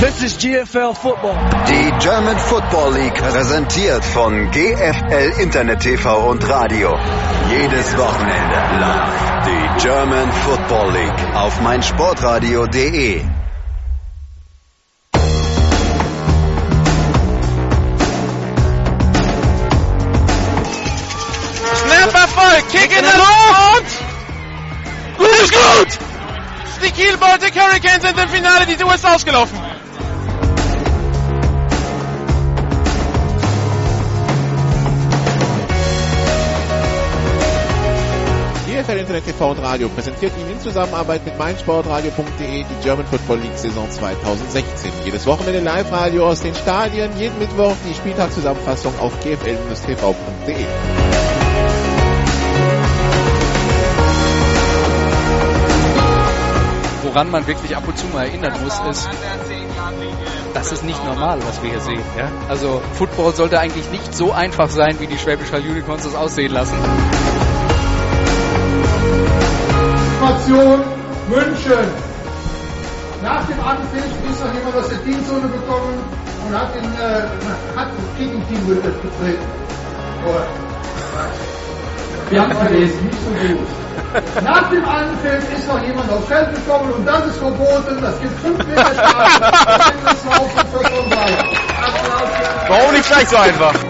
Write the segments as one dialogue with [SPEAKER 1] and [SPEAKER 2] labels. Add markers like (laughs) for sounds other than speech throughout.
[SPEAKER 1] This is GFL Football.
[SPEAKER 2] Die German Football League präsentiert von GFL Internet TV und Radio. Jedes Wochenende live. Die German Football League auf meinsportradio.de.
[SPEAKER 3] Snap Erfolg, Kick in der Luft! Gut ist gut! Die Kiel Baltic Hurricanes sind im Finale, die Tour ist ausgelaufen.
[SPEAKER 4] GFL Internet TV und Radio präsentiert Ihnen in Zusammenarbeit mit meinsportradio.de die German Football League Saison 2016. Jedes Wochenende Live-Radio aus den Stadien, jeden Mittwoch die Spieltagszusammenfassung auf gfl-tv.de.
[SPEAKER 5] Woran man wirklich ab und zu mal erinnern muss, ist, das ist nicht normal, was wir hier sehen. Ja? Also Football sollte eigentlich nicht so einfach sein, wie die Schwäbisch Hall Unicorns das aussehen lassen.
[SPEAKER 6] Situation München. Nach dem Anpfiff ist noch jemand aus der Teamzone gekommen und hat den, äh, hat betreten. Oh. Wir haben es gelesen, nicht so gut. Nach dem Anpfiff ist noch jemand aufs Feld gekommen und das ist verboten. Das gibt 5 Meter Strafe. (laughs) Das. Applaus.
[SPEAKER 3] Warum nicht gleich so einfach?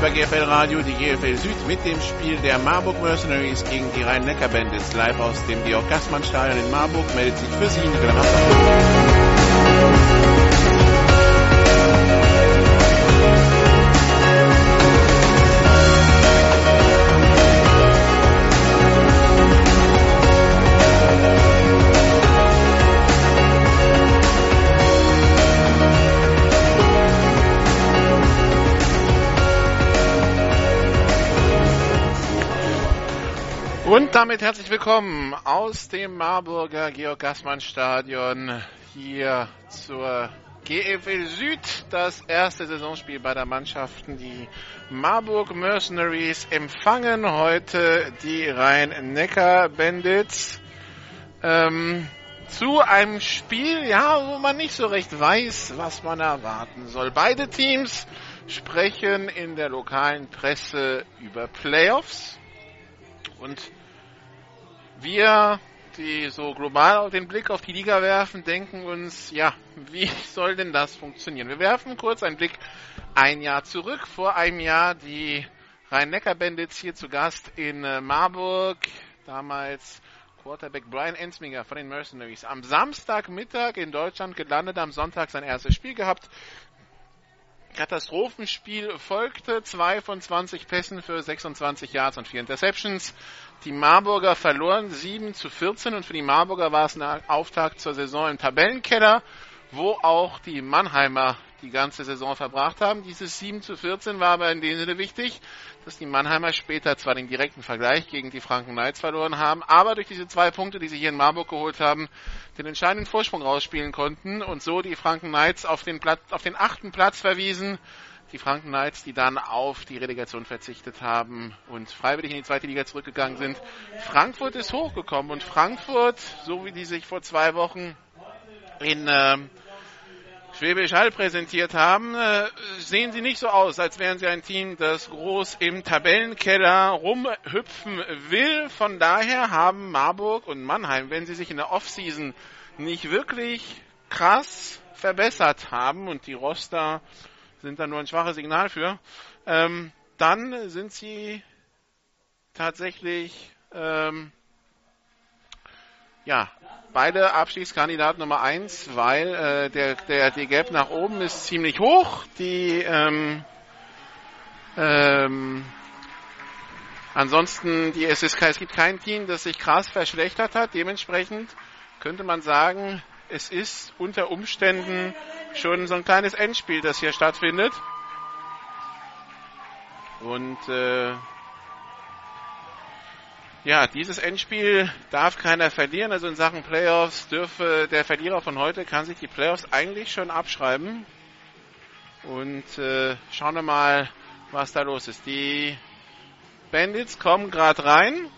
[SPEAKER 4] Bei GFL Radio die GFL Süd mit dem Spiel der Marburg Mercenaries gegen die Rhein-Neckar Bandits. Live aus dem Georg Gassmann Stadion in Marburg meldet sich für Sie Nicola Master.
[SPEAKER 3] Und damit herzlich willkommen aus dem Marburger Georg Gassmann Stadion hier zur GFL Süd, das erste Saisonspiel bei der Mannschaften. Die Marburg Mercenaries empfangen heute die Rhein-Neckar Bandits ähm, zu einem Spiel, ja, wo man nicht so recht weiß, was man erwarten soll. Beide Teams sprechen in der lokalen Presse über Playoffs. Und wir, die so global den Blick auf die Liga werfen, denken uns, ja, wie (laughs) soll denn das funktionieren? Wir werfen kurz einen Blick ein Jahr zurück. Vor einem Jahr die Rhein-Neckar-Bandits hier zu Gast in äh, Marburg. Damals Quarterback Brian Ensminger von den Mercenaries. Am Samstagmittag in Deutschland gelandet, am Sonntag sein erstes Spiel gehabt. Katastrophenspiel folgte, zwei von 20 Pässen für 26 Yards und vier Interceptions. Die Marburger verloren 7 zu 14 und für die Marburger war es ein Auftakt zur Saison im Tabellenkeller, wo auch die Mannheimer die ganze Saison verbracht haben. Dieses 7 zu 14 war aber in dem Sinne wichtig, dass die Mannheimer später zwar den direkten Vergleich gegen die Franken Knights verloren haben, aber durch diese zwei Punkte, die sie hier in Marburg geholt haben, den entscheidenden Vorsprung rausspielen konnten und so die Franken Knights auf den, Platz, auf den achten Platz verwiesen. Die Franken Knights, die dann auf die Relegation verzichtet haben und freiwillig in die zweite Liga zurückgegangen sind. Frankfurt ist hochgekommen und Frankfurt, so wie die sich vor zwei Wochen in ähm, Schwäbisch Hall präsentiert haben, äh, sehen sie nicht so aus, als wären sie ein Team, das groß im Tabellenkeller rumhüpfen will. Von daher haben Marburg und Mannheim, wenn sie sich in der Offseason nicht wirklich krass verbessert haben und die Roster sind da nur ein schwaches Signal für, ähm, dann sind sie tatsächlich ähm, ja, beide Abstiegskandidaten Nummer eins, weil äh, der, der, die Gap nach oben ist ziemlich hoch. Die ähm, ähm, Ansonsten die SSK, es gibt kein Team, das sich krass verschlechtert hat. Dementsprechend könnte man sagen, es ist unter Umständen schon so ein kleines Endspiel, das hier stattfindet. Und äh, ja, dieses Endspiel darf keiner verlieren. Also in Sachen Playoffs dürfe der Verlierer von heute kann sich die Playoffs eigentlich schon abschreiben. Und äh, schauen wir mal, was da los ist. Die Bandits kommen gerade rein.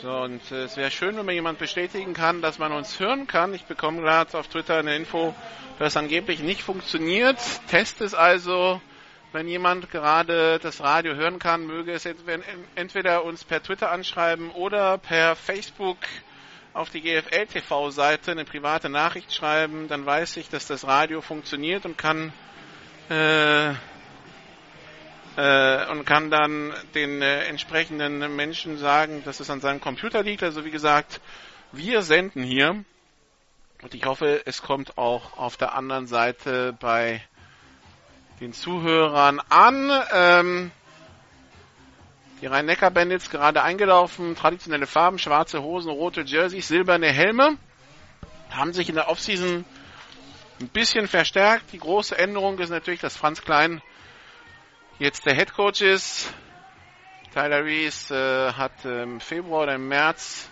[SPEAKER 3] So, und äh, es wäre schön, wenn mir jemand bestätigen kann, dass man uns hören kann. Ich bekomme gerade auf Twitter eine Info, dass angeblich nicht funktioniert. Test es also. Wenn jemand gerade das Radio hören kann, möge es entweder uns per Twitter anschreiben oder per Facebook auf die GFL TV Seite eine private Nachricht schreiben. Dann weiß ich, dass das Radio funktioniert und kann äh, und kann dann den äh, entsprechenden Menschen sagen, dass es an seinem Computer liegt. Also wie gesagt, wir senden hier und ich hoffe, es kommt auch auf der anderen Seite bei den Zuhörern an. Ähm, die Rhein-Neckar-Bandits gerade eingelaufen, traditionelle Farben, schwarze Hosen, rote Jerseys, silberne Helme, haben sich in der Offseason ein bisschen verstärkt. Die große Änderung ist natürlich, dass Franz Klein jetzt der Head Coach ist. Tyler Rees äh, hat im Februar oder im März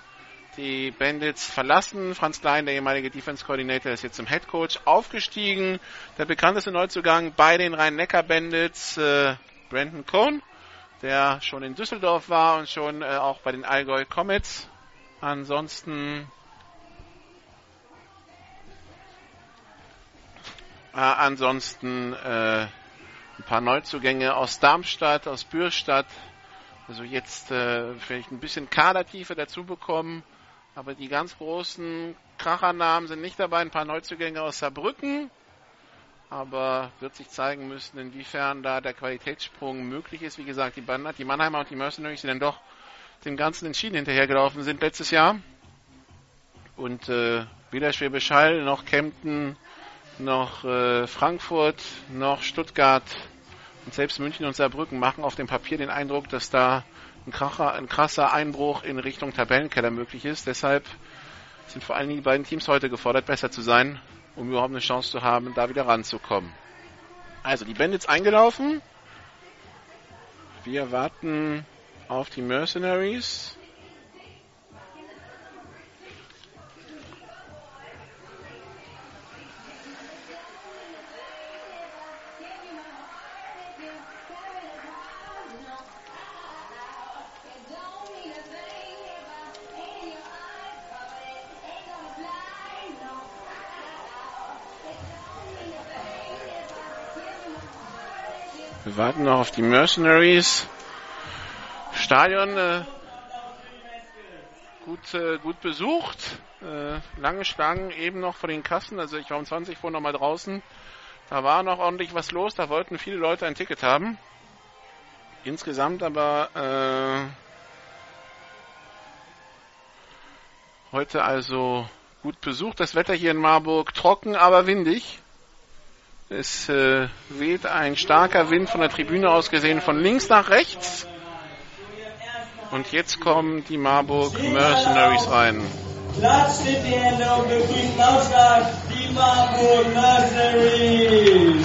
[SPEAKER 3] die Bandits verlassen. Franz Klein, der ehemalige Defense Coordinator, ist jetzt zum Head Coach aufgestiegen. Der bekannteste Neuzugang bei den Rhein-Neckar Bandits, äh, Brandon Cohn, der schon in Düsseldorf war und schon äh, auch bei den Allgäu Comets. Ansonsten äh, ansonsten äh, ein paar Neuzugänge aus Darmstadt, aus Bürstadt. Also jetzt äh, vielleicht ein bisschen Kadertiefe dazu bekommen. Aber die ganz großen Krachernamen sind nicht dabei. Ein paar Neuzugänge aus Saarbrücken. Aber wird sich zeigen müssen, inwiefern da der Qualitätssprung möglich ist. Wie gesagt, die, Band die Mannheimer und die Mercenaries, die dann doch dem Ganzen entschieden hinterhergelaufen sind letztes Jahr. Und äh, weder Schwäbisch Hall noch Kempten noch äh, Frankfurt, noch Stuttgart und selbst München und Saarbrücken machen auf dem Papier den Eindruck, dass da ein, kracher, ein krasser Einbruch in Richtung Tabellenkeller möglich ist. Deshalb sind vor allen Dingen die beiden Teams heute gefordert, besser zu sein, um überhaupt eine Chance zu haben, da wieder ranzukommen. Also die Bandits eingelaufen. Wir warten auf die Mercenaries. Wir warten noch auf die Mercenaries. Stadion äh, gut, äh, gut besucht. Äh, lange Schlangen eben noch vor den Kassen. Also ich war um 20 vor noch mal draußen. Da war noch ordentlich was los. Da wollten viele Leute ein Ticket haben. Insgesamt aber äh, heute also gut besucht. Das Wetter hier in Marburg trocken, aber windig. Es äh, weht ein starker Wind von der Tribüne aus gesehen von links nach rechts. Und jetzt kommen die Marburg Mercenaries rein. Platz steht die Hände und begrüßen lautstark die Marburg Mercenaries.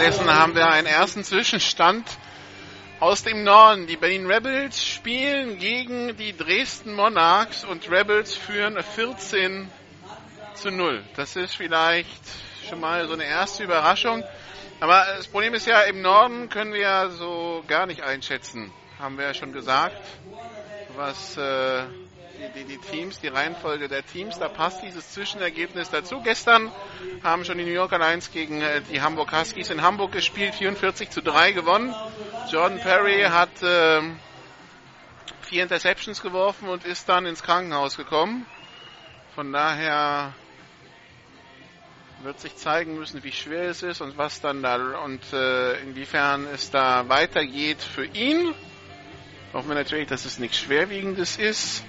[SPEAKER 3] Währenddessen haben wir einen ersten Zwischenstand aus dem Norden. Die Berlin Rebels spielen gegen die Dresden Monarchs und Rebels führen 14 zu 0. Das ist vielleicht schon mal so eine erste Überraschung. Aber das Problem ist ja, im Norden können wir ja so gar nicht einschätzen. Haben wir ja schon gesagt, was äh, die, die, Teams, die Reihenfolge der Teams, da passt dieses Zwischenergebnis dazu. Gestern haben schon die New Yorker Lions gegen äh, die Hamburg Huskies in Hamburg gespielt, 44 zu 3 gewonnen. Jordan Perry hat äh, vier Interceptions geworfen und ist dann ins Krankenhaus gekommen. Von daher wird sich zeigen müssen, wie schwer es ist und was dann da und äh, inwiefern es da weitergeht für ihn. Hoffen wir natürlich, dass es nichts Schwerwiegendes ist.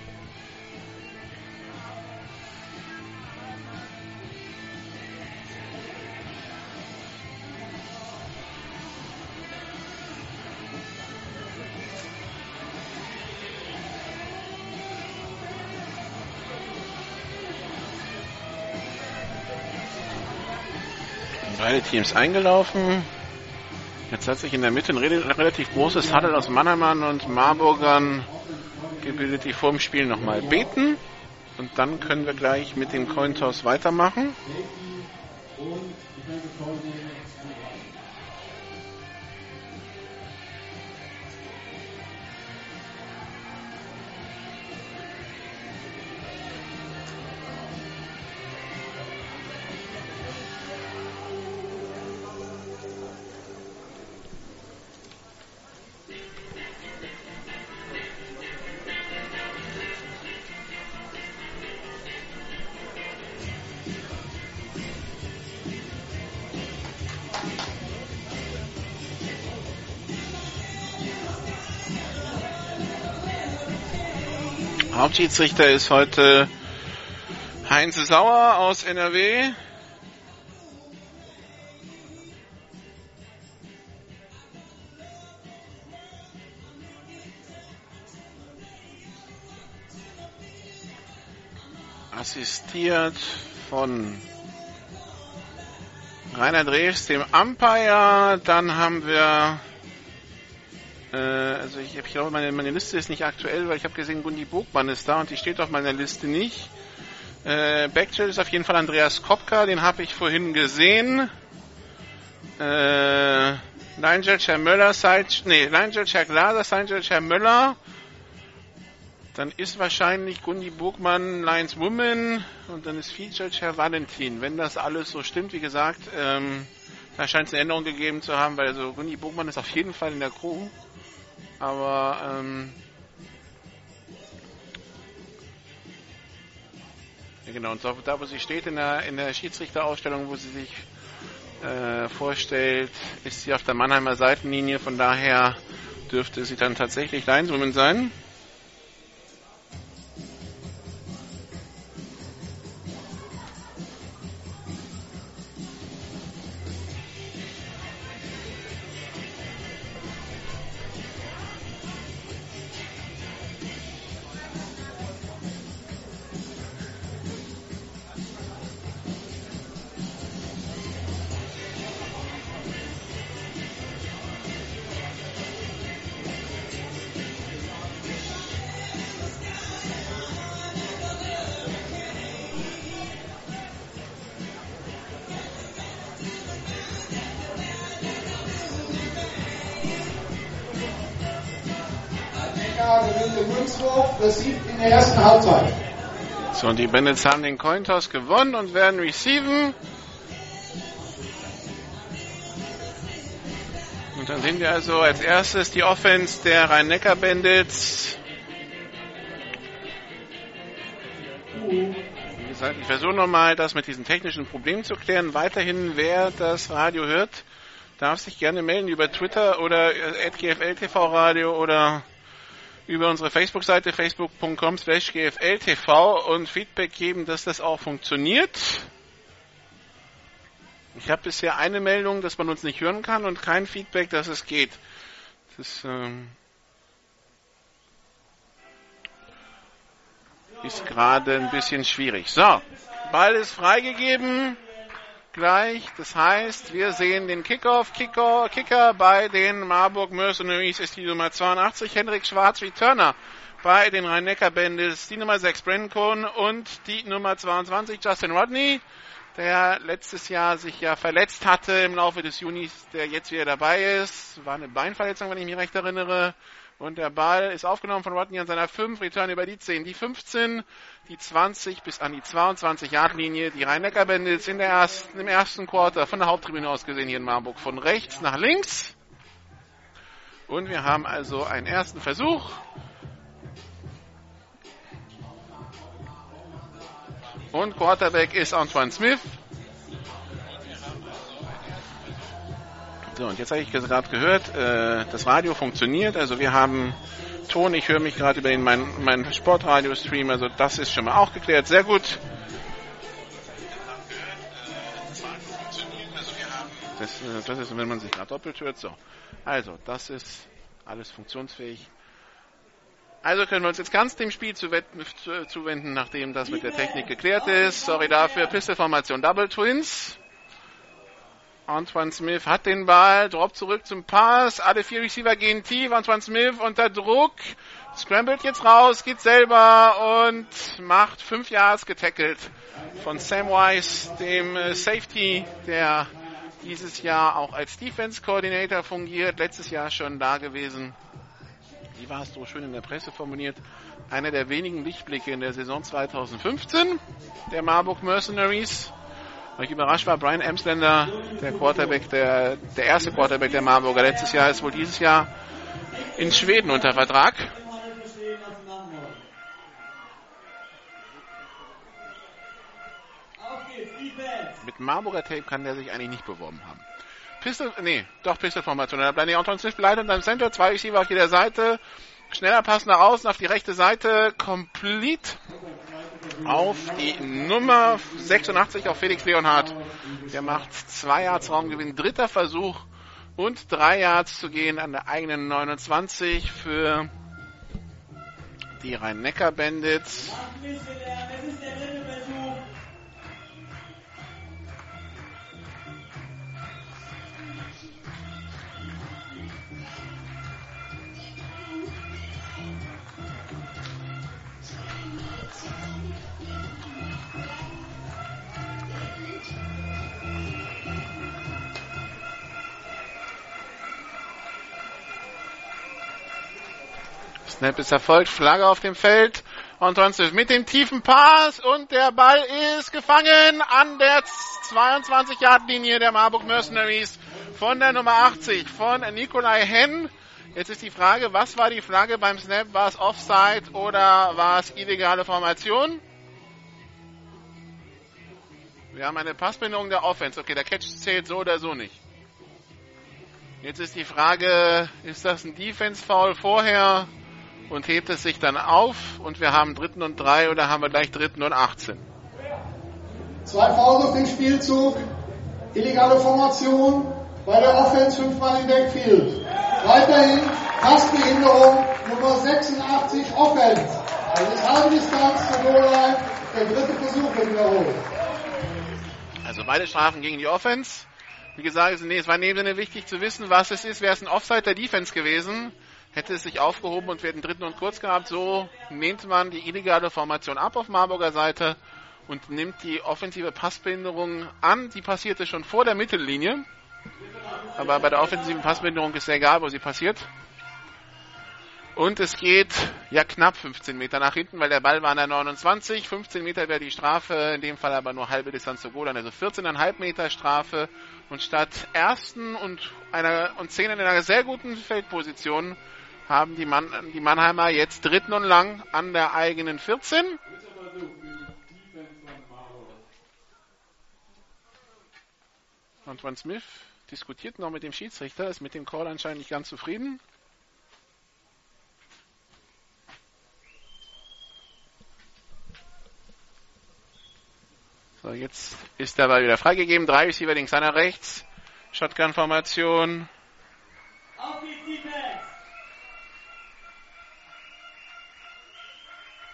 [SPEAKER 3] Beide Teams eingelaufen. Jetzt hat sich in der Mitte ein relativ großes Huddle aus Mannheimern und Marburgern gebildet, die vor dem Spiel nochmal beten. Und dann können wir gleich mit dem Cointoss weitermachen. Hauptschiedsrichter ist heute Heinz Sauer aus NRW. Assistiert von Rainer Drews, dem Umpire. Dann haben wir äh, also ich, ich glaube, meine, meine Liste ist nicht aktuell, weil ich habe gesehen, Gundi Bogmann ist da und die steht auf meiner Liste nicht. Äh, Backchill ist auf jeden Fall Andreas Kopka, den habe ich vorhin gesehen. Äh, Nigel Herr Möller, Side, nee, Nigel Herr Glaser, Nigel Herr Möller. Dann ist wahrscheinlich Gundi Burgmann Lions Woman und dann ist Featured Herr Valentin. Wenn das alles so stimmt, wie gesagt, ähm, da scheint es eine Änderung gegeben zu haben, weil also Gundi Burgmann ist auf jeden Fall in der Crew. Aber ähm, ja genau, und da, wo sie steht in der, in der Schiedsrichterausstellung, wo sie sich äh, vorstellt, ist sie auf der Mannheimer Seitenlinie, von daher dürfte sie dann tatsächlich Lineswoman sein. So, und die Bandits haben den Cointoss gewonnen und werden receiven. Und dann sehen wir also als erstes die Offense der Rhein-Neckar-Bandits. Wie gesagt, ich versuche nochmal, das mit diesen technischen Problemen zu klären. Weiterhin, wer das Radio hört, darf sich gerne melden über Twitter oder GFL TV Radio oder über unsere Facebook-Seite facebook.com slash gfltv und Feedback geben, dass das auch funktioniert. Ich habe bisher eine Meldung, dass man uns nicht hören kann und kein Feedback, dass es geht. Das ist, ähm, ist gerade ein bisschen schwierig. So, Ball ist freigegeben gleich. Das heißt, wir sehen den Kickoff, Kicker, Kicker bei den Marburg Mercenaries ist die Nummer 82, Henrik Schwarz Returner bei den Rhein-Neckar-Bandits die Nummer 6, Brennan Cohn und die Nummer 22, Justin Rodney. der letztes Jahr sich ja verletzt hatte im Laufe des Junis, der jetzt wieder dabei ist. War eine Beinverletzung, wenn ich mich recht erinnere. Und der Ball ist aufgenommen von Rodney an seiner 5, Return über die 10, die 15, die 20 bis an die 22 Yard Linie. Die Rhein-Neckar-Bandits in der ersten, im ersten Quarter von der Haupttribüne aus gesehen hier in Marburg von rechts nach links. Und wir haben also einen ersten Versuch. Und Quarterback ist Antoine Smith. So, und jetzt habe ich gerade gehört, äh, das Radio funktioniert. Also wir haben Ton, ich höre mich gerade über den, mein, mein Sportradio-Stream. Also das ist schon mal auch geklärt. Sehr gut. Das, äh, das ist, wenn man sich gerade doppelt hört. So. Also, das ist alles funktionsfähig. Also können wir uns jetzt ganz dem Spiel zuwenden, nachdem das mit der Technik geklärt ist. Sorry dafür. Pistolformation Double Twins. Antoine Smith hat den Ball, droppt zurück zum Pass. Alle vier Receiver gehen tief. Antoine Smith unter Druck. Scrambled jetzt raus, geht selber und macht fünf Yards getackelt von Sam Weiss, dem äh, Safety, der dieses Jahr auch als Defense Coordinator fungiert. Letztes Jahr schon da gewesen wie war es so schön in der Presse formuliert, einer der wenigen Lichtblicke in der Saison 2015 der Marburg Mercenaries. Weil ich überrascht war, Brian Emsländer, der Quarterback, der, der erste Quarterback der Marburger letztes Jahr, ist wohl dieses Jahr in Schweden unter Vertrag. Mit Marburger Tape kann der sich eigentlich nicht beworben haben. Pistol, nee, doch Pistol-Formation. Da bleibt Anton Smith leitet dann Center, zwei Receiver auf jeder Seite. Schneller Pass nach außen auf die rechte Seite. Complete auf die Nummer 86 auf Felix Leonhardt. Der macht zwei Yards Raumgewinn. Dritter Versuch und drei Yards zu gehen an der eigenen 29 für die Rhein-Neckar-Bandits. Snap ist erfolgt, Flagge auf dem Feld. Und sonst mit dem tiefen Pass und der Ball ist gefangen an der 22 Yard Linie der Marburg Mercenaries von der Nummer 80 von Nikolai Henn. Jetzt ist die Frage, was war die Flagge beim Snap? War es Offside oder war es illegale Formation? Wir haben eine Passbindung der Offense. Okay, der Catch zählt so oder so nicht. Jetzt ist die Frage, ist das ein Defense-Foul vorher? Und hebt es sich dann auf und wir haben dritten und drei oder haben wir gleich dritten und 18.
[SPEAKER 6] Zwei Fouls auf dem Spielzug, illegale Formation, bei der Offense fünfmal im Backfield. Weiterhin Passbehinderung Nummer 86 Offense. Also ist halbe Distanz zur Goal der dritte Versuch wird wiederholt.
[SPEAKER 3] Also beide Strafen gegen die Offense. Wie gesagt, es war in dem Sinne wichtig zu wissen, was es ist. Wäre es ein Offside der Defense gewesen, hätte es sich aufgehoben und wir hätten dritten und kurz gehabt. So nimmt man die illegale Formation ab auf Marburger Seite und nimmt die offensive Passbehinderung an. Die passierte schon vor der Mittellinie. Aber bei der offensiven Passbehinderung ist ja egal, wo sie passiert. Und es geht ja knapp 15 Meter nach hinten, weil der Ball war an der 29. 15 Meter wäre die Strafe, in dem Fall aber nur halbe Distanz zu Goal, also 14,5 Meter Strafe. Und statt ersten und einer und zehn in einer sehr guten Feldposition haben die, Mann, die Mannheimer jetzt dritten und lang an der eigenen 14. Antoine Smith diskutiert noch mit dem Schiedsrichter, ist mit dem Call anscheinend nicht ganz zufrieden. So, jetzt ist der Ball wieder freigegeben. Drei Receiver links, einer rechts. Shotgun-Formation. Auf die Defense!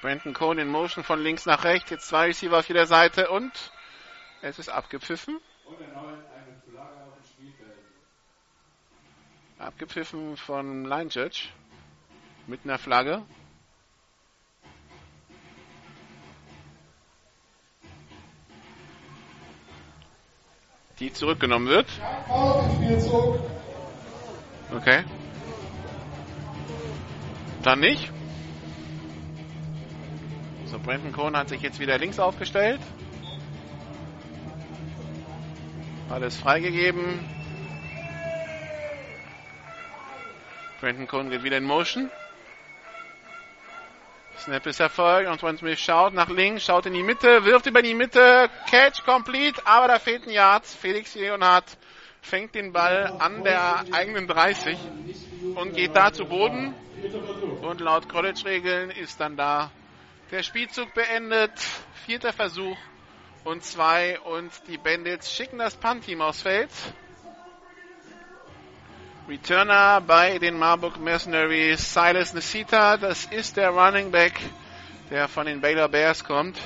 [SPEAKER 3] Brandon Cohn in Motion von links nach rechts. Jetzt zwei Receiver auf jeder Seite und es ist abgepfiffen. Abgepfiffen von Line Judge mit einer Flagge. die zurückgenommen wird. Okay. Dann nicht. So, Brandon Cohn hat sich jetzt wieder links aufgestellt. Alles freigegeben. Brandon Cohn geht wieder in Motion. Snap ist erfolgt. Antoine Smith schaut nach links, schaut in die Mitte, wirft über die Mitte. Catch complete, aber da fehlt ein Yard. Felix Leonhardt fängt den Ball an der eigenen 30 und geht da zu Boden. Und laut College-Regeln ist dann da der Spielzug beendet. Vierter Versuch und zwei. Und die Bandits schicken das Punt-Team aufs Feld. Returner bei den Marburg Mercenaries, Silas Nesita. Das ist der Running Back, der von den Baylor Bears kommt.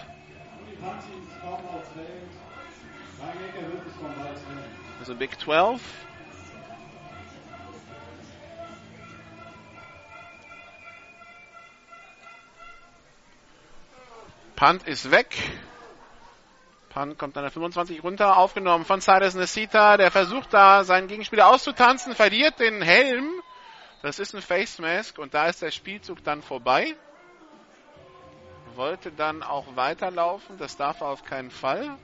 [SPEAKER 3] Also Big 12. Punt ist weg. Punt kommt an der 25 runter, aufgenommen von Silas Nesita. Der versucht da seinen Gegenspieler auszutanzen, verliert den Helm. Das ist ein Face Mask und da ist der Spielzug dann vorbei. Wollte dann auch weiterlaufen, das darf er auf keinen Fall.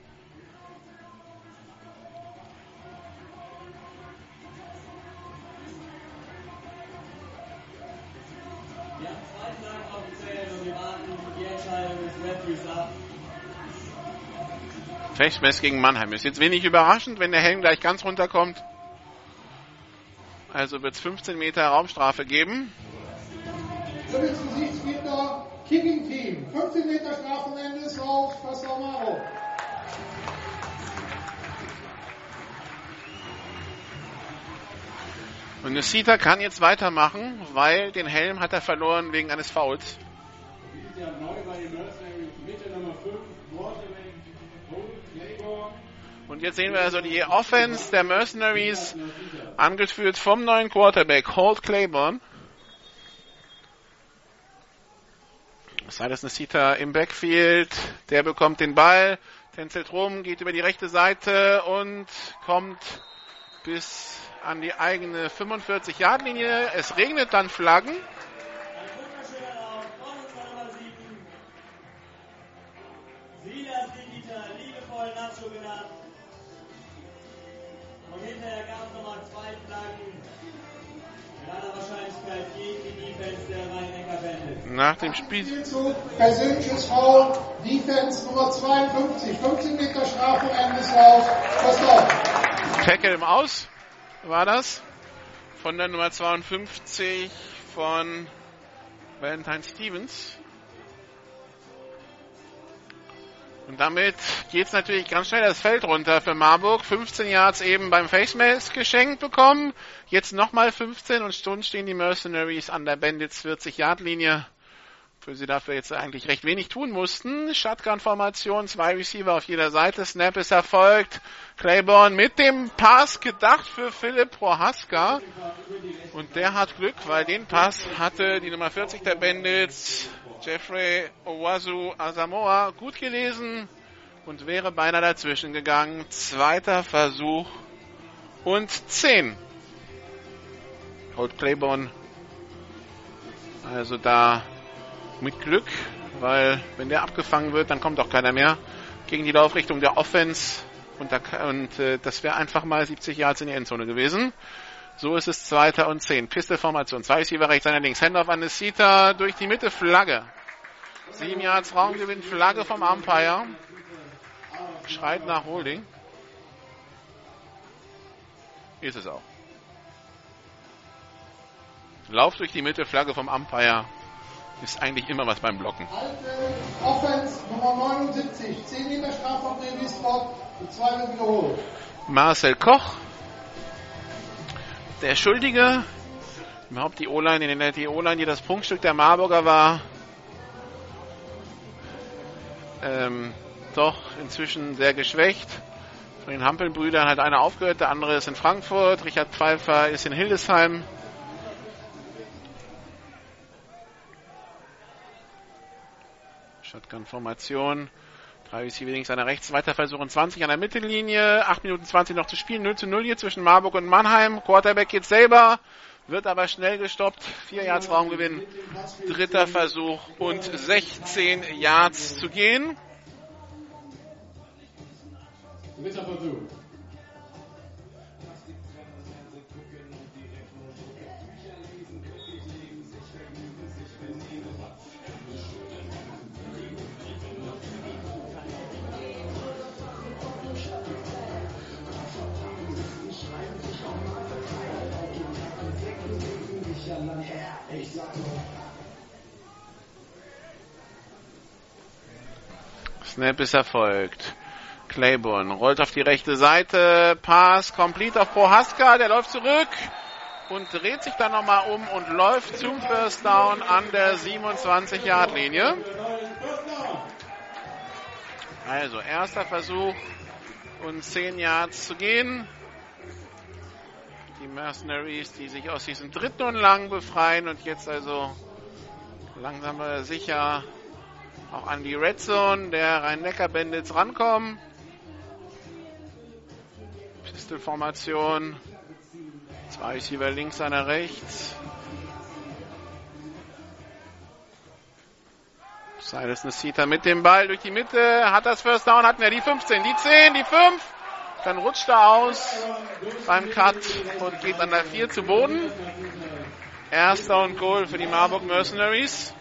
[SPEAKER 3] Fechmess gegen Mannheim. Ist jetzt wenig überraschend, wenn der Helm gleich ganz runterkommt. Also wird es 15 Meter Raumstrafe geben.
[SPEAKER 6] Übrigens Gesichtsbinder, Kicking Team. 15 Meter Strafe am Ende ist auf Pastor Maro.
[SPEAKER 3] Und Nesita kann jetzt weitermachen, weil den Helm hat er verloren wegen eines Fouls. Und jetzt sehen wir also die Offense der Mercenaries, angeführt vom neuen Quarterback Holt Claiborne. Silas Nesita im Backfield, der bekommt den Ball, tänzelt rum, geht über die rechte Seite und kommt bis an die eigene 45-Yard-Linie. Es regnet dann Flaggen.
[SPEAKER 1] Ein wunderschöner Lauf von unserer Nummer 7. Silas Digita, liebevoll Nacho. Hinterher gab es nochmal zwei Flaggen. Mit aller Wahrscheinlichkeit gegen die Defense der Rhein-Neckar Bandits.
[SPEAKER 3] Nach dem Spiel
[SPEAKER 6] persönliches Foul, Defense Nummer 52. 15 Meter Strafe, Ende ist auf. Pastor.
[SPEAKER 3] Tackle im Aus war das. Von der Nummer 52 von Valentine Stevens. Und damit geht's natürlich ganz schnell das Feld runter für Marburg. 15 Yards eben beim Face geschenkt bekommen. Jetzt nochmal 15 und schon stehen die Mercenaries an der Bandits 40 Yard Linie. Für sie dafür jetzt eigentlich recht wenig tun mussten. Shotgun-Formation, zwei Receiver auf jeder Seite. Snap ist erfolgt. Claiborne mit dem Pass gedacht für Philipp Prohaska. Und der hat Glück, weil den Pass hatte die Nummer 40 der Bandits, Jeffrey Owazu Asamoah, gut gelesen und wäre beinahe dazwischen gegangen. Zweiter Versuch und 10. Holt Claiborne also da mit Glück, weil wenn der abgefangen wird, dann kommt auch keiner mehr gegen die Laufrichtung der Offense und, da, und äh, das wäre einfach mal 70 Yards in die Endzone gewesen. So ist es Zweiter und 10. Pistolformation. Zwei Receiver rechts, einer links. Handoff an Nesita durch die Mitte. Flagge. Sieben Yards Raumgewinn. Flagge vom Umpire. Schreit nach Holding. Ist es auch. Lauf durch die Mitte. Flagge vom Umpire. Ist eigentlich immer was beim Blocken.
[SPEAKER 6] Alte Offense Nummer 79. 10 Meter Strafe am Release-Spot. Und zwei wird wiederholt.
[SPEAKER 3] Marcel Koch. Der Schuldige. Überhaupt die O-Line, die O-Line, die das Punktstück der Marburger war. Ähm, doch inzwischen sehr geschwächt. Von den Hampelbrüdern hat einer aufgehört, der andere ist in Frankfurt. Richard Pfeiffer ist in Hildesheim. Shotgun-Formation. Drei Receiver links, einer rechts, weiter versuchen 20 an der Mittellinie, 8 Minuten 20 noch zu spielen, 0 zu 0 hier zwischen Marburg und Mannheim. Quarterback geht selber, wird aber schnell gestoppt. 4 Yards Raumgewinn, dritter Versuch und 16 Yards zu gehen.
[SPEAKER 1] Dritter Versuch.
[SPEAKER 3] Snap ist erfolgt. Claiborne rollt auf die rechte Seite. Pass complete auf Prohaska. Der läuft zurück und dreht sich dann nochmal um und läuft zum First Down an der 27-Yard-Linie. Also erster Versuch und 10 Yards zu gehen. Die Mercenaries, die sich aus diesem dritten und lang befreien und jetzt also langsam sicher auch an die Red Zone der Rhein-Neckar-Bandits rankommen. Pistol-Formation. Zwei Receiver links, einer rechts. Silas Nasita mit dem Ball durch die Mitte. Hat das First Down, hatten wir die 15, die 10, die 5. Dann rutscht er aus beim Cut und geht an der 4 zu Boden. Erster und Goal für die Marburg Mercenaries.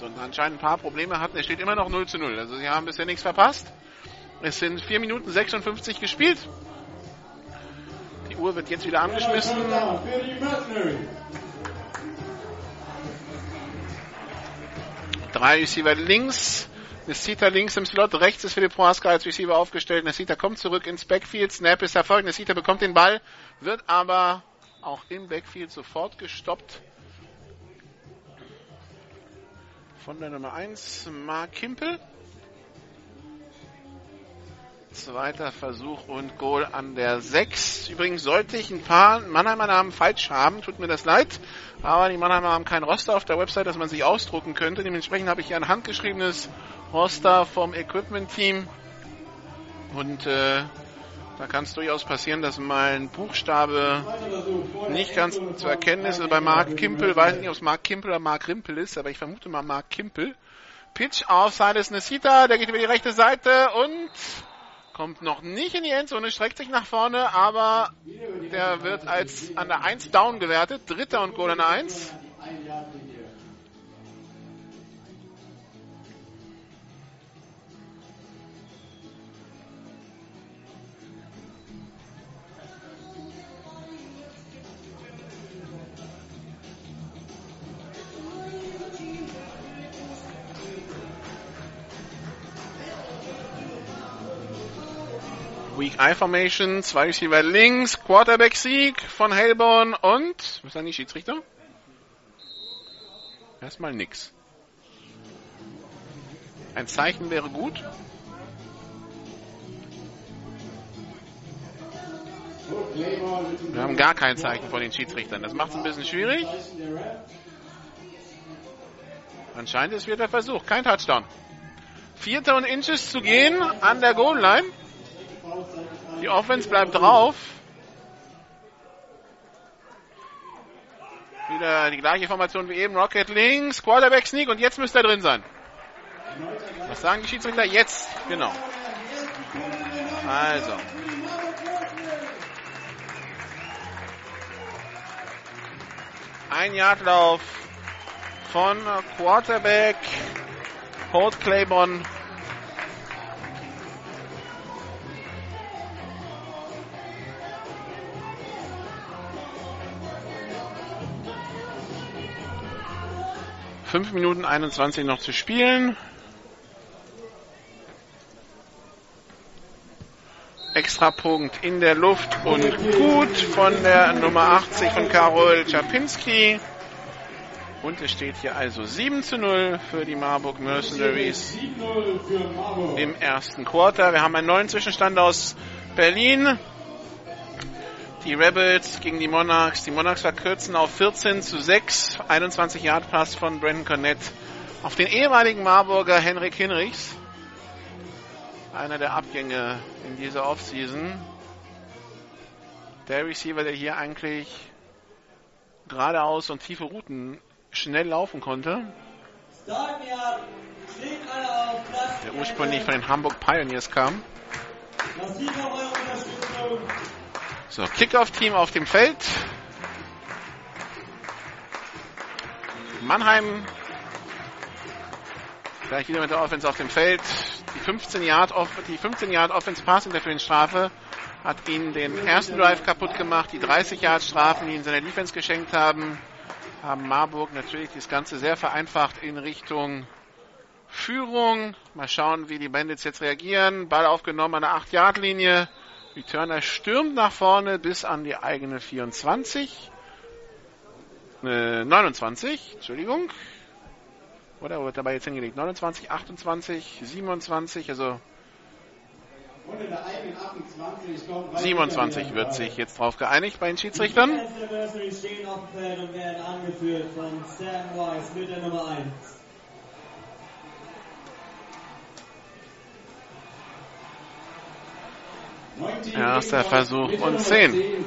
[SPEAKER 3] und anscheinend ein paar Probleme hatten. Es steht immer noch 0 zu 0. Also sie haben bisher nichts verpasst. Es sind 4 Minuten 56 gespielt. Die Uhr wird jetzt wieder angeschmissen. Drei Receiver links. Nesita links im Slot, rechts ist Philipp Prohaska als Receiver aufgestellt. Nesita kommt zurück ins Backfield, Snap ist erfolgt. Nesita bekommt den Ball, wird aber auch im Backfield sofort gestoppt von der Nummer 1, Mark Kimpel. Zweiter Versuch und Goal an der 6. Übrigens sollte ich ein paar Mannheimer Namen falsch haben, tut mir das leid. Aber die Mannheimer haben kein Roster auf der Website, das man sich ausdrucken könnte. Dementsprechend habe ich hier ein handgeschriebenes Roster vom Equipment Team. Und äh, da kann es durchaus passieren, dass mal ein Buchstabe nicht ganz zu erkennen ist. Also bei Mark Kimpel, weiß nicht, ob es Mark Kimpel oder Mark Rimpel ist, aber ich vermute mal Mark Kimpel. Pitch auf Silas Nesita, der geht über die rechte Seite und kommt noch nicht in die Endzone, streckt sich nach vorne, aber der wird als an der 1 down gewertet. Dritter und Goal an der 1. Weak Eye Formation, zwei Receiver links, Quarterback Sieg von Hellborn und, was sagen die Schiedsrichter? Erstmal nix. Ein Zeichen wäre gut. Wir haben gar kein Zeichen von den Schiedsrichtern. Das macht es ein bisschen schwierig. Anscheinend ist wieder der Versuch. Kein Touchdown. Vierter und Inches zu gehen an der Goal Line. Die Offense bleibt drauf. Wieder die gleiche Formation wie eben. Rocket links, Quarterback Sneak und jetzt müsste er drin sein. Was sagen die Schiedsrichter? Jetzt, genau. Also. Ein Yardlauf von Quarterback Holt Claiborne Fünf Minuten 21 noch zu spielen. Extrapunkt in der Luft und gut von der Nummer 80 von Karol Czapinski. Und es steht hier also 7 zu 0 für die Marburg Mercenaries im ersten Quarter. Wir haben einen neuen Zwischenstand aus Berlin. Die Rebels gegen die Monarchs. Die Monarchs verkürzen auf 14 zu 6. 21 Yard Pass von Brandon Cornett auf den ehemaligen Marburger Henrik Hinrichs. Einer der Abgänge in dieser Offseason. Der Receiver, der hier eigentlich geradeaus und tiefe Routen schnell laufen konnte. Der ursprünglich von den Hamburg Pioneers kam. So, Kickoff-Team auf dem Feld. Mannheim gleich wieder mit der Offense auf dem Feld. Die 15 Yard, die 15 Yard Offense Passing dafür Strafe hat ihn den ersten Drive kaputt gemacht. Die 30 Yard Strafen, die ihn seiner Defense geschenkt haben, haben Marburg natürlich das Ganze sehr vereinfacht in Richtung Führung. Mal schauen, wie die Bandits jetzt reagieren. Ball aufgenommen an der 8-Yard-Linie. Returner stürmt nach vorne bis an die eigene 24. Äh, 29, Entschuldigung. Oder wird dabei jetzt hingelegt? 29, 28, 27, also 27 wird sich jetzt drauf geeinigt bei den Schiedsrichtern. Erster Versuch und 10.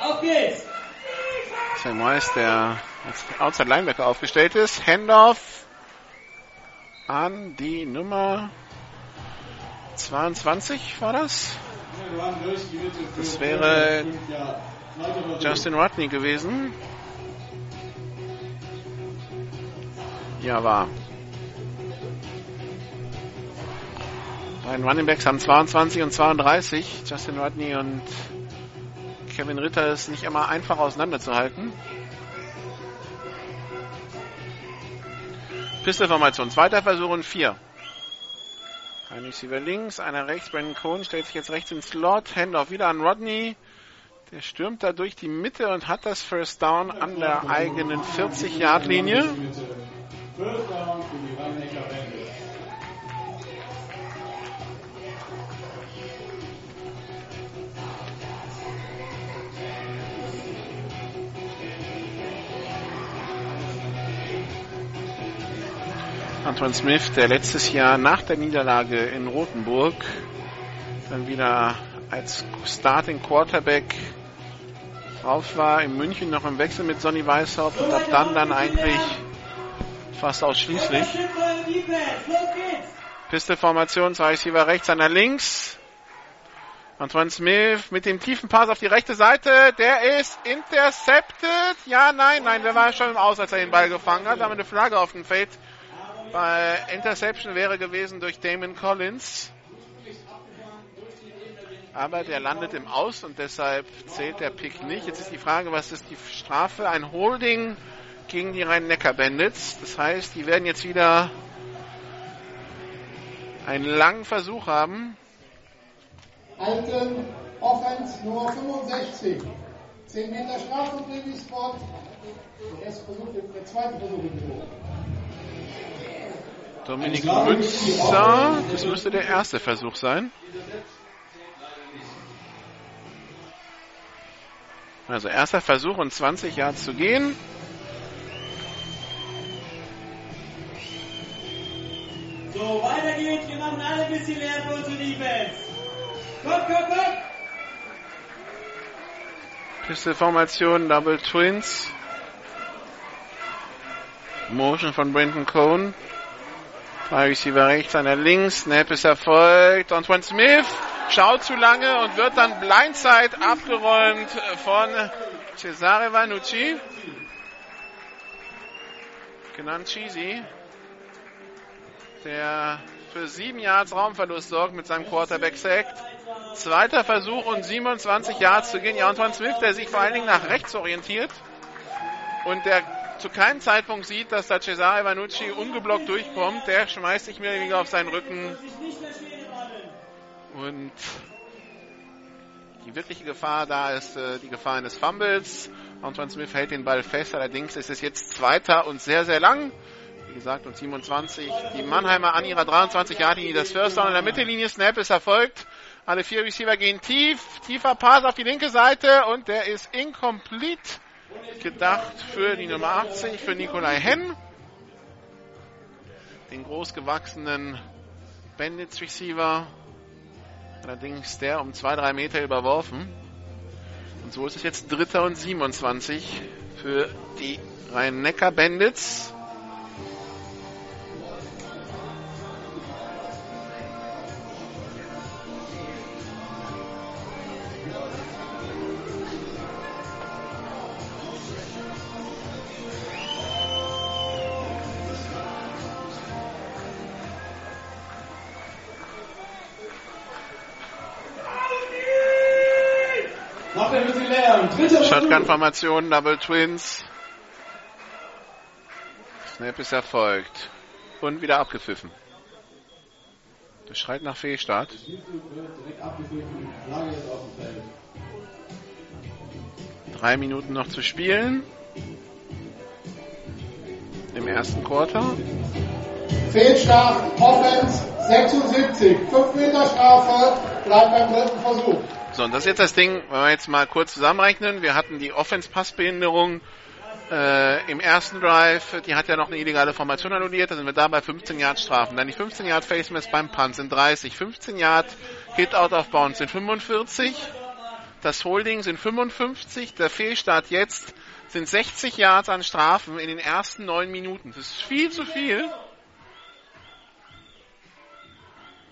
[SPEAKER 1] Auf geht's!
[SPEAKER 3] Sam Weiss, der als Outside Linebacker aufgestellt ist. Handoff an die Nummer 22 war das? Das wäre Justin Rodney gewesen. Ja, war. Beiden Running Backs haben 22 und 32. Justin Rodney und Kevin Ritter ist nicht immer einfach auseinanderzuhalten. Pistolformation. Zweiter Versuch und vier. Ein Receiver links, einer rechts. Brandon Cohn stellt sich jetzt rechts ins Slot. Handoff wieder an Rodney. Der stürmt da durch die Mitte und hat das First Down an der eigenen 40-Yard-Linie. First Down für die Antoine Smith, der letztes Jahr nach der Niederlage in Rothenburg dann wieder als Starting Quarterback drauf war, in München noch im Wechsel mit Sonny Weishaupt und ab dann dann eigentlich fast ausschließlich. Piste-Formation, zwei Receiver rechts, einer links. Antoine Smith mit dem tiefen Pass auf die rechte Seite, der ist intercepted. Ja, nein, nein, der war schon im Aus, als er den Ball gefangen hat. Da haben wir eine Flagge auf dem Feld bei Interception wäre gewesen durch Damon Collins. Aber der landet im Aus und deshalb zählt der Pick nicht. Jetzt ist die Frage, was ist die Strafe? Ein Holding gegen die Rhein-Neckar-Bandits. Das heißt, die werden jetzt wieder einen langen Versuch haben.
[SPEAKER 6] Alten Offense Nummer 65. 10 Meter Strafe und Spot. Der erste Versuch, der zweite Versuch im
[SPEAKER 3] Dominik Münzer, das müsste der erste Versuch sein. Also erster Versuch und 20 Yards zu gehen.
[SPEAKER 1] So, weiter geht's. Wir machen alle ein bisschen mehr für unsere Defense. Komm, komm, komm!
[SPEAKER 3] Pistol-Formation, Double Twins. Motion von Brenton Cohn. Zwei Receiver rechts, einer links. Snap ist erfolgt. Antoine Smith schaut zu lange und wird dann Blindside abgeräumt von Cesare Vanucci. Genannt Cheesy. Der für sieben Yards Raumverlust sorgt mit seinem Quarterback-Sack. Zweiter Versuch und 27 Yards zu gehen. Ja, Antoine Smith, der sich vor allen Dingen nach rechts orientiert und der zu keinem Zeitpunkt sieht, dass da Cesare Vanucci ungeblockt durchkommt. Der schmeißt sich mehr oder weniger auf seinen Rücken. Und die wirkliche Gefahr da ist äh, die Gefahr eines Fumbles. Antoine Smith hält den Ball fest, allerdings ist es jetzt zweiter und sehr, sehr lang gesagt, und 27. Die Mannheimer an ihrer 23 Yard linie Das First Down in der Mittellinie. Snap ist erfolgt. Alle vier Receiver gehen tief. Tiefer Pass auf die linke Seite und der ist incomplete. Gedacht für die Nummer 80, für Nikolai Henn. Den großgewachsenen Bandits Receiver. Allerdings der um zwei, drei Meter überworfen. Und so ist es jetzt Dritter und 27 für die Rhein-Neckar Bandits. Shotgun-Formation, Double Twins. Snap ist erfolgt. Und wieder abgepfiffen. Das schreit nach Fehlstart. Drei Minuten noch zu spielen. Im ersten Quarter.
[SPEAKER 6] Fehlstart, Offense 76. 5 Meter Strafe, bleibt beim dritten Versuch.
[SPEAKER 3] So, und das ist jetzt das Ding, wenn wir jetzt mal kurz zusammenrechnen. Wir hatten die Offense-Passbehinderung äh, im ersten Drive, die hat ja noch eine illegale Formation annulliert, da sind wir da bei 15 Yard Strafen. Dann die 15 Yard Face Mask beim Punt sind 30, 15 Yard Hit Out of Bounds sind 45, das Holding sind 55, der Fehlstart jetzt sind 60 Yards an Strafen in den ersten neun Minuten. Das ist viel zu viel.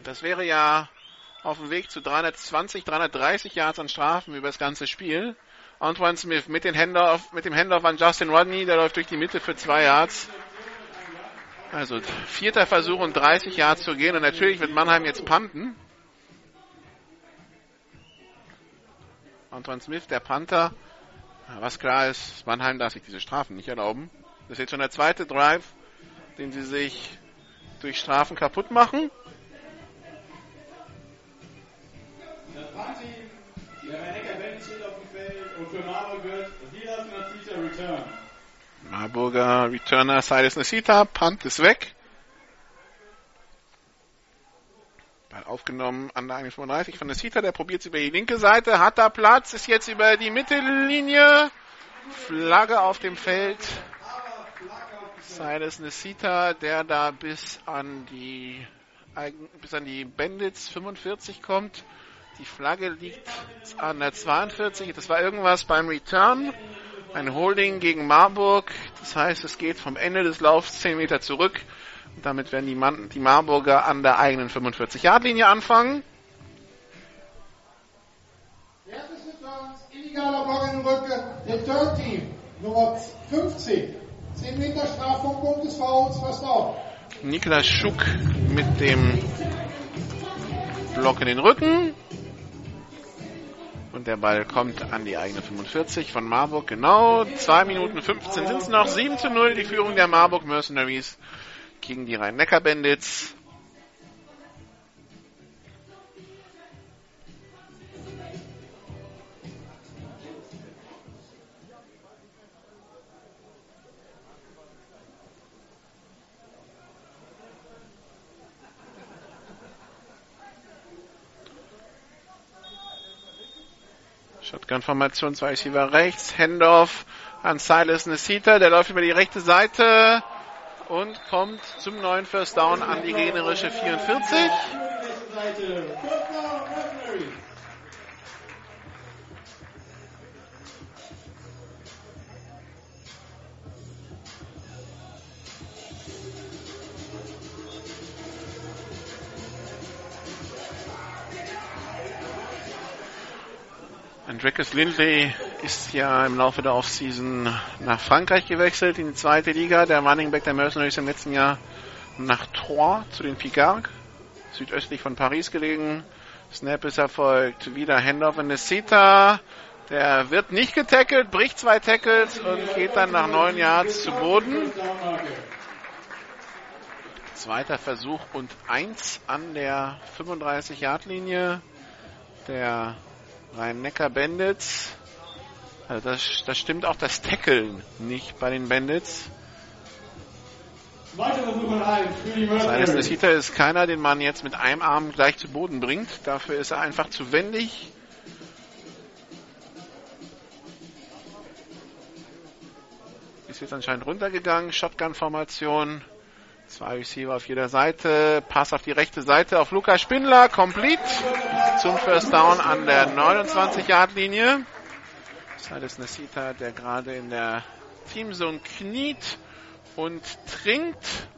[SPEAKER 3] Das wäre ja auf dem Weg zu 320, 330 Yards an Strafen über das ganze Spiel. Antoine Smith mit, den Handoff, mit dem Handoff an Justin Rodney, der läuft durch die Mitte für zwei Yards. Also vierter Versuch und 30 Yards zu gehen und natürlich wird Mannheim jetzt punten. Antoine Smith, der Panther. Was klar ist, Mannheim darf sich diese Strafen nicht erlauben. Das ist jetzt schon der zweite Drive, den sie sich durch Strafen kaputt machen. Marburger Returner Silas Nasita, Punt ist weg. Ball aufgenommen an der 35 von Nasita, der probiert es über die linke Seite, hat da Platz, ist jetzt über die Mittellinie. Flagge auf dem Feld. Silas Nasita, der da bis an die bis an die Bandits 45 kommt. Die Flagge liegt an der 42. Das war irgendwas beim Return. Ein Holding gegen Marburg. Das heißt, es geht vom Ende des Laufs 10 Meter zurück. Und damit werden die, Man die Marburger an der eigenen 45-Yard-Linie anfangen.
[SPEAKER 6] Erstes Returns, illegaler Block in den Rücken, Return Team, Nummer 50. 10 Meter Strafpunkt des Fouls, was auf.
[SPEAKER 3] Niklas Schuck mit dem Block in den Rücken. Und der Ball kommt an die eigene 45 von Marburg. Genau, 2 Minuten 15 sind es noch. 7 zu 0 die Führung der Marburg Mercenaries gegen die Rhein-Neckar-Bandits. Shotgun-Formation, zwei Receiver rechts, Handoff an Silas Nesita, der läuft über die rechte Seite und kommt zum neuen First Down an die gegnerische 44. Andreas Lindley ist ja im Laufe der Offseason nach Frankreich gewechselt, in die zweite Liga. Der Running Back der Mercenaries im letzten Jahr nach Troyes zu den Picards, südöstlich von Paris gelegen. Snap ist erfolgt. Wieder Handoff in Nesita. Der wird nicht getackelt, bricht zwei Tackles und geht dann nach neun Yards zu Boden. Zweiter Versuch und eins an der 35-Yard-Linie. Der Rhein-Neckar Bandits. Also das, das stimmt auch das Tackeln nicht bei den Bandits. Seines
[SPEAKER 1] Mercenaries.
[SPEAKER 3] Nesita ist keiner, den man jetzt mit einem Arm gleich zu Boden bringt. Dafür ist er einfach zu wendig. Ist jetzt anscheinend runtergegangen. Shotgun-Formation. Zwei Receiver auf jeder Seite. Pass auf die rechte Seite auf Luca Spindler. Complete. Zum First Down an der 29-Yard-Linie. Silas Nesita, der gerade in der Teamzone kniet und trinkt.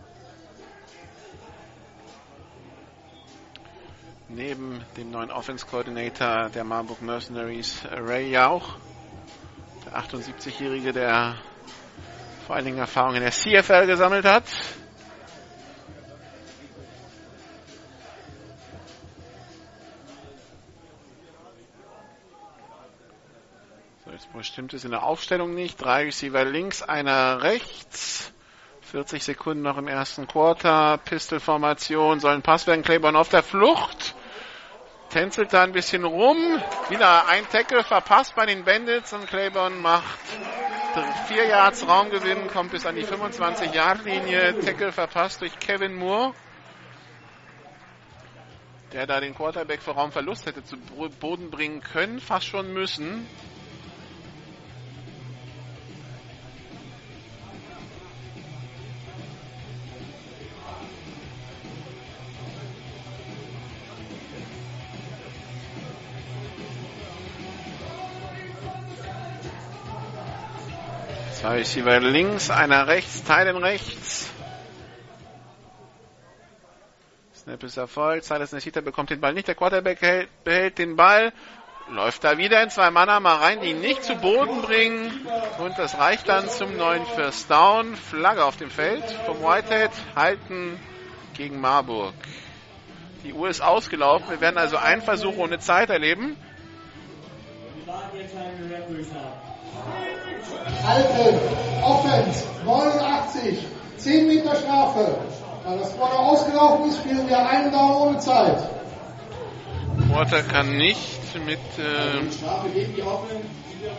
[SPEAKER 3] Neben dem neuen Offense Coordinator der Marburg Mercenaries, Ray Jauch. Der 78-Jährige, der vor allen Dingen Erfahrung in der CFL gesammelt hat. Jetzt stimmt es in der Aufstellung nicht. Drei Receiver links, einer rechts. 40 Sekunden noch im ersten Quarter. Pistol-Formation, soll ein Pass werden. Claiborne auf der Flucht. Tänzelt da ein bisschen rum. Wieder ein Tackle verpasst bei den Bandits und Claiborne macht vier Yards Raumgewinn, kommt bis an die 25-Yard-Linie. Tackle verpasst durch Kevin Moore, der da den Quarterback für Raumverlust hätte zu Boden bringen können, fast schon müssen. Zwei Receiver links, einer rechts, Teilen rechts. Snap ist erfolgt. Silas Neshita bekommt den Ball nicht. Der Quarterback hält, behält den Ball. Läuft da wieder in zwei Manner mal rein, die ihn nicht zu Boden bringen. Und das reicht dann zum neuen First Down. Flagge auf dem Feld vom Whitehead. Halten gegen Marburg. Die Uhr ist ausgelaufen. Wir werden also einen Versuch ohne Zeit erleben.
[SPEAKER 6] Halten, Offense, 89, 10 Meter Strafe. Da das Quarter ausgelaufen ist, spielen wir einen Down ohne Zeit.
[SPEAKER 3] Porter kann nicht mit äh,
[SPEAKER 1] Die Strafe gegen die Offense.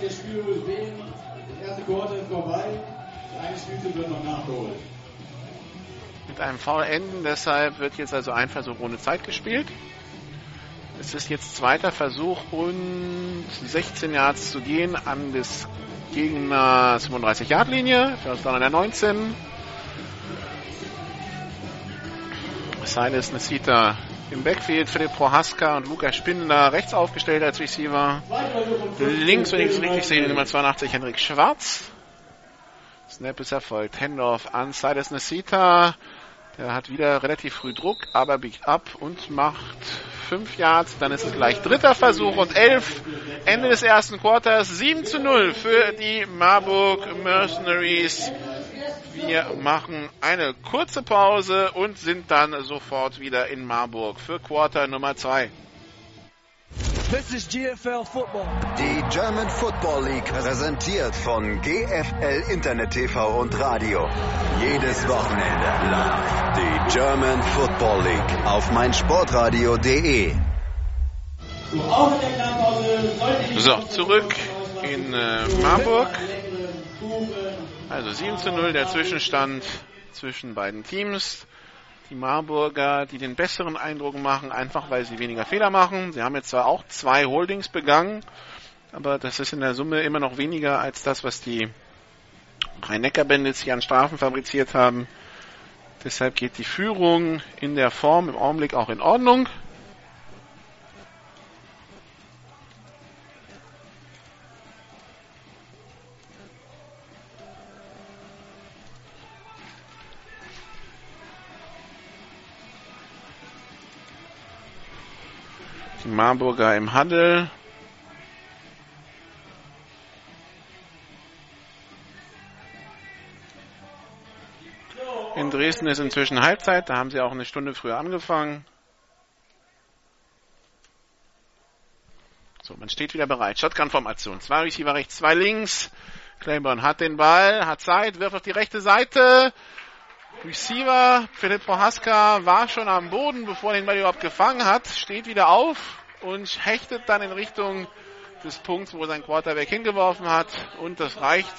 [SPEAKER 1] Das Spiel sehen. Das erste Quarter ist vorbei. Eine Spielzug wird noch nachgeholt.
[SPEAKER 3] mit einem Foul enden. Deshalb wird jetzt also ein Versuch ohne Zeit gespielt. Es ist jetzt zweiter Versuch und 16 Yards zu gehen an des Gegner 35 Yard Linie. First down an der 19. Silas Nesita im Backfield, Philipp Prohaska und Lukas Spindler rechts aufgestellt als Receiver. Links, wenn ich es richtig sehe, Nummer
[SPEAKER 1] Mercenaries.
[SPEAKER 3] 82 Henrik Schwarz. Snap ist erfolgt. Handoff an Silas Nesita. Der hat wieder relativ früh Druck, aber biegt ab und macht 5 Yards. Dann ist es gleich dritter Versuch und 11. Ende des ersten Quarters. 7 zu 0 für die Marburg Mercenaries. Wir machen eine kurze Pause und sind dann sofort wieder in Marburg für Quarter Nummer 2.
[SPEAKER 7] This is GFL Football.
[SPEAKER 2] Die German Football League präsentiert von GFL Internet TV und Radio. Jedes Wochenende live die German Football League auf meinsportradio.de.
[SPEAKER 1] So,
[SPEAKER 3] zurück in äh, Marburg. Also 7 zu 0 der Zwischenstand zwischen beiden Teams. Die Marburger, die den besseren Eindruck machen, einfach weil sie weniger Fehler machen. Sie haben jetzt zwar auch zwei Holdings begangen, aber das ist in der Summe immer noch weniger als das, was die Rhein-Neckar-Bandits hier an Strafen fabriziert haben. Deshalb geht die Führung in der Form im Augenblick auch in Ordnung. Die Marburger im Handel. In Dresden ist inzwischen Halbzeit, da haben sie auch eine Stunde früher angefangen. So, man steht wieder bereit. Shotgun-Formation. Zwei Receiver rechts, zwei links. Claiborne hat den Ball, hat Zeit, wirft auf die rechte Seite. Receiver, Philipp Prohaska war schon am Boden, bevor er den Ball überhaupt gefangen hat, steht wieder auf und hechtet dann in Richtung des Punkts, wo sein Quarterback hingeworfen hat. Und das reicht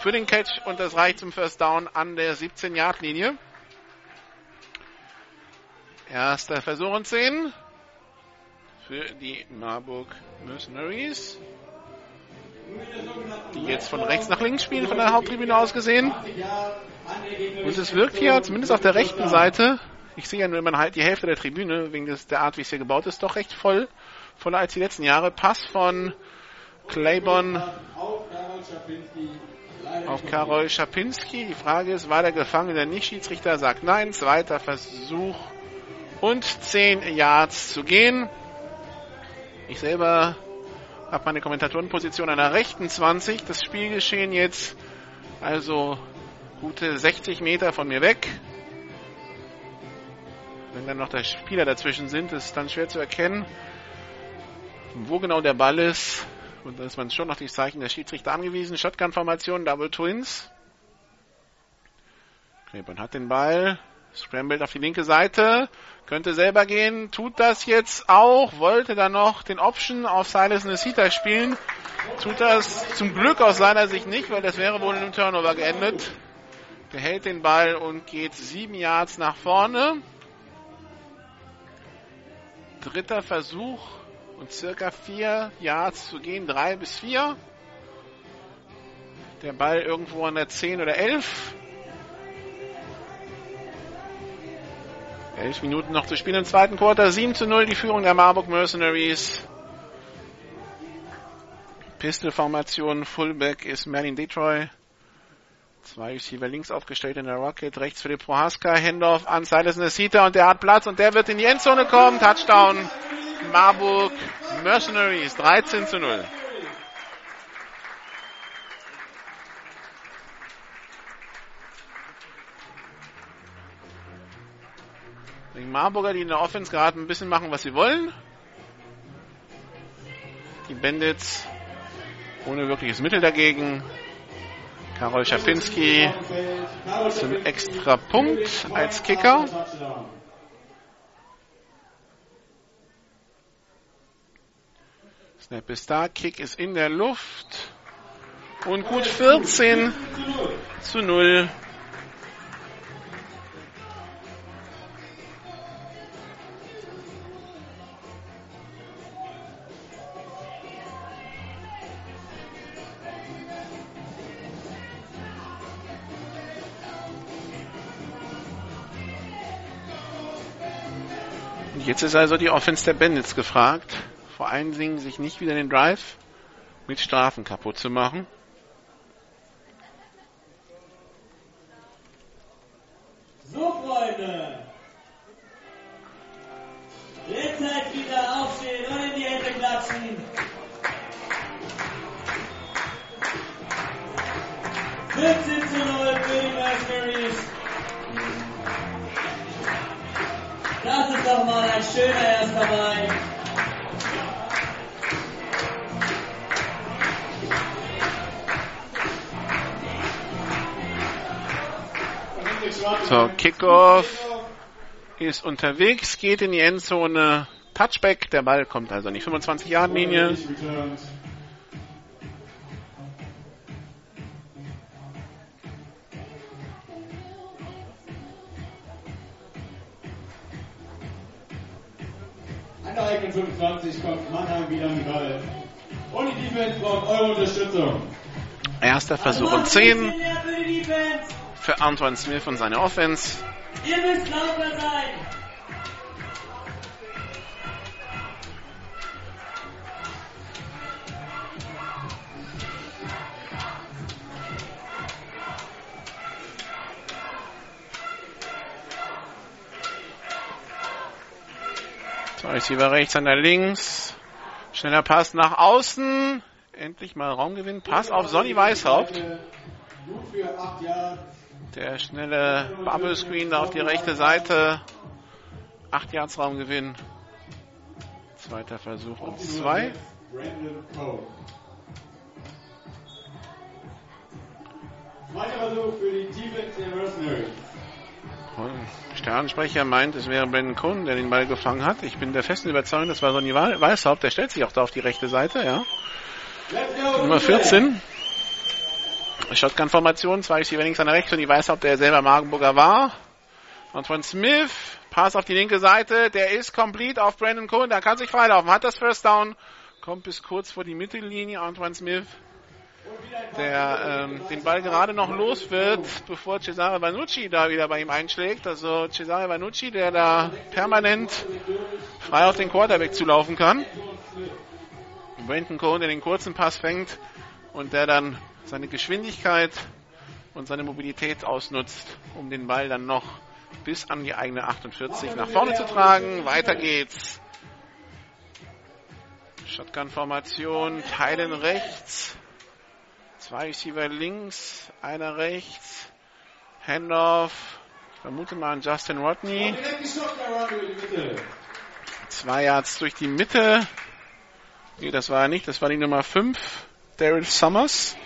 [SPEAKER 3] für den Catch und das reicht zum First Down an der 17-Yard-Linie. Erster Versuch und 10 für die Marburg Mercenaries. Die jetzt von rechts nach links spielen, von der Haupttribüne aus gesehen. Und es wirkt hier, zumindest auf der rechten Seite, ich sehe ja nur immer halt die Hälfte der Tribüne, wegen des, der Art, wie es hier gebaut ist, doch recht voll, voller als die letzten Jahre. Pass von Claiborne auf Karol Schapinski. Die Frage ist, war der Gefangene der Nicht-Schiedsrichter? Sagt nein. Zweiter Versuch und 10 Yards zu gehen. Ich selber habe meine Kommentatorenposition an der rechten 20. Das Spielgeschehen jetzt also gute 60 Meter von mir weg. Wenn dann noch der Spieler dazwischen sind, ist dann schwer zu erkennen, wo genau der Ball ist. Und da ist man schon noch die Zeichen der Schiedsrichter angewiesen. Shotgun-Formation, Double Twins. Kleber hat den Ball. Scrambled auf die linke Seite. Könnte selber gehen. Tut das jetzt auch. Wollte dann noch den Option auf Silas Nesita spielen. Tut das zum Glück aus seiner Sicht nicht, weil das wäre wohl in einem Turnover geendet. Der hält den Ball und geht sieben Yards nach vorne. Dritter Versuch und circa vier Yards zu gehen, drei bis vier. Der Ball irgendwo an der 10 oder 11. Elf Minuten noch zu spielen im zweiten Quarter. 7 zu 0 die Führung der Marburg Mercenaries. Pistol-Formation, Fullback ist Merlin Detroit. Zwei Receiver links aufgestellt in der Rocket, rechts für die Prohaska, Handoff an Silas Nesita und der hat Platz und der wird in die Endzone kommen. Touchdown Marburg Mercenaries 13 zu 0. Die Marburger, die in der Offense gerade ein bisschen machen, was sie wollen. Die Bandits ohne wirkliches Mittel dagegen. Karol Schapinski zum extra Punkt als Kicker. Snap ist da, Kick ist in der Luft. Und gut 14 zu 0. Jetzt ist also die Offense der Bandits gefragt. Vor allen Dingen sich nicht wieder den Drive mit Strafen kaputt zu machen.
[SPEAKER 1] So, Freunde. Halt wieder aufstehen und in die Hände klatschen. 14 zu 0 für die Mercenaries. Das ist doch mal ein schöner erster Bein.
[SPEAKER 3] So, Kickoff ist unterwegs, geht in die Endzone. Touchback, der Ball kommt also an die 25
[SPEAKER 1] An der eigenen 25 kommt Mannheim wieder an den Ball. Und die Defense braucht eure Unterstützung.
[SPEAKER 3] Erster Versuch und 10 für Antoine Smith und seine Offense.
[SPEAKER 1] Ihr müsst lauter sein.
[SPEAKER 3] So, Receiver rechts, an der links. Schneller Pass nach außen. Endlich mal Raumgewinn. Pass auf Sonny
[SPEAKER 6] acht Jahre.
[SPEAKER 3] Der schnelle Bubble Screen da auf die rechte Seite. 8 Yards Raumgewinn. Zweiter Versuch und zwei.
[SPEAKER 6] Zweiter Versuch für die Defense der Mercenaries.
[SPEAKER 3] Sternensprecher meint, es wäre Brandon Cohn, der den Ball gefangen hat. Ich bin der festen Überzeugung, das war Sonny Weishaupt. Der stellt sich auch da auf die rechte Seite, ja. Nummer 14. Shotgun-Formation, zwei Receiver links an der rechts und die Weishaupt, der selber Magenburger war. Antoine Smith, Pass auf die linke Seite, der ist complete auf Brandon Cohen, der kann sich freilaufen, hat das First Down, kommt bis kurz vor die Mittellinie, Antoine Smith, der ähm, den Ball gerade noch los wird, bevor Cesare Vanucci da wieder bei ihm einschlägt. Also Cesare Vanucci, der da permanent frei auf den Quarterback zulaufen kann. Brandon Cohen, der den kurzen Pass fängt und der dann seine Geschwindigkeit und seine Mobilität ausnutzt, um den Ball dann noch bis an die eigene 48 nach vorne zu tragen. Weiter geht's. Shotgun-Formation, Teilen rechts. Zwei Receiver links, einer rechts. Handoff. Ich vermute mal an Justin Rodney. Zwei Yards durch die Mitte. Nee, das war er nicht. Das war die Nummer 5. Daryl Summers.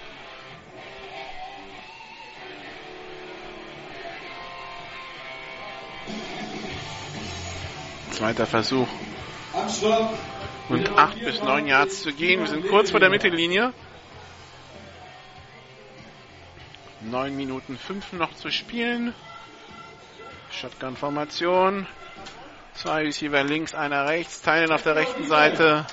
[SPEAKER 3] Zweiter Versuch. Und 8 bis 9 Yards zu gehen. Wir sind kurz vor der Mittellinie. 9 Minuten 5 noch zu spielen. Shotgun-Formation. Zwei Receiver links, einer rechts. Teilen auf der rechten Seite.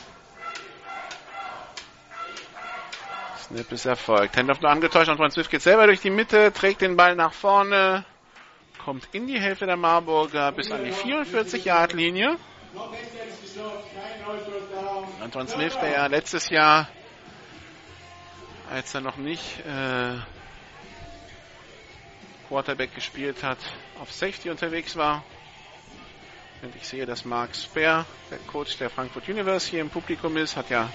[SPEAKER 3] Snap ist erfolgt. Handoff nur angetäuscht. Antoine Swift geht selber durch die Mitte, trägt den Ball nach vorne, kommt in die Hälfte der Marburger bis an die 44-Yard-Linie. Antoine Smith, der ja letztes Jahr, als er noch nicht äh, Quarterback gespielt hat, auf Safety unterwegs war. Und ich sehe, dass Mark Speer, der Coach der Frankfurt Universe, hier im Publikum ist, hat ja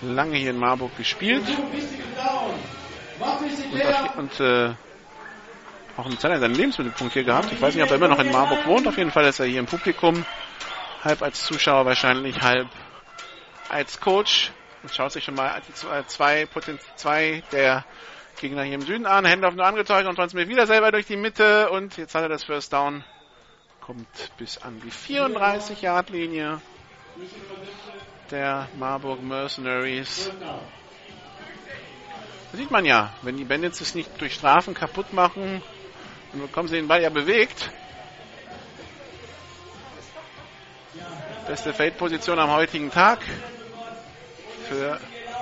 [SPEAKER 3] lange hier in Marburg gespielt. Und, und äh, auch eine Zeit lang seinen Lebensmittelpunkt hier gehabt. Ich weiß nicht, ob er immer noch in Marburg wohnt. Auf jeden Fall ist er hier im Publikum. Halb als Zuschauer wahrscheinlich, halb als Coach. Und schaut sich schon mal die zwei, zwei der Gegner hier im Süden an. Hände auf nur angetäuscht und mir wieder selber durch die Mitte. Und jetzt hat er das First Down. Kommt bis an die 34 Yard Linie der Marburg Mercenaries. Da sieht man ja, wenn die Bandits es nicht durch Strafen kaputt machen, dann bekommen sie den Ball ja bewegt. Beste Feldposition am heutigen Tag für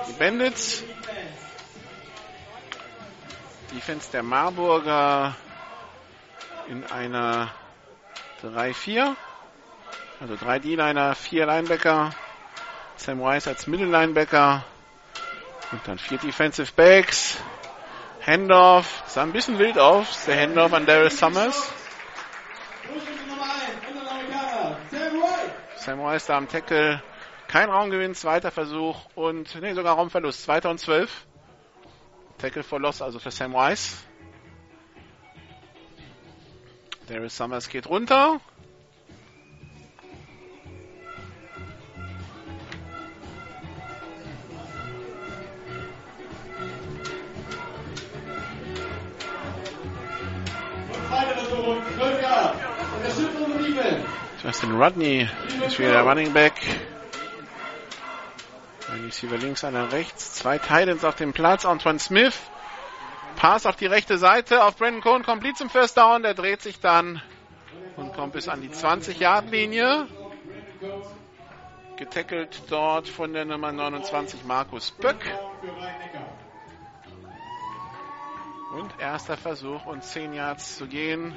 [SPEAKER 3] die Bandits. Defense der Marburger in einer 3-4. Also drei D-Liner, vier Linebacker. Sam Rice als Mittellinebacker. Und dann vier Defensive Backs. Handoff. Sah ein bisschen wild aus. Der Handoff an Daryl Summers. Sam Rice da am Tackle. Kein Raumgewinn, zweiter Versuch und, nee, sogar Raumverlust. Zweiter und zwölf. Tackle for Loss, also für Sam Rice. Daryl Summers geht runter. Justin Rodney ist wieder der Running Back. Ein Receiver links, einer rechts. Zwei Titans auf dem Platz. Antoine Smith. Pass auf die rechte Seite auf Brandon Cohen. Komplett zum First Down. Der dreht sich dann und kommt bis an die 20-Yard-Linie. Getackelt dort von der Nummer 29 Markus Böck. Und erster Versuch und 10 Yards zu gehen.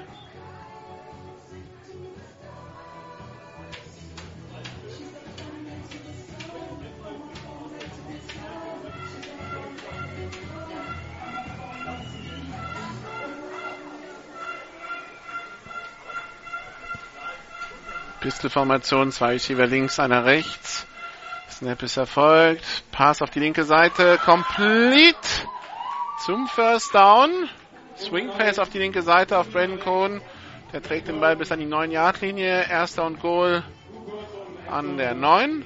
[SPEAKER 3] Pistolformation, zwei Receiver links, einer rechts. Snap ist erfolgt. Pass auf die linke Seite. Complete zum First Down. Swing Pass auf die linke Seite auf Brandon Cohn. Der trägt den Ball bis an die 9-Yard-Linie. Erster und Goal an der 9.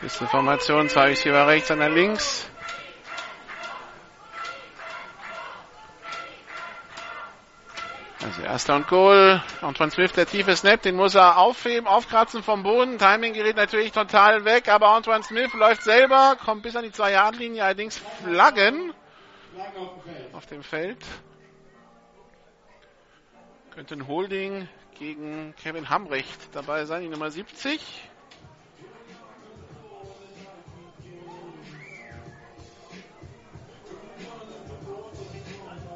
[SPEAKER 3] Bisschen Formation, zeige ich über rechts, einer links. Also erster und Goal. Antoine Smith, der tiefe Snap, den muss er aufheben, aufkratzen vom Boden. Timing gerät natürlich total weg, aber Antoine Smith läuft selber, kommt bis an die 2 Yard linie allerdings Flaggen auf dem Feld. Könnte ein Holding gegen Kevin Hamrecht dabei sein, die Nummer 70.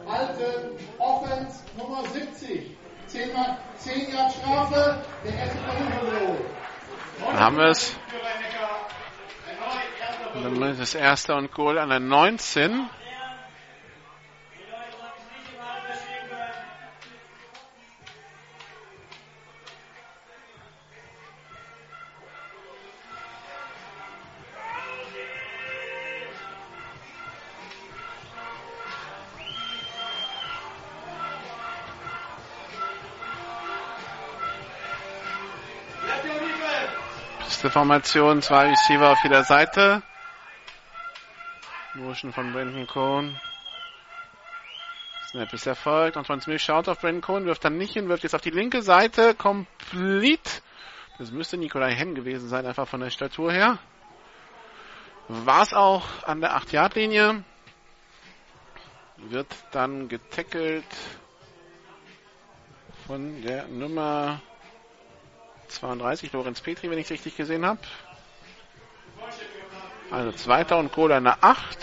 [SPEAKER 6] Alten, Offense Nummer 70. 10, 10 Jahre Strafe, der erste Versuch
[SPEAKER 3] Dann haben wir es. Und dann ist das erste und Goal an der 19. Formation, zwei Receiver auf jeder Seite. Motion von Brandon Cohn. Snap ist erfolgt. Antoine Smith schaut auf Brandon Cohn, wirft dann nicht hin, wirft jetzt auf die linke Seite. Complete. Das müsste Nikolai Henn gewesen sein, einfach von der Statur her. War es auch an der 8-Yard-Linie. Wird dann getackelt von der Nummer 32, Lorenz Petri, wenn ich richtig gesehen habe. Also zweiter und an der 8.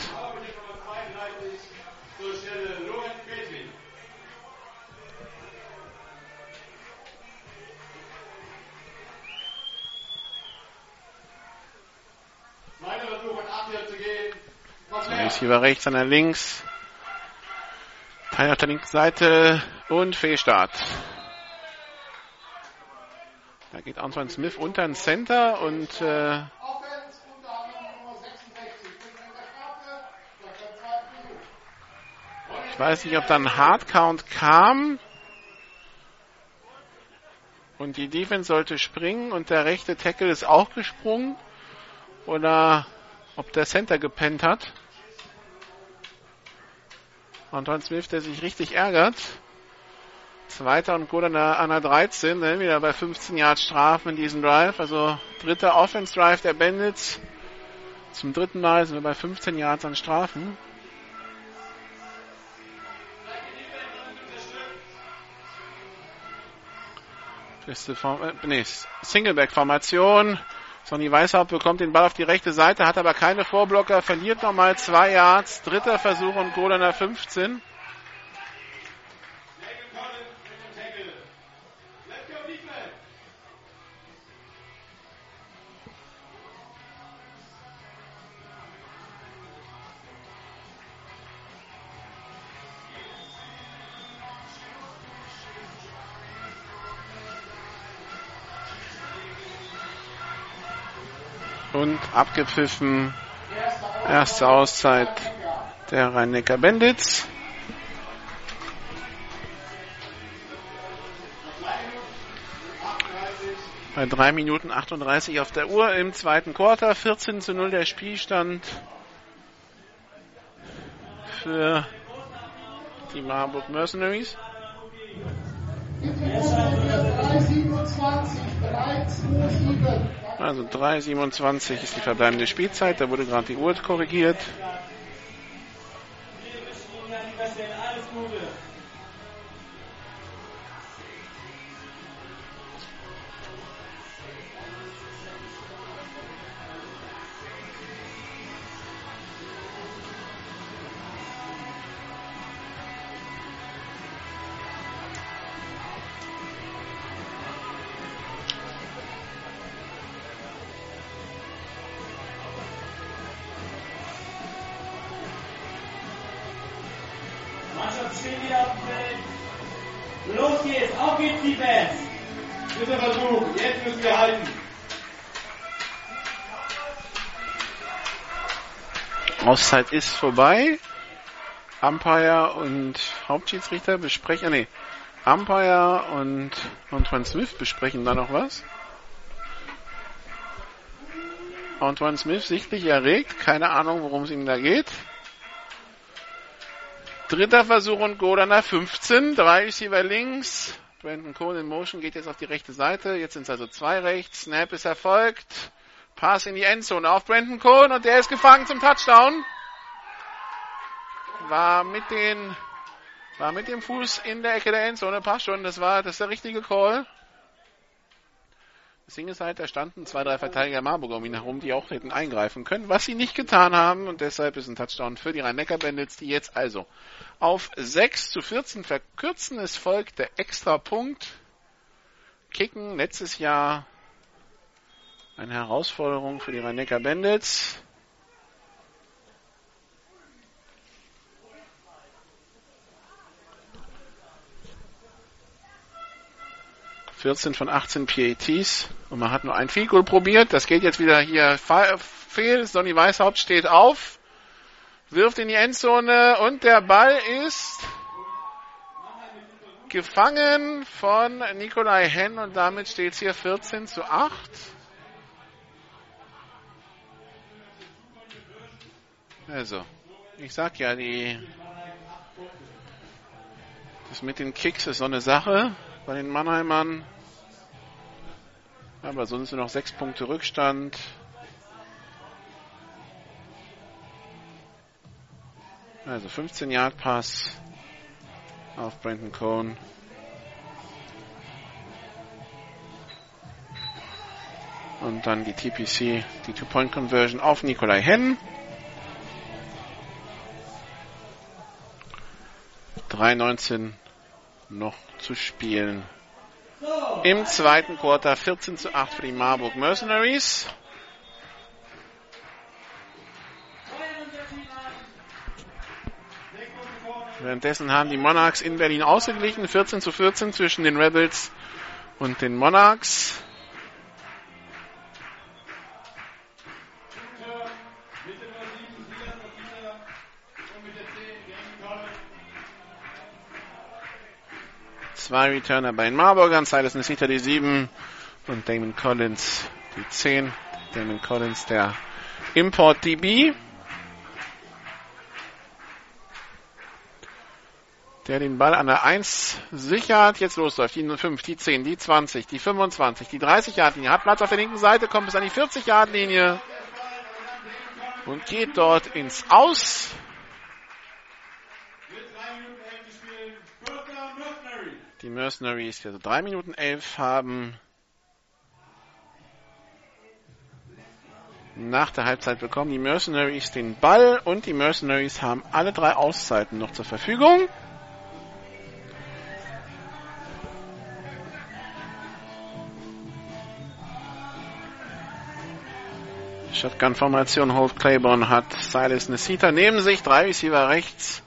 [SPEAKER 3] Receiver rechts, an der links. Teil auf der linken Seite und Fehlstart. Da geht Antoine Smith unter den Center und äh, ich weiß nicht, ob da ein Hardcount kam und die Defense sollte springen und der rechte Tackle ist auch gesprungen oder ob der Center gepennt hat. Antoine Smith, der sich richtig ärgert. Zweiter und gut an der, an der 13, ne? wieder bei 15 Yard Strafen in diesem Drive. Also dritter Offense Drive der Bandits. Zum dritten Mal sind wir bei 15 Yards an Strafen. Form, äh, nee, Singleback-Formation. Sonny Weishaupt bekommt den Ball auf die rechte Seite, hat aber keine Vorblocker, verliert nochmal zwei Yards. Dritter Versuch und Goal an der 15. abgepfiffen. Erste Auszeit der Rhein-Neckar Bandits. Bei 3 Minuten 38 auf der Uhr im zweiten Quarter. 14 zu 0 der Spielstand für die Marburg Mercenaries.
[SPEAKER 6] 327, 327.
[SPEAKER 3] Also 3,27 ist die verbleibende Spielzeit. Da wurde gerade die Uhr korrigiert. Auszeit ist vorbei. Umpire und Hauptschiedsrichter besprechen, ah, nee, Umpire und Antoine Smith besprechen da noch was. Antoine Smith sichtlich erregt, keine Ahnung, worum es ihm da geht. Dritter Versuch und der 15. Drei Receiver links. Brandon Cole in Motion geht jetzt auf die rechte Seite. Jetzt sind es also zwei rechts. Snap ist erfolgt. Pass in die Endzone auf Brandon Cole und der ist gefangen zum Touchdown. War mit den, war mit dem Fuß in der Ecke der Endzone. Passt schon. Das war, das ist der richtige Call. Halt, da standen zwei, drei Verteidiger Marburg um ihn herum, die auch hätten eingreifen können, was sie nicht getan haben und deshalb ist ein Touchdown für die Rhein-Neckar-Bandits, die jetzt also auf 6 zu 14 verkürzen. Es folgt der extra Punkt. Kicken letztes Jahr eine Herausforderung für die Rhein-Neckar-Bandits. 14 von 18 PATs und man hat nur ein Field Goal probiert. Das geht jetzt wieder hier fehl. Sonny Weißhaupt steht auf, wirft in die Endzone und der Ball ist gefangen von Nikolai Henn und damit steht es hier 14 zu 8. Also, ich sag ja, die das mit den Kicks ist so eine Sache bei den Mannheimern. Aber sonst nur noch sechs Punkte Rückstand. Also 15 Yard Pass auf Brandon Cohn. Und dann die TPC, die Two-Point-Conversion auf Nikolai Henn. 3,19 noch zu spielen. Im zweiten Quarter 14 zu 8 für die Marburg Mercenaries. Währenddessen haben die Monarchs in Berlin ausgeglichen. 14 zu 14 zwischen den Rebels und den Monarchs. Zwei Returner bei den Marburgern. Silas Nesita die 7 und Damon Collins die 10. Damon Collins der Import DB. Der den Ball an der 1 sichert. Jetzt losläuft. Die 5, die 10, die 20, die 25, die 30 Yard Linie. Hat Platz auf der linken Seite, kommt bis an die 40 Yard Linie. Und geht dort ins Aus. Die Mercenaries, die also 3 Minuten 11 haben, nach der Halbzeit bekommen die Mercenaries den Ball und die Mercenaries haben alle drei Auszeiten noch zur Verfügung. Shotgun-Formation, Holt Claiborne hat Silas Nesita neben sich, drei Receiver rechts,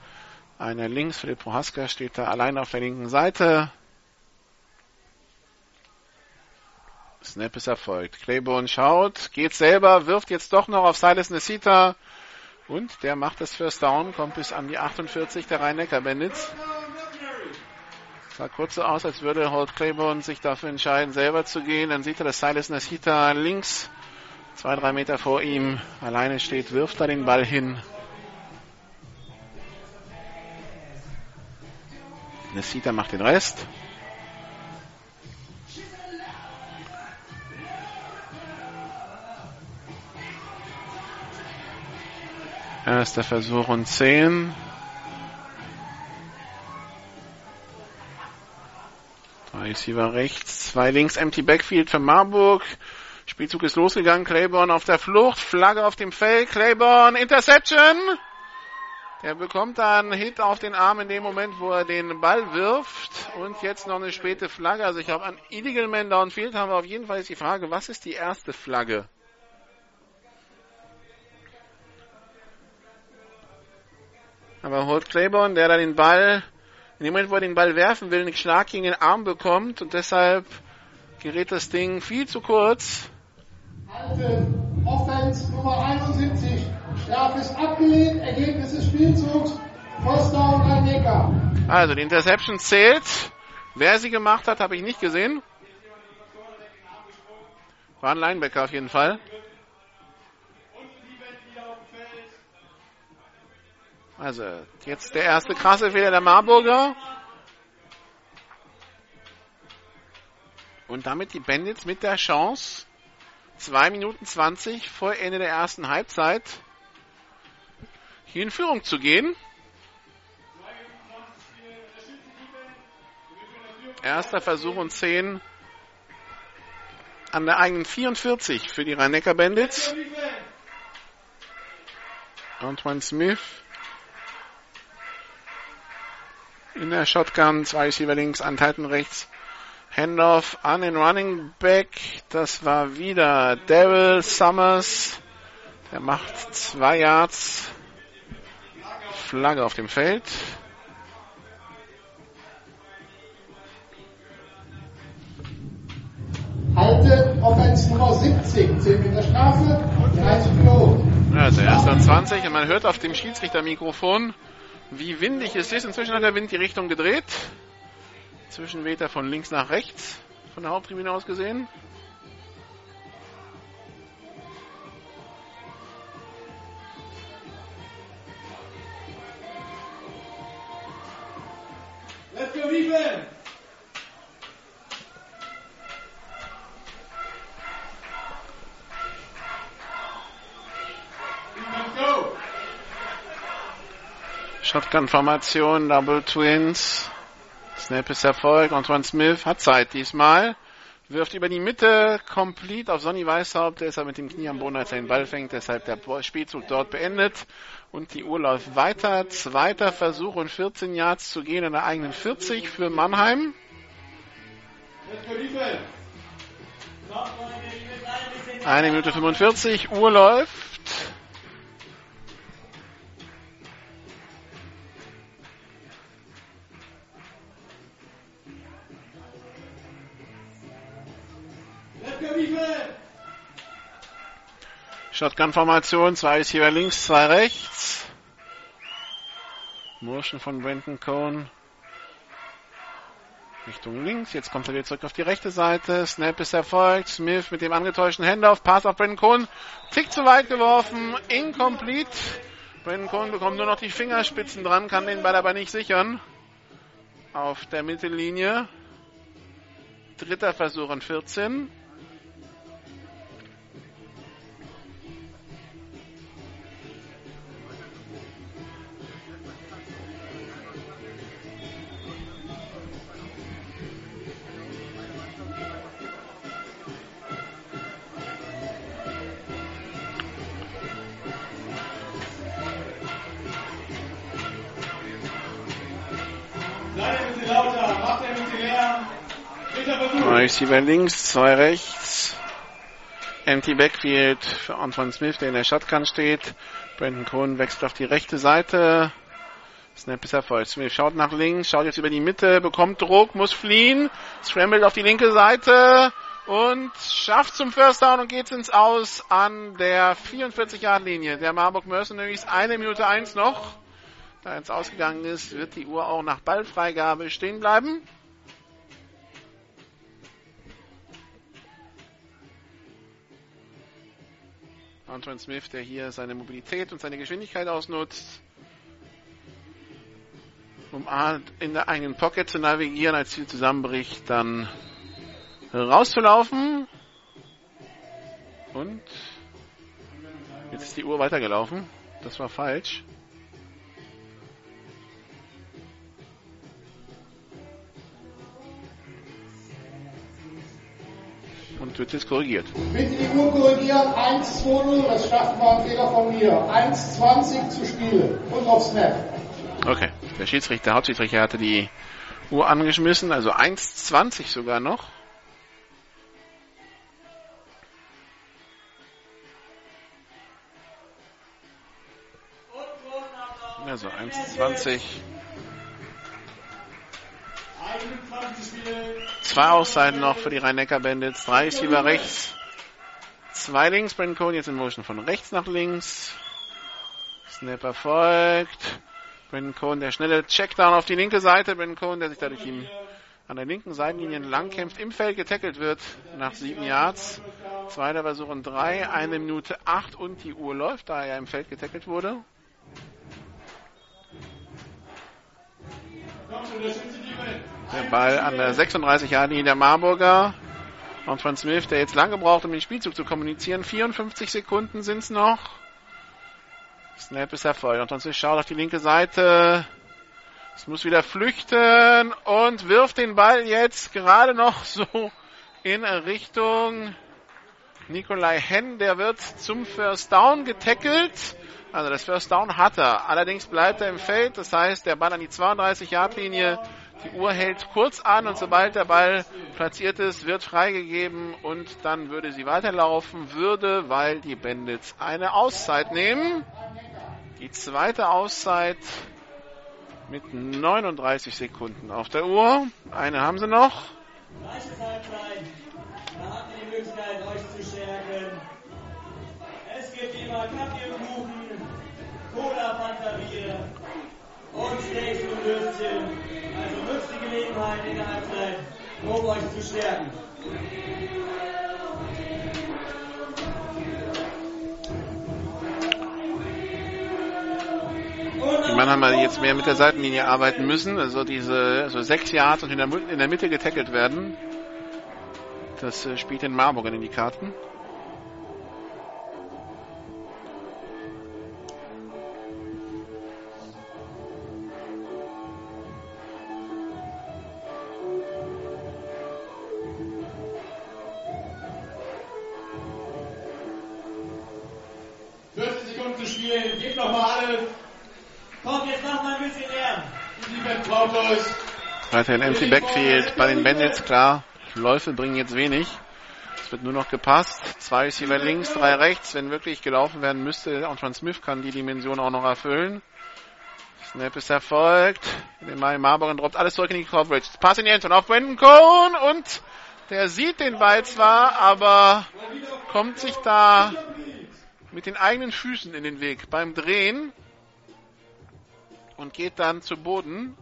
[SPEAKER 3] einer links, Philipp Prohaska steht da allein auf der linken Seite. Snap ist erfolgt. Claiborne schaut, geht selber, wirft jetzt doch noch auf Silas Nesita. Und der macht das First Down, kommt bis an die 48 der Rhein-Neckar-Bandits. Sah kurz so aus, als würde Holt Claiborne sich dafür entscheiden, selber zu gehen. Dann sieht er, dass Silas Nesita links, zwei, drei Meter vor ihm, alleine steht, wirft er den Ball hin. Nesita macht den Rest. Erster Versuch und 10. Drei Receiver rechts, zwei links, empty Backfield für Marburg. Spielzug ist losgegangen, Claiborne auf der Flucht, Flagge auf dem Feld, Claiborne, Interception! Er bekommt einen Hit auf den Arm in dem Moment, wo er den Ball wirft. Und jetzt noch eine späte Flagge. Also ich glaube, an Illegal Man Downfield haben wir auf jeden Fall die Frage, was ist die erste Flagge? Aber Holt Claiborne, der da den Ball, in dem Moment, wo er den Ball werfen will, einen Schlag gegen den Arm bekommt und deshalb gerät das Ding viel zu kurz.
[SPEAKER 6] Halten. Offense Nummer 71. Straf ist abgelehnt. Ergebnis des Spielzugs. First down rhein
[SPEAKER 3] Also die Interception zählt. Wer sie gemacht hat, habe ich nicht gesehen. War ein Linebacker auf jeden Fall. Also jetzt der erste krasse Fehler der Marburger. Und damit die Bandits mit der Chance, 2 Minuten 20 vor Ende der ersten Halbzeit hier in Führung zu gehen. Erster Versuch und 10 an der eigenen 44 für die rhein Bandits. Antoine Smith in der Shotgun, zwei Receiver links, Anteilten rechts. Handoff an den Running Back. Das war wieder Daryl Summers. Der macht zwei Yards. Flagge auf dem Feld.
[SPEAKER 6] Halte Offense Nummer 17, 10 Meter Strafe, 1 Klo.
[SPEAKER 3] Also erst an 20 und man hört auf dem Schiedsrichtermikrofon, wie windig es ist. Inzwischen hat der Wind die Richtung gedreht. Inzwischen weht er von links nach rechts, von der Haupttribüne aus gesehen.
[SPEAKER 1] Defense! Go!
[SPEAKER 3] Shotgun-Formation, Double Twins. Snap ist Erfolg. Antoine Smith hat Zeit diesmal. Wirft über die Mitte, complete auf Sonny Weishaupt. Der ist aber mit dem Knie am Boden, als er den Ball fängt. Deshalb der Spielzug dort beendet. Und die Uhr läuft weiter. Zweiter Versuch und 14 Yards zu gehen in der eigenen 40 für Mannheim. Eine Minute 45, Uhr läuft. Shotgun-Formation, zwei ist hier links, zwei rechts. Motion von Brenton Cohn. Richtung links, jetzt kommt er wieder zurück auf die rechte Seite. Snap ist erfolgt. Smith mit dem angetäuschten Handoff. Pass auf Brenton Cohn. Tick zu weit geworfen. Incomplete. Brenton Cohn bekommt nur noch die Fingerspitzen dran, kann den Ball aber nicht sichern. Auf der Mittellinie. Dritter Versuch und 14. Zwei Receiver links, zwei rechts. Empty Backfield für Antoine Smith, der in der Shotgun steht. Brandon Cohn wechselt auf die rechte Seite. Snap ist erfolgt. Smith schaut nach links, schaut jetzt über die Mitte, bekommt Druck, muss fliehen. Scrambled auf die linke Seite und schafft zum First Down und geht ins Aus an der 44-Yard-Linie der Marburg Mercenaries. Eine Minute eins noch. Da jetzt ausgegangen ist, wird die Uhr auch nach Ballfreigabe stehen bleiben. Antoine Smith, der hier seine Mobilität und seine Geschwindigkeit ausnutzt, um in der eigenen Pocket zu navigieren, als sie zusammenbricht, dann rauszulaufen. Und jetzt ist die Uhr weitergelaufen. Das war falsch. Und wird jetzt korrigiert.
[SPEAKER 6] Bitte die Uhr korrigieren. 1-2-0, das schafft war ein Fehler von mir. 1-20 zu spielen und auf Snap.
[SPEAKER 3] Okay, der Schiedsrichter, Hauptschiedsrichter hatte die Uhr angeschmissen, also 1,20 sogar noch. Also 1,20.
[SPEAKER 1] 21 Spiele.
[SPEAKER 3] Zwei Auszeiten noch für die Rhein-Neckar-Bandits. Drei Receiver rechts. Zwei links. Brandon Cohn jetzt in Motion von rechts nach links. Snap erfolgt. Brandon Cohn, der schnelle Checkdown auf die linke Seite. Brandon Cohn, der sich dadurch ihm an der linken Seitenlinie lang kämpft, im Feld getackelt wird nach sieben Yards. Zweiter Versuch und drei. Eine Minute acht und die Uhr läuft, da er im Feld getackelt wurde. Der Ball an der 36 Jahre linie der Marburger. Und von Smith, der jetzt lange braucht, um den Spielzug zu kommunizieren. 54 Sekunden sind es noch. Snap ist erfolgt. Und Smith schaut auf die linke Seite. Es muss wieder flüchten und wirft den Ball jetzt gerade noch so in Richtung Nikolai Henn. Der wird zum First Down getackelt. Also das First Down hat er. Allerdings bleibt er im Feld. Das heißt, der Ball an die 32-Yard-Linie. Die Uhr hält kurz an und sobald der Ball platziert ist, wird freigegeben und dann würde sie weiterlaufen, würde, weil die Bandits eine Auszeit nehmen. Die zweite Auszeit mit 39 Sekunden auf der Uhr. Eine haben sie noch.
[SPEAKER 1] Es gibt immer Kaffee und Kuchen, Cola, Fanta, Bier und Steaks und Würstchen. Also nutzt die Gelegenheit in der Halbzeit, um euch zu stärken.
[SPEAKER 3] Die Mannheimer jetzt mehr mit der Seitenlinie arbeiten müssen, also diese so sechs Yards und in der, in der Mitte getackelt werden. Das äh, spielt den Marburgern in die Karten.
[SPEAKER 1] Spielen. Gebt noch mal alles. Kommt, jetzt macht mal ein bisschen euch.
[SPEAKER 3] Weiterhin Empty Backfield bei den Bandits, klar. Läufe bringen jetzt wenig. Es wird nur noch gepasst. Zwei Receiver links, drei rechts. Wenn wirklich gelaufen werden müsste, Antoine Smith kann die Dimension auch noch erfüllen. Snap ist erfolgt. Den Mai Marbury droppt alles zurück in die Coverage. Pass in die Endzone auf Brandon Cohn und der sieht den Ball zwar, aber kommt sich da mit den eigenen Füßen in den Weg beim Drehen und geht dann zu Boden.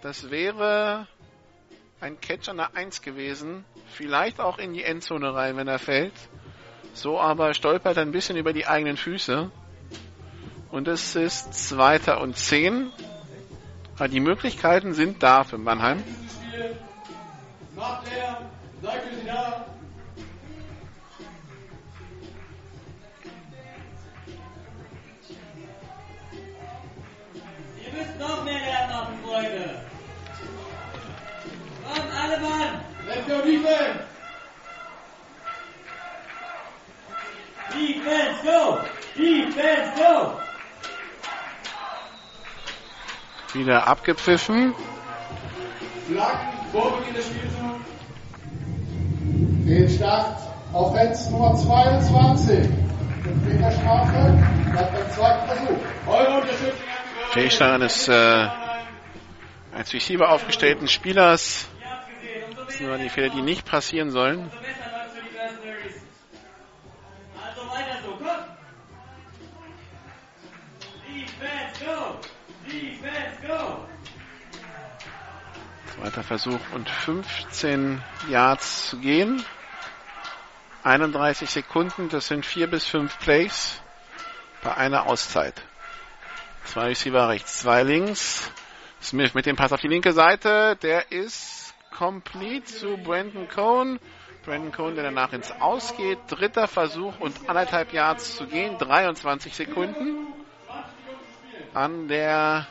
[SPEAKER 3] Das wäre ein Catch an der 1 gewesen. Vielleicht auch in die Endzone rein, wenn er fällt. So aber stolpert er ein bisschen über die eigenen Füße. Und es ist Zweiter und 10. Aber die Möglichkeiten sind da für Mannheim.
[SPEAKER 1] Macht Lärm. Seid ihr da? Ihr müsst noch mehr Lärm machen, Freunde. Kommt alle Mann. Let's go Defense. Defense, go. Defense, go.
[SPEAKER 3] Wieder abgepfiffen.
[SPEAKER 1] Flaggen vor Beginn des Spielzugs.
[SPEAKER 6] Den Start Offense Nummer 22. Mit der Strafe bleibt beim zweiten Versuch.
[SPEAKER 1] Eure Unterstützung
[SPEAKER 3] Fehlstart eines äh, als Receiver aufgestellten Spielers. Das sind nur die Fehler, die nicht passieren sollen. Zweiter Versuch und 15 Yards zu gehen. 31 Sekunden, das sind vier bis fünf Plays bei einer Auszeit. Zwei Receiver rechts, zwei links. Smith mit dem Pass auf die linke Seite, der ist complete zu Brandon Cohn. Brandon Cohn, der danach ins Ausgeht. Dritter Versuch und anderthalb Yards zu gehen, 23 Sekunden. An der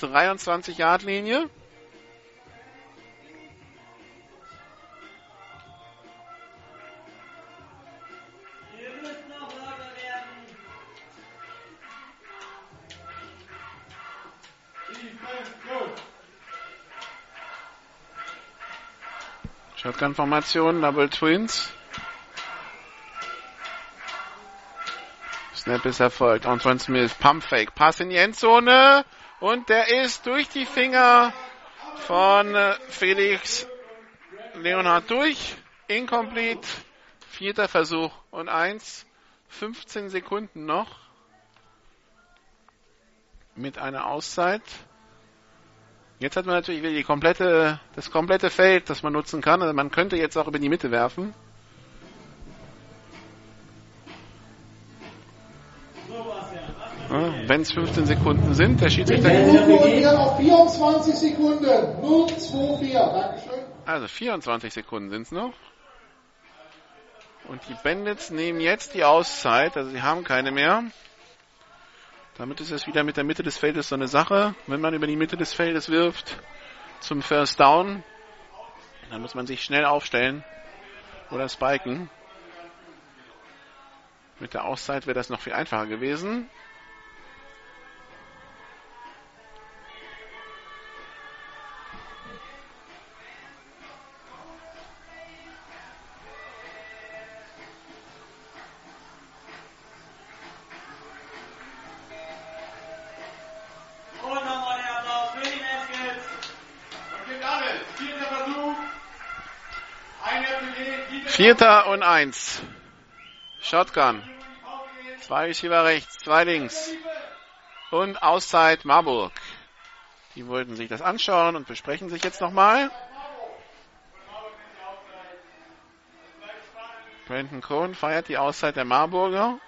[SPEAKER 3] 23 Shotgun-Formation, Double Twins. Snap ist erfolgt. Antoine Smith, Pump Fake, Pass in die Endzone. Und der ist durch die Finger von äh, Felix Leonhard durch. Incomplete. Vierter Versuch und eins. 15 Sekunden noch. Mit einer Auszeit. Jetzt hat man natürlich wieder die komplette, das komplette Feld, das man nutzen kann. Also man könnte jetzt auch über die Mitte werfen.
[SPEAKER 1] Was
[SPEAKER 3] Wenn es 15 Sekunden sind, der Schiedsrichter.
[SPEAKER 6] Korrigieren auf 24 Sekunden. 024. Dankeschön.
[SPEAKER 3] Also 24 Sekunden sind es noch. Und die Bandits nehmen jetzt die Auszeit, also sie haben keine mehr. Damit ist es wieder mit der Mitte des Feldes so eine Sache. Wenn man über die Mitte des Feldes wirft zum First Down, dann muss man sich schnell aufstellen oder spiken. Mit der Auszeit wäre das noch viel einfacher gewesen. Vierter und eins. Shotgun. Zwei Receiver rechts, zwei links. Und Auszeit Marburg. Die wollten sich das anschauen und besprechen sich jetzt nochmal. Brandon Cohn feiert die Auszeit der Marburger.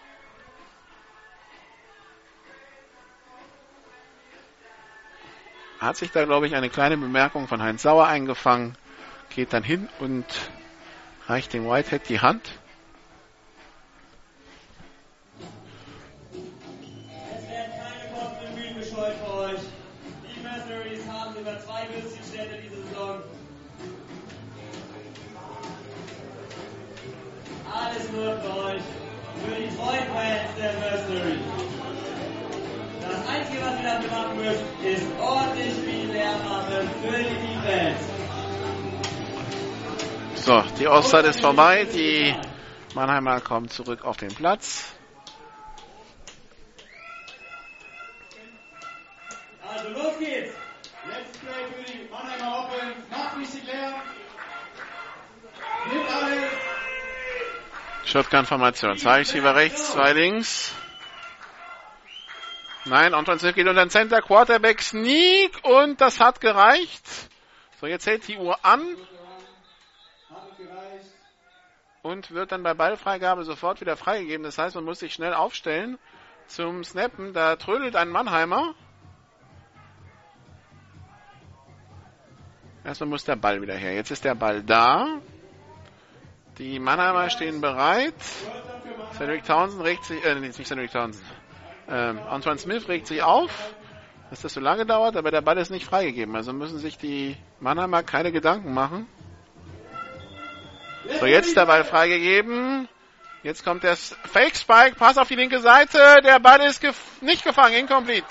[SPEAKER 3] Hat sich da, glaube ich, eine kleine Bemerkung von Heinz Sauer eingefangen. Geht dann hin und reicht dem Whitehead die Hand.
[SPEAKER 1] Es werden keine und Mühen gescheut für euch. Die Mercenaries haben sogar zwei Bundesliga-Städte diese Saison. Alles nur für euch. Für die treuen Fans der Mercenaries. Das Einzige, was ihr dafür machen müsst, ist ordentlich viel Lärm machen für die Defense.
[SPEAKER 3] So, die Auszeit ist vorbei. Die Mannheimer kommen zurück auf den Platz.
[SPEAKER 1] Also los geht's.
[SPEAKER 6] Letztes Play für die Mannheimer Offense. Macht nicht leer. Nimmt alles.
[SPEAKER 3] Shotgun-Formation. Zwei Receiver rechts, zwei links. Nein, Anton Smith geht unter den Center. Quarterback Sneak und das hat gereicht. So, jetzt hält die Uhr an. Und wird dann bei Ballfreigabe sofort wieder freigegeben. Das heißt, man muss sich schnell aufstellen zum Snappen. Da trödelt ein Mannheimer. Erstmal muss der Ball wieder her. Jetzt ist der Ball da. Die Mannheimer stehen bereit. Cedric Townsend regt sich, äh, nicht Cedric Townsend. Ähm, Antoine Smith regt sich auf, dass das so lange dauert, aber der Ball ist nicht freigegeben. Also müssen sich die Mannheimer keine Gedanken machen. So, jetzt der Ball freigegeben. Jetzt kommt der Fake Spike, Pass auf die linke Seite. Der Ball ist gef nicht gefangen, incomplete.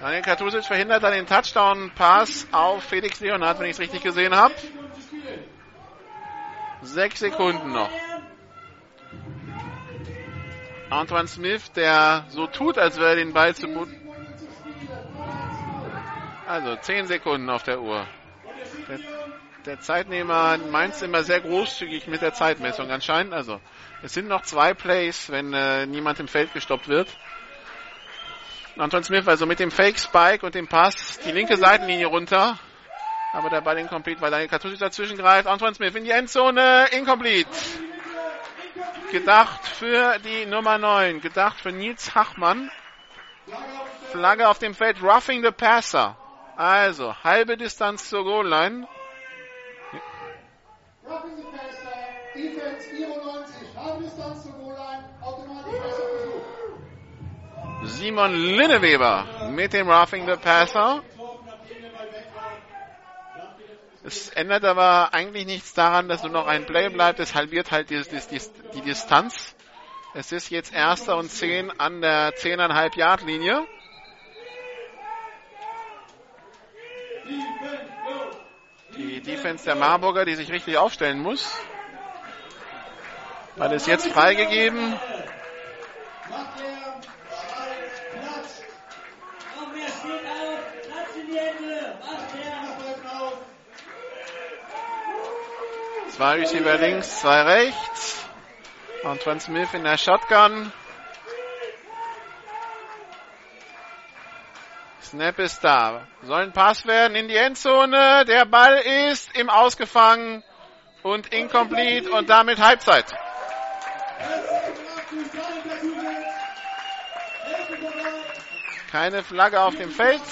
[SPEAKER 3] Daniel Katusic verhindert dann den Touchdown-Pass auf Felix Leonard, wenn ich es richtig gesehen habe. Sechs Sekunden noch. Antoine Smith, der so tut, als wäre er den Ball zu gut. Also zehn Sekunden auf der Uhr. Der, der Zeitnehmer meint immer sehr großzügig mit der Zeitmessung anscheinend. Also es sind noch zwei Plays, wenn äh, niemand im Feld gestoppt wird. Anton Smith also mit dem Fake Spike und dem Pass die linke Seitenlinie runter. Aber der Ball incomplete, weil Daniel Katusic dazwischen greift. Anton Smith in die Endzone, incomplete. Gedacht für die Nummer 9, gedacht für Nils Hachmann. Flagge auf dem Feld, roughing the passer. Also, halbe Distanz zur Goal-Line.
[SPEAKER 6] Roughing the passer. Defense 94. Halbe Distanz zur Goal-Line. Automatisch besser Versuch.
[SPEAKER 3] Simon Linneweber mit dem Roughing the Passer. Es ändert aber eigentlich nichts daran, dass nur noch ein Play bleibt. Es halbiert halt die, die, die, Distanz. Es ist jetzt erster und zehn an der 10,5 Yard Linie. Die Defense der Marburger, die sich richtig aufstellen muss. Weil es jetzt freigegeben.
[SPEAKER 6] Macht leer. Schalt. Platz.
[SPEAKER 1] Noch mehr steht auf. Platz in die Hände. Macht der.
[SPEAKER 6] Macht auf.
[SPEAKER 3] Zwei Receiver links, zwei rechts. Antoine Smith in der Shotgun. Snap ist da. Soll ein Pass werden in die Endzone. Der Ball ist im Ausgefangen und incomplete und damit Halbzeit. Keine Flagge auf dem Feld.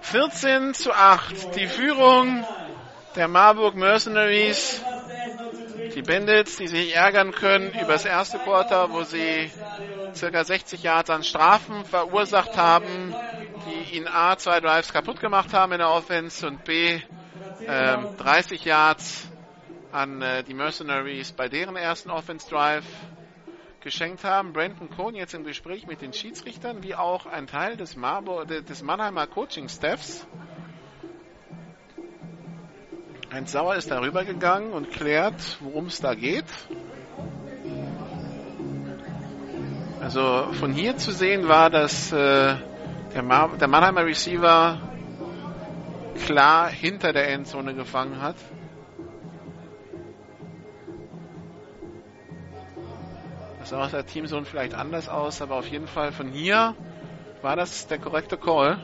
[SPEAKER 3] Vierzehn zu acht. Die Führung der Marburg Mercenaries. Die Bandits, die sich ärgern können über das erste Quarter, wo sie circa 60 Yards an Strafen verursacht haben, die ihnen A, zwei Drives kaputt gemacht haben in der Offense und B, äh, 30 Yards an äh, die Mercenaries bei deren ersten Offense Drive geschenkt haben. Brandon Cohn jetzt im Gespräch mit den Schiedsrichtern, wie auch ein Teil des, Marburg, des Mannheimer Coaching Staffs. Heinz Sauer ist darüber gegangen und klärt, worum es da geht. Also von hier zu sehen war, dass äh, der, der Mannheimer Receiver klar hinter der Endzone gefangen hat. Das sah aus der Teamzone vielleicht anders aus, aber auf jeden Fall von hier war das der korrekte Call.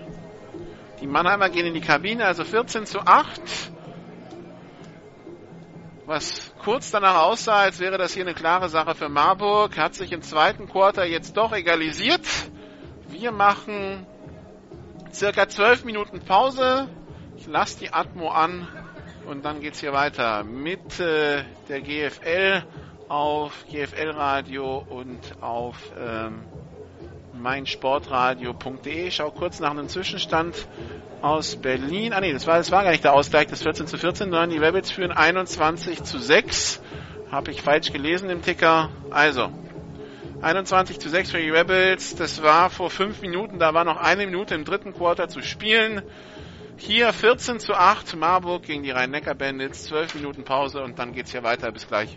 [SPEAKER 3] Die Mannheimer gehen in die Kabine, also 14 zu 8 was kurz danach aussah, als wäre das hier eine klare Sache für Marburg, hat sich im zweiten Quarter jetzt doch egalisiert. Wir machen circa zwölf Minuten Pause. Ich lasse die Atmo an und dann geht's hier weiter mit äh, der GFL auf GFL Radio und auf ähm, meinsportradio.de. Schau kurz nach einem Zwischenstand aus Berlin. Ah nee, das war, das war gar nicht der Ausgleich des 14 zu 14, sondern die Rabbits führen 21 zu 6. Habe ich falsch gelesen im Ticker. Also, 21 zu 6 für die Rebels. Das war vor 5 Minuten. Da war noch eine Minute im dritten Quarter zu spielen. Hier 14 zu 8 Marburg gegen die Rhein-Neckar-Bandits. 12 Minuten Pause und dann geht's hier weiter. Bis gleich.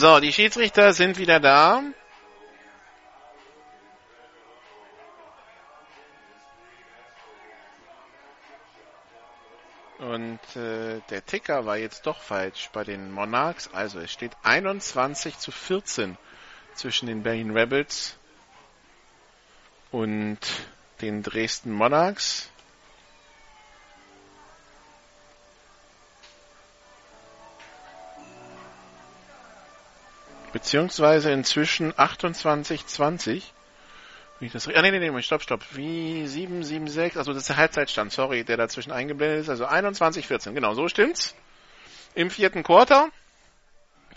[SPEAKER 3] So, die Schiedsrichter sind wieder da. Und äh, der Ticker war jetzt doch falsch bei den Monarchs. Also es steht 21 zu 14 zwischen den Berlin Rebels und den Dresden Monarchs. Beziehungsweise inzwischen 28-20. Wie das, ah, nee, nee, nee, stopp, stopp. Wie 7, 7, 6, also das ist der Halbzeitstand, sorry, der dazwischen eingeblendet ist. Also 21, 14, genau, so stimmt's. Im vierten Quarter.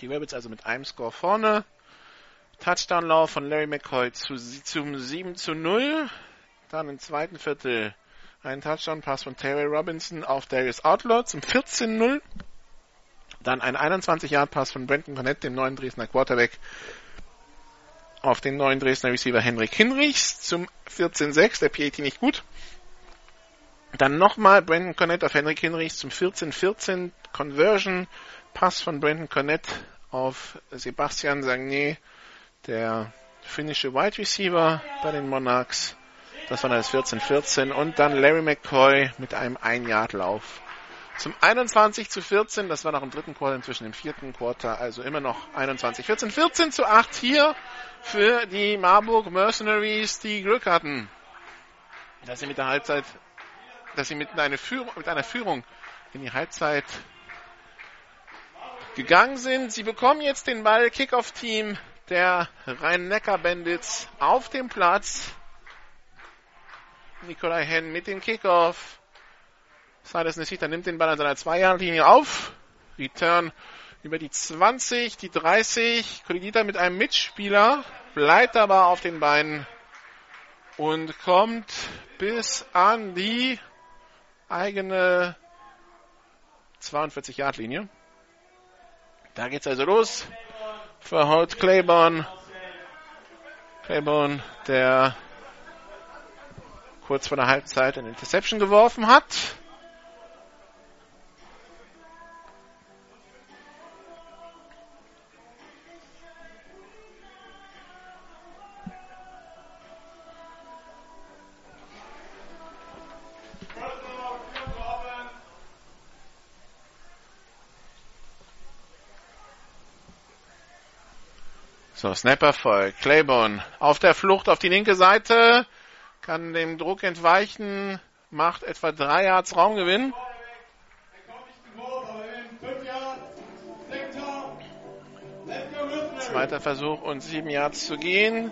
[SPEAKER 3] Die Rabbits also mit einem Score vorne. Touchdown-Lauf von Larry McCoy zu, zum 7 zu 0. Dann im zweiten Viertel ein Touchdown-Pass von Terry Robinson auf Darius Outlaw zum 14-0. Dann ein 21-Yard-Pass von Brenton Cornett, dem neuen Dresdner Quarterback, auf den neuen Dresdner Receiver Henrik Hinrichs zum 14-6, der PAT nicht gut. Dann nochmal Brandon Cornett auf Henrik Hinrichs zum 14-14 Conversion, Pass von Brandon Cornett auf Sebastian Sagné, der finnische Wide Receiver bei den Monarchs. Das war dann das 14-14 und dann Larry McCoy mit einem Ein-Yard-Lauf zum 21 zu 14. Das war noch im dritten Quarter, inzwischen im vierten Quarter, also immer noch 21, 14, 14 zu 8 hier für die Marburg Mercenaries, die Glück hatten, dass sie mit der Halbzeit, dass sie mit einer Führung, mit einer Führung in die Halbzeit gegangen sind. Sie bekommen jetzt den Ball, Kickoff-Team der Rhein-Neckar-Bandits auf dem Platz. Nikolai Henn mit dem Kickoff. Silas Nishita nimmt den Ball an seiner Zweijahrenlinie auf. Return über die 20, die 30, kollidiert er mit einem Mitspieler, bleibt aber auf den Beinen und kommt bis an die eigene 42 Yard Linie. Da geht's also los. Holt Claiborne. Claiborne, der kurz vor der Halbzeit eine Interception geworfen hat. So, Snapper voll. Claiborne auf der Flucht auf die linke Seite. Kann dem Druck entweichen. Macht etwa drei Yards Raumgewinn. Zweiter Versuch und sieben Yards zu gehen.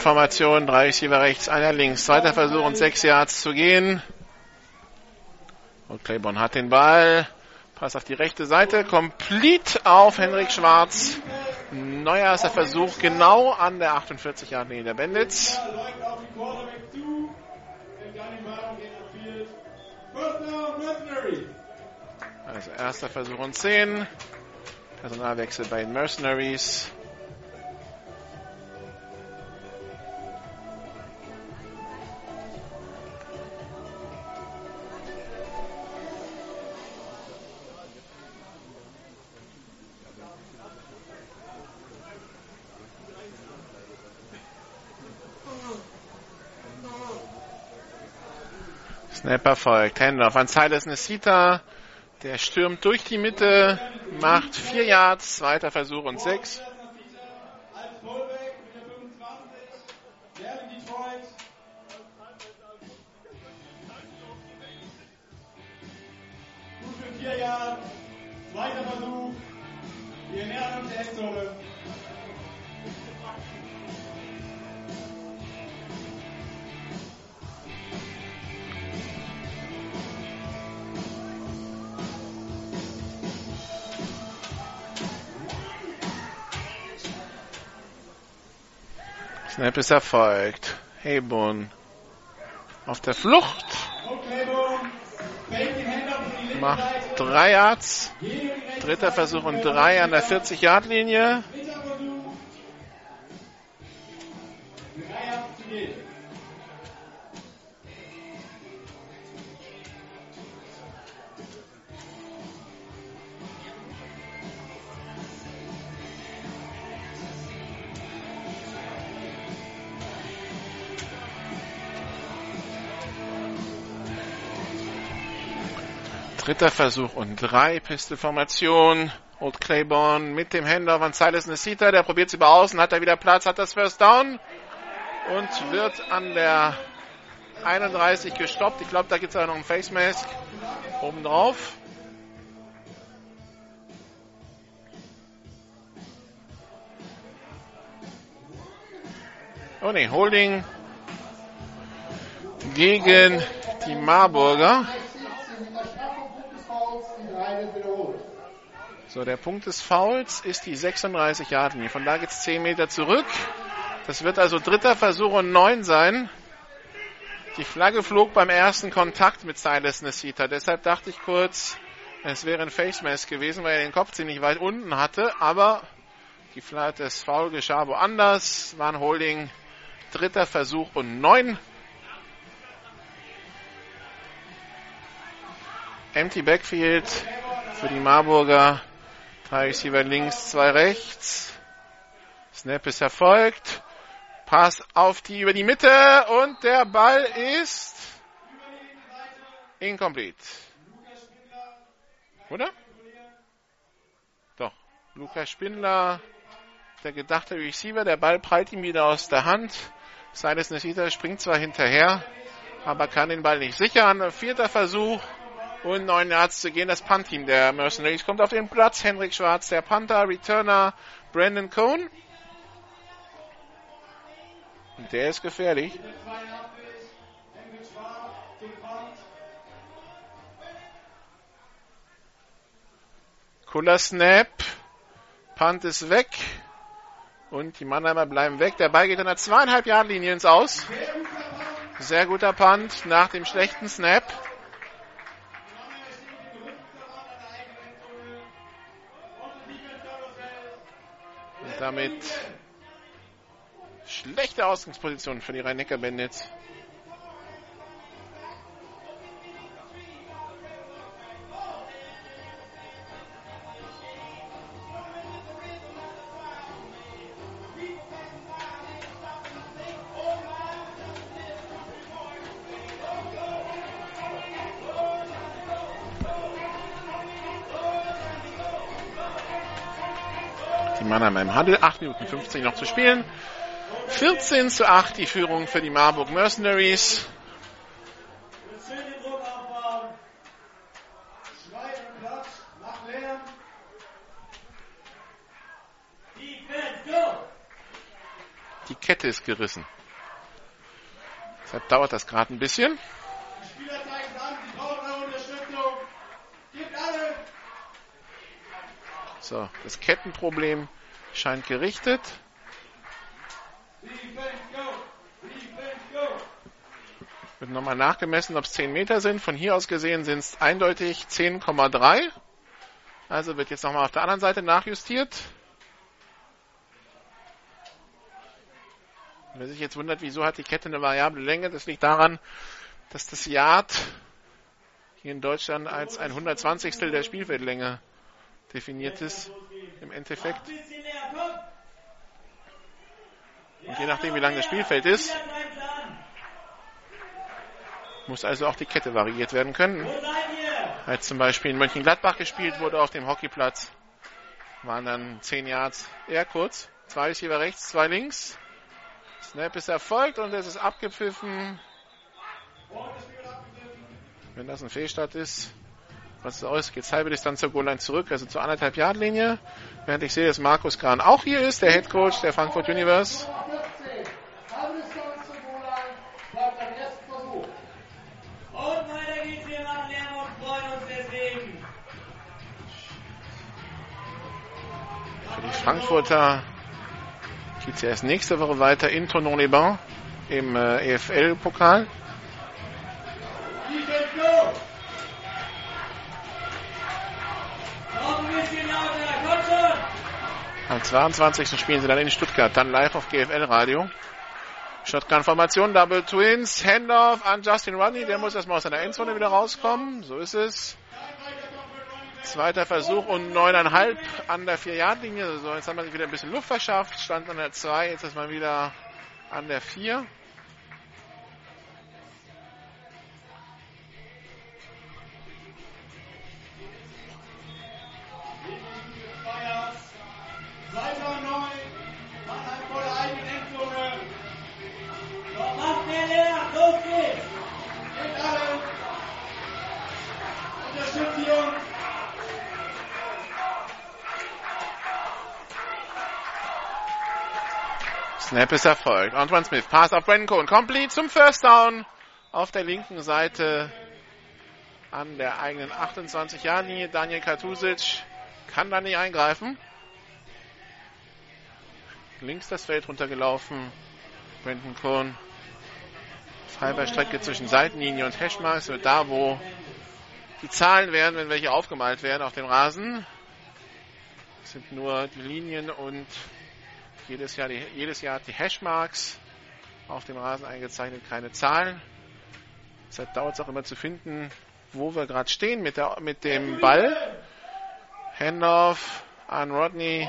[SPEAKER 3] Shotgun-Formation, drei Receiver rechts, einer links. Zweiter Versuch und sechs Yards zu gehen. Und Claiborne hat den Ball. Pass auf die rechte Seite. Complete auf Henrik Schwarz. Neuer erster Versuch genau an der 48 Yard Linie der Bandits. Also erster Versuch und 10. Personalwechsel bei den Mercenaries. Snapper folgt. Handoff an Silas Nesita. Der stürmt durch die Mitte, macht vier Yards, zweiter Versuch und sechs.
[SPEAKER 1] Vier Jahre, zweiter Versuch. Wir nähern uns der Endzone.
[SPEAKER 3] Snap ist erfolgt. Hebon auf der Flucht. Macht drei Yards. Dritter Versuch und drei an der 40-Yard-Linie. Dritter Versuch und drei Pistolformation. Old Claiborne mit dem Händler von Silas Nesita. Der probiert es über außen, hat er wieder Platz, hat das First Down und wird an der 31 gestoppt. Ich glaube, da gibt es auch noch einen Face Mask obendrauf. Oh ne, Holding gegen die Marburger. So, der Punkt des Fouls ist die 36 Yard Linie. Von da geht es 10 Meter zurück. Das wird also dritter Versuch und 9 sein. Die Flagge flog beim ersten Kontakt mit Silas Nesita. Deshalb dachte ich kurz, es wäre ein Face Mask gewesen, weil er den Kopf ziemlich weit unten hatte. Aber die Flagge des Foul geschah woanders. War ein Holding. Dritter Versuch und 9. Empty Backfield für die Marburger. Drei Receiver links, zwei rechts. Snap ist erfolgt. Pass auf die über die Mitte und der Ball ist incomplete. Oder? Doch. Lukas Spindler, der gedachte Receiver, der Ball prallt ihm wieder aus der Hand. Silas Nesita springt zwar hinterher, aber kann den Ball nicht sichern. Vierter Versuch und neun Yards zu gehen. Das Punt-Team der Mercenaries kommt auf den Platz. Henrik Schwarz, der Panther, Returner, Brandon Cohn. Und der ist gefährlich. Cooler Snap. Punt ist weg. Und die Mannheimer bleiben weg. Der Ball geht an der zweieinhalb Yard Linie ins Aus. Sehr guter Punt nach dem schlechten Snap. Damit schlechte Ausgangsposition für die Rhein-Neckar-Bandits. Handel. 8 Minuten 50 noch zu spielen. 14 zu 8 die Führung für die Marburg Mercenaries. Die Kette ist gerissen. Deshalb dauert das gerade ein bisschen. So, das Kettenproblem scheint gerichtet. Wird nochmal nachgemessen, ob es 10 Meter sind. Von hier aus gesehen sind es eindeutig 10,3. Also wird jetzt nochmal auf der anderen Seite nachjustiert. Wer sich jetzt wundert, wieso hat die Kette eine variable Länge, das liegt daran, dass das Yard hier in Deutschland als ein 120. der Spielfeldlänge definiert ist. Im Endeffekt. Und je nachdem, wie lang das Spielfeld ist, muss also auch die Kette variiert werden können. Als zum Beispiel in Mönchengladbach gespielt wurde auf dem Hockeyplatz, waren dann 10 Yards eher kurz. Zwei Receiver rechts, zwei links. Snap ist erfolgt und es ist abgepfiffen. Wenn das ein Fehlstart ist, was ist aus? Geht's halbe Distanz zur Goal-Line zurück, also zur anderthalb Yard Linie. Während ich sehe, dass Markus Kahn auch hier ist, der Head Coach der Frankfurt Universe.
[SPEAKER 6] 14. Halbe Distanz zum Goal-Line. Bleibt am ersten Versuch.
[SPEAKER 1] Und weiter geht's, wir machen Lärm und freuen uns deswegen.
[SPEAKER 3] Für die Frankfurter geht's ja erst nächste Woche weiter in Tonon-les-Bains im äh, EFL-Pokal. Am 22. spielen sie dann in Stuttgart, dann live auf GFL Radio. Shotgun-Formation, Double Twins, Handoff an Justin Rodney, der muss erstmal aus seiner Endzone wieder rauskommen, so ist es. Zweiter Versuch und neuneinhalb an der 4-Yard-Linie, so jetzt haben wir wieder ein bisschen Luft verschafft, stand an der 2, jetzt ist mal wieder an der 4. Snap ist erfolgt. Antoine Smith, Pass auf Brandon Cohen, complete zum First Down auf der linken Seite an der eigenen 28-Jahr-Linie. Daniel Katusic kann da nicht eingreifen. Links das Feld runtergelaufen. Auf halber Strecke zwischen Seitenlinie und Hashmarks, so da wo die Zahlen wären, wenn welche aufgemalt werden auf dem Rasen. Das sind nur die Linien und jedes Jahr, die, jedes Jahr die Hashmarks auf dem Rasen eingezeichnet, keine Zahlen. Deshalb dauert es auch immer zu finden, wo wir gerade stehen mit, der, mit dem Ball. Handoff an Rodney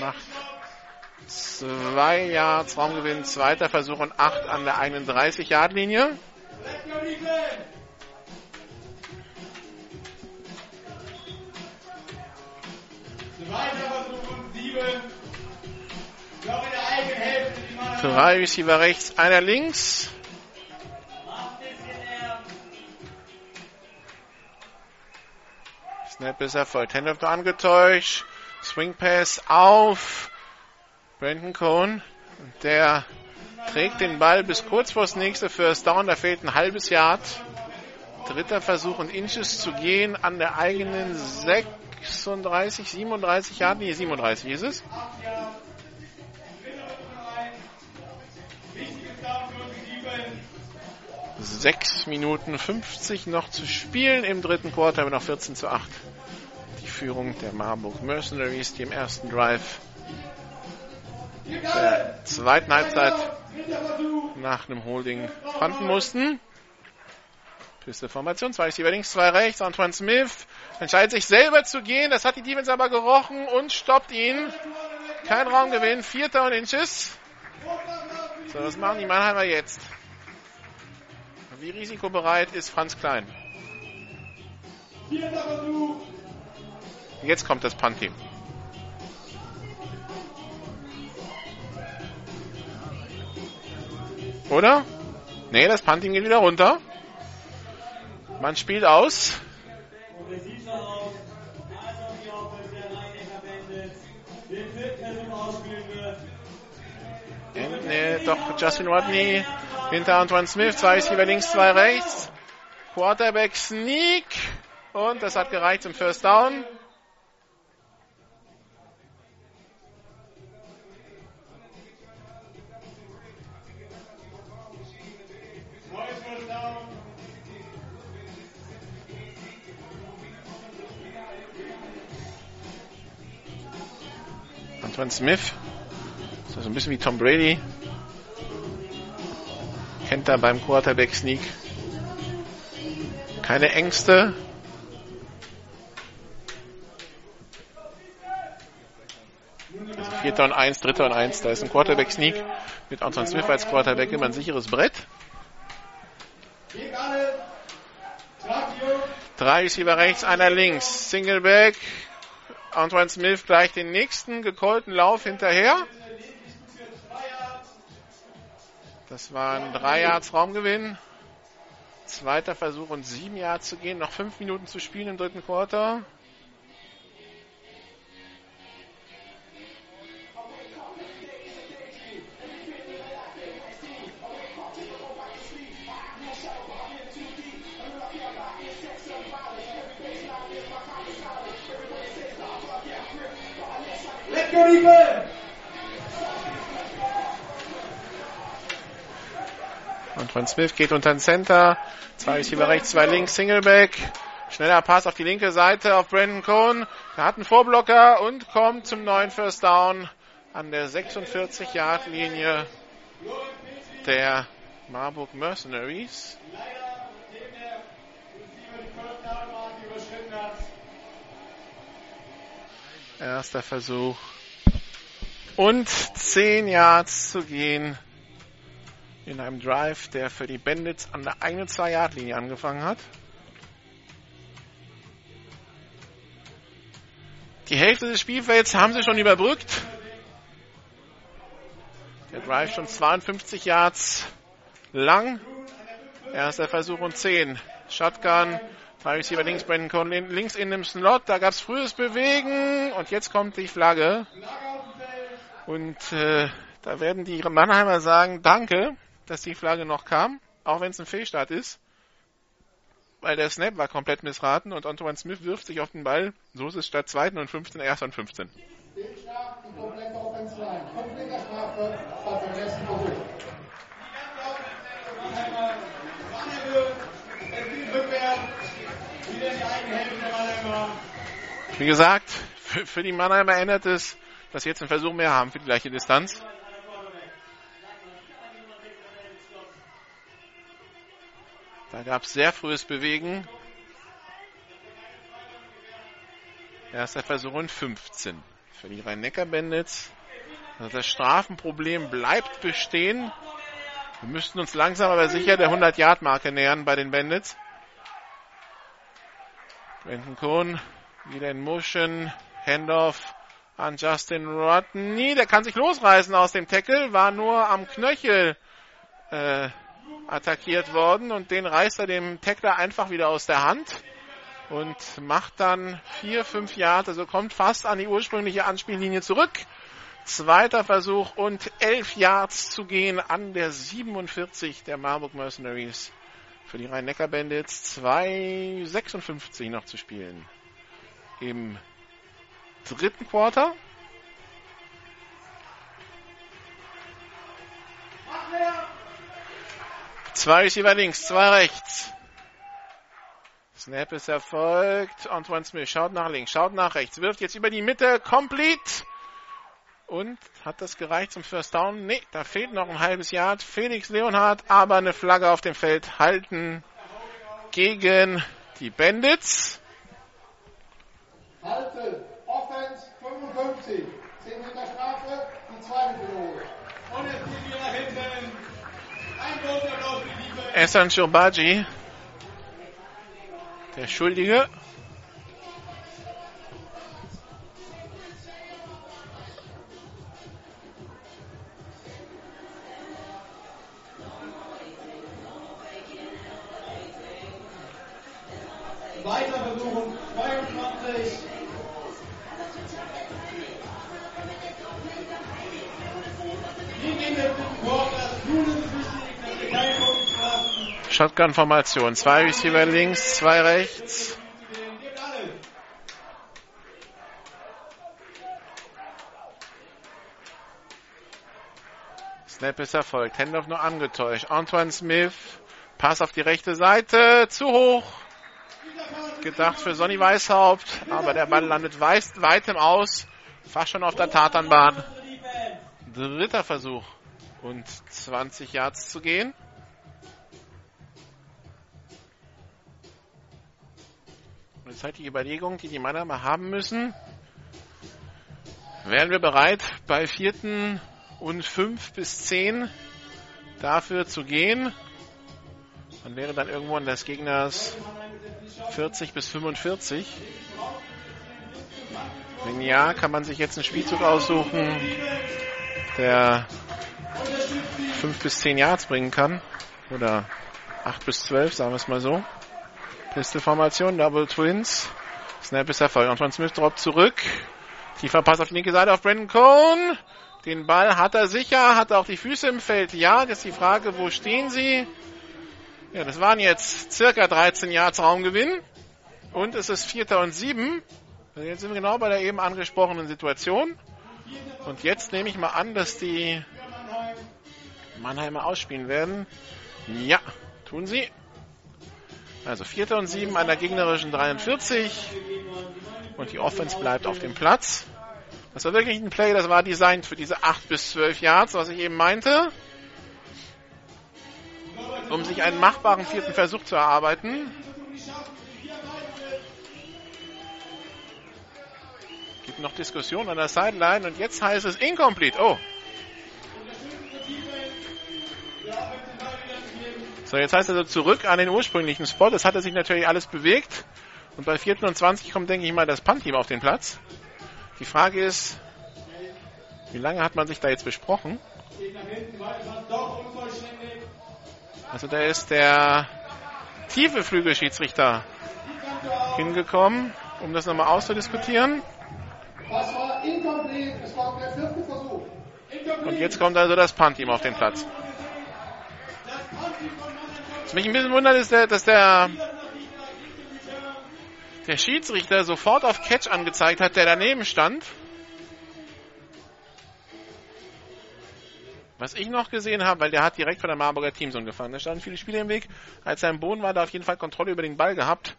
[SPEAKER 3] macht zwei Yards Raumgewinn, zweiter Versuch und acht an der 31 Yard Linie.
[SPEAKER 1] Let's go, Defense. Zweiter Versuch und sieben.
[SPEAKER 3] Drei Receiver rechts, einer links. Snap ist erfolgt. Handoff noch angetäuscht. Swing Pass auf Brandon Cohn. Der trägt den Ball bis kurz vor das nächste First Down. Da fehlt ein halbes Yard. Dritter Versuch und Inches zu gehen an der eigenen 36, 37 Yard. Nee, 37 ist es. Sechs Minuten 50 noch zu spielen im dritten Quarter, noch 14 zu 8. Die Führung der Marburg Mercenaries, die im ersten Drive der zweiten Halbzeit nach einem Holding fanden mussten. Piste Formation, zwei Receiver links, zwei rechts. Antoine Smith entscheidet sich selber zu gehen. Das hat die Defense aber gerochen und stoppt ihn. Kein Raumgewinn, vierter und Inches. So, was machen die Mannheimer jetzt? Wie risikobereit ist Franz Klein? Jetzt kommt das Punt-Team. Oder? Nee, das Punt-Team geht wieder runter. Man spielt aus.
[SPEAKER 1] Wird.
[SPEAKER 3] Nee, doch Justin Rodney hinter Antoine Smith. Zwei ist hier links, zwei rechts. Quarterback Sneak. Und das hat gereicht zum First Down. Antoine Smith. Das ist so ein bisschen wie Tom Brady. Kennt er beim Quarterback Sneak. Keine Ängste. Vierter und eins, dritter und eins. Da ist ein Quarterback Sneak mit Antoine Smith als Quarterback immer ein sicheres Brett. Drei Receiver rechts, einer links. Singleback. Antoine Smith gleich den nächsten gekollten Lauf hinterher. Das waren drei Yards Raumgewinn. Zweiter Versuch und sieben Yards zu gehen. Noch fünf Minuten zu spielen im dritten Quarter. Antoine Smith geht unter den Center. Zwei Receiver rechts, zwei links, Singleback. Schneller Pass auf die linke Seite auf Brandon Cohn. Er hat einen Vorblocker und kommt zum neuen First Down an der 46-Yard-Linie der Marburg Mercenaries. Erster Versuch. Und 10 Yards zu gehen in einem Drive, der für die Bandits an der eigenen 2-Yard-Linie angefangen hat. Die Hälfte des Spielfelds haben sie schon überbrückt. Der Drive schon 52 Yards lang. Erster Versuch und 10. Shotgun. Drei Receiver links, Brandon Cohn links in dem Slot. Da gab es frühes Bewegen. Und jetzt kommt die Flagge. Und äh, da werden die Mannheimer sagen, danke, dass die Flagge noch kam. Auch wenn es ein Fehlstart ist. Weil der Snap war komplett missraten und Antoine Smith wirft sich auf den Ball. So ist es statt zweiten und 15 erst und 15.
[SPEAKER 6] Fehlschlag, die komplette Offense Line. Fünf Meter Strafe, statt dem ersten Versuch.
[SPEAKER 1] Es geht rückwärts. Wieder in die eigene Hälfte der Mannheimer.
[SPEAKER 3] Wie gesagt, für, für die Mannheimer ändert es, dass sie jetzt einen Versuch mehr haben für die gleiche Distanz. Da gab es sehr frühes Bewegen. Erster Versuch und 15 für die Rhein-Neckar-Bandits. Also das Strafenproblem bleibt bestehen. Wir müssten uns langsam aber sicher der 100-Yard-Marke nähern bei den Bandits. Brandon Cohn wieder in Motion. Handoff an Justin Rodney. Der kann sich losreißen aus dem Tackle. War nur am Knöchel äh, attackiert worden und den reißt er dem Tackler einfach wieder aus der Hand und macht dann vier, fünf Yards, also kommt fast an die ursprüngliche Anspiellinie zurück. Zweiter Versuch und 11 Yards zu gehen an der 47 der Marburg Mercenaries. Für die Rhein-Neckar-Bandits 2,56 noch zu spielen. Im dritten Quarter. Zwei Receiver links, zwei rechts. Snap ist erfolgt. Antoine Smith schaut nach links, schaut nach rechts, wirft jetzt über die Mitte, complete. Und hat das gereicht zum First Down? Nee, da fehlt noch ein halbes Yard. Felix Leonhardt, aber eine Flagge auf dem Feld halten gegen die Bandits.
[SPEAKER 6] Halte, Offense 55. 10 Meter Strafe, die zweite Wiederholung.
[SPEAKER 1] Und es geht wieder nach hinten. Ein großer
[SPEAKER 3] Esan Shurbaji, der Schuldige.
[SPEAKER 1] Weiter versuchen. 22.
[SPEAKER 3] Shotgun-Formation. Zwei Receiver links, zwei rechts. Snap ist erfolgt. Handoff nur angetäuscht. Antoine Smith. Pass auf die rechte Seite. Zu hoch. Gedacht für Sonny Weishaupt. Aber der Ball landet weit, weitem aus. Fast schon auf der Tatanbahn. Dritter Versuch. Und 20 Yards zu gehen. Jetzt halt die Überlegung, die die Mannheimer haben müssen. Wären wir bereit, bei vierten und fünf bis zehn dafür zu gehen? Dann wäre dann irgendwo an des Gegners 40 bis 45. Wenn ja, kann man sich jetzt einen Spielzug aussuchen, der 5 bis 10 Yards bringen kann. Oder 8 bis 12, sagen wir es mal so. Pistol-Formation, Double Twins. Snap ist Erfolg. Antoine Smith droppt zurück. Tiefer Pass auf die linke Seite auf Brandon Cohn. Den Ball hat er sicher, hat er auch die Füße im Feld. Ja, das ist die Frage, wo stehen sie? Ja, das waren jetzt circa 13 Yards Raumgewinn. Und es ist Vierter und Sieben. Also jetzt sind wir genau bei der eben angesprochenen Situation. Und jetzt nehme ich mal an, dass die Mannheimer ausspielen werden. Ja, tun sie. Also Vierter und Sieben an der gegnerischen 43. Und die Offense bleibt auf dem Platz. Das war wirklich ein Play, das war designt für diese 8 bis 12 Yards, was ich eben meinte. Um sich einen machbaren vierten Versuch zu erarbeiten. Gibt noch Diskussion an der Sideline und jetzt heißt es incomplete. Oh. So, jetzt heißt also zurück an den ursprünglichen Spot. Das hatte sich natürlich alles bewegt. Und bei 4. und 20 kommt, denke ich mal, das Punt-Team auf den Platz. Die Frage ist, wie lange hat man sich da jetzt besprochen? Also da ist der tiefe Flügelschiedsrichter hingekommen, um das nochmal auszudiskutieren.
[SPEAKER 6] Es.
[SPEAKER 3] Und jetzt kommt also das Punt-Team auf den Platz. Was mich ein bisschen wundert, ist, der, dass der, der Schiedsrichter sofort auf Catch angezeigt hat, der daneben stand. Was ich noch gesehen habe, weil der hat direkt von der Marburger Teamzone gefangen. Da standen viele Spieler im Weg. Als er im Boden war, da auf jeden Fall Kontrolle über den Ball gehabt.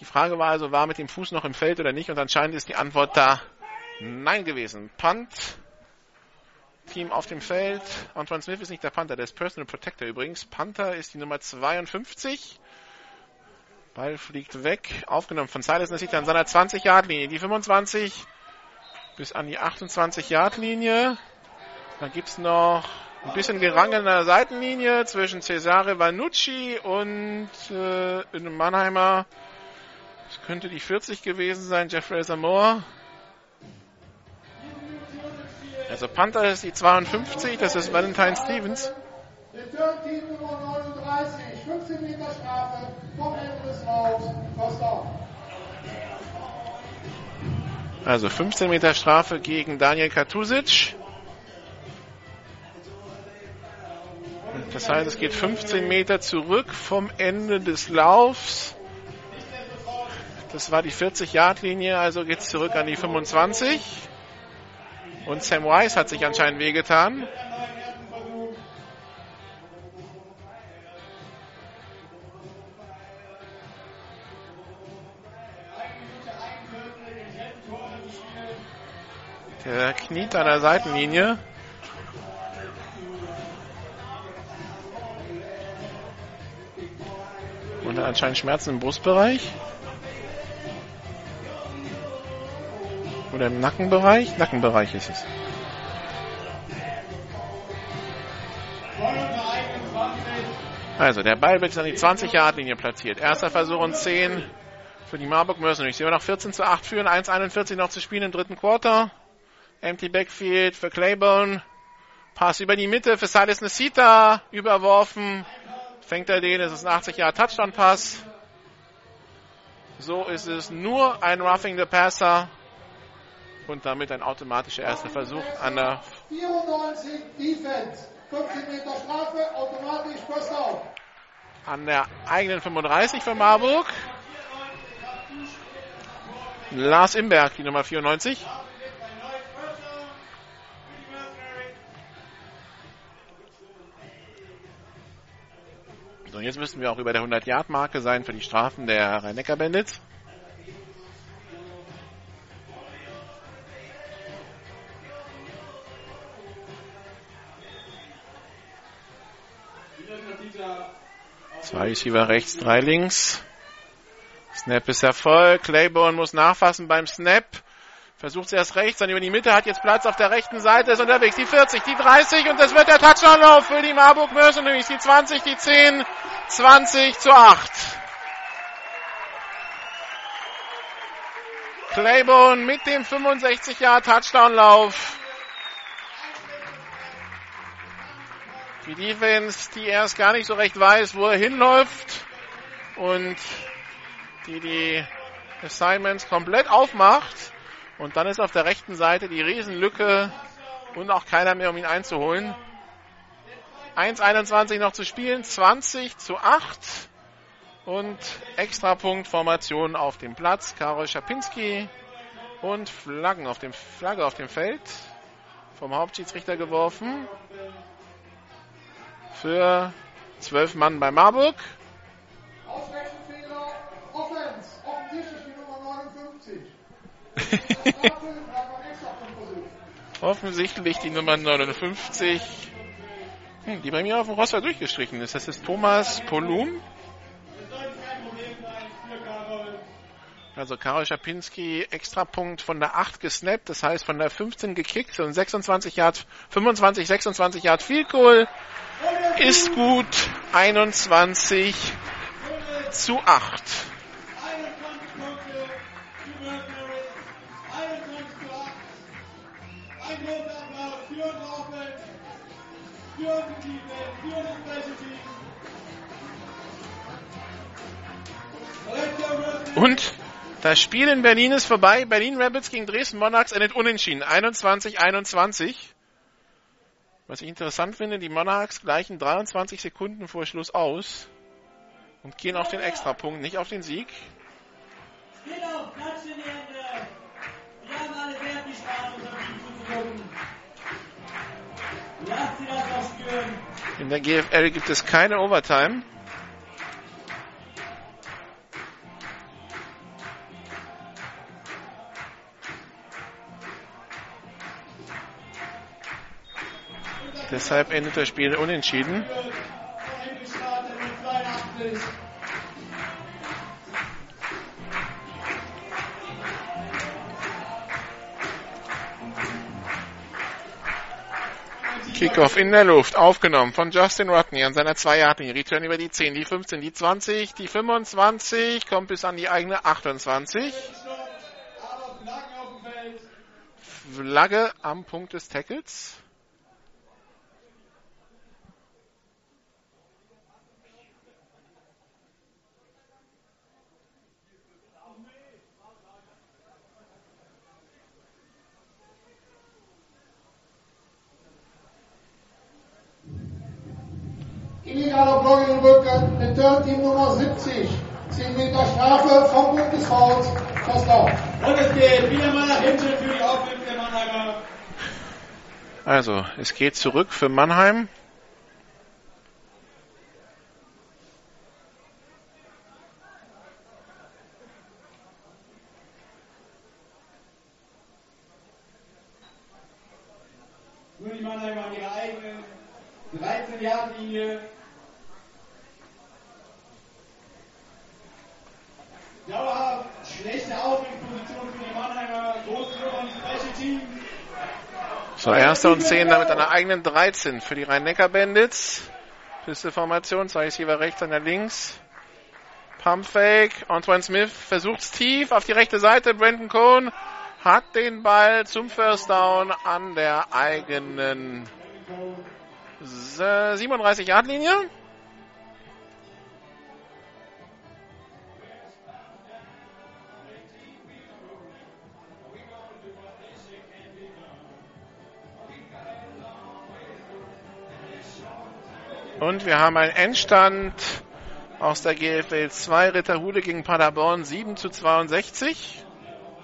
[SPEAKER 3] Die Frage war also, war mit dem Fuß noch im Feld oder nicht? Und anscheinend ist die Antwort da nein gewesen. Punt. Team auf dem Feld. Antoine Smith ist nicht der Panther, der ist Personal Protector übrigens. Panther ist die Nummer 52. Ball fliegt weg. Aufgenommen von Silas Nassita an seiner 20-Yard-Linie. Die 25 bis an die 28-Yard-Linie. Da gibt's noch ein bisschen Gerangel an der Seitenlinie zwischen Cesare Vanucci und äh, Mannheimer. Das könnte die 40 gewesen sein, Jeffrey Zamora. Also Panther ist die 52, das ist Valentine Stevens.
[SPEAKER 6] Der Dirk Nummer 39, 15 Meter Strafe vom Ende des Raums, Kostau.
[SPEAKER 3] Also 15 Meter Strafe gegen Daniel Katusic. Das heißt, es geht 15 Meter zurück vom Ende des Laufs. Das war die 40-Yard-Linie, also geht es zurück an die 25. Und Sam Weiss hat sich anscheinend wehgetan. Der kniet an der Seitenlinie. Und anscheinend Schmerzen im Brustbereich. Oder im Nackenbereich? Nackenbereich ist es. Also, der Ball wird an die 20-Yard-Linie platziert. Erster Versuch und 10 für die Marburg Mercenaries. Sie wir noch 14 zu 8 führen, 1,41 noch zu spielen im dritten Quarter. Empty Backfield für Claiborne. Pass über die Mitte für Silas Nesita. Überworfen. Fängt er den. Es ist ein 80 Jahre Touchdown-Pass. So ist es nur ein Roughing the Passer. Und damit ein automatischer erster Versuch an der
[SPEAKER 6] 94 Defense. 15 Meter Strafe, automatisch First Down.
[SPEAKER 3] an der eigenen 35 von Marburg. Lars Imberg, die Nummer 94. So, jetzt müssten wir auch über der 100-Yard-Marke sein für die Strafen der Rhein-Neckar-Bandits. Zwei Receiver rechts, drei links. Snap ist Erfolg. Claiborne muss nachfassen beim Snap. Versucht es erst rechts, dann über die Mitte, hat jetzt Platz auf der rechten Seite, ist unterwegs. Die 40, die 30 und das wird der Touchdown-Lauf für die Marburg Mercenaries. Die 20, die 10, 20 zu 8. Claiborne mit dem 65 Jahr Touchdown-Lauf. Die Defense, die erst gar nicht so recht weiß, wo er hinläuft und die die Assignments komplett aufmacht. Und dann ist auf der rechten Seite die Riesenlücke und auch keiner mehr, um ihn einzuholen. 1,21 noch zu spielen, 20 zu 8 und Extrapunkt-Formation auf dem Platz. Karol Schapinski und Flaggen auf dem, Flagge auf dem Feld vom Hauptschiedsrichter geworfen für 12 Mann bei Marburg.
[SPEAKER 6] Auswechselfehler, offensichtlich die Nummer 59. Strafe, bleibt beim Extrapunktversuch.
[SPEAKER 3] Offensichtlich die Nummer 59, hm, die bei mir auf dem Roster durchgestrichen ist. Das ist Thomas Polum. Also Karol Schapinski, Extrapunkt von der 8 gesnappt, das heißt von der 15 gekickt und 26 Yard, 25, 26 Yard Field Goal ist gut 21 zu 8.
[SPEAKER 1] 21 Punkte für Mercenaries. 21 zu 8. Ein großer Applaus für unsere Offense, für unsere Defense, für unsere Special Teams. Korrekter Mercenaries.
[SPEAKER 3] Und das Spiel in Berlin ist vorbei. Berlin Rabbits gegen Dresden Monarchs endet unentschieden. 21-21. Was ich interessant finde, die Monarchs gleichen 23 Sekunden vor Schluss aus und gehen auf den Extrapunkt, nicht auf den Sieg. In der GFL gibt es keine Overtime. Deshalb endet das Spiel unentschieden.
[SPEAKER 1] Eingestartet mit 82.
[SPEAKER 3] Kickoff in der Luft, aufgenommen von Justin Rodney an seiner 2-Yard-Linie. Return über die 10, die 15, die 20, die 25, kommt bis an die eigene 28.
[SPEAKER 1] Aber Flaggen auf dem Feld.
[SPEAKER 3] Flagge am Punkt des Tackles.
[SPEAKER 6] Return, Return Team Nummer 70. 10 Meter Strafe vom. First down.
[SPEAKER 1] Und es geht wieder mal nach hinten für die Offense der Mannheimer.
[SPEAKER 3] Also, es geht zurück für Mannheim.
[SPEAKER 1] 6 und
[SPEAKER 3] 10 damit an der eigenen 13 für die Rhein-Neckar-Bandits. Pisteformation, Zeichsieber rechts, einer links. Pumpfake, Antoine Smith versucht's tief auf die rechte Seite. Brandon Cohn hat den Ball zum First Down an der eigenen äh, 37-Yard-Linie. Und wir haben einen Endstand aus der GFL 2 Ritterhude gegen Paderborn 7 zu 62.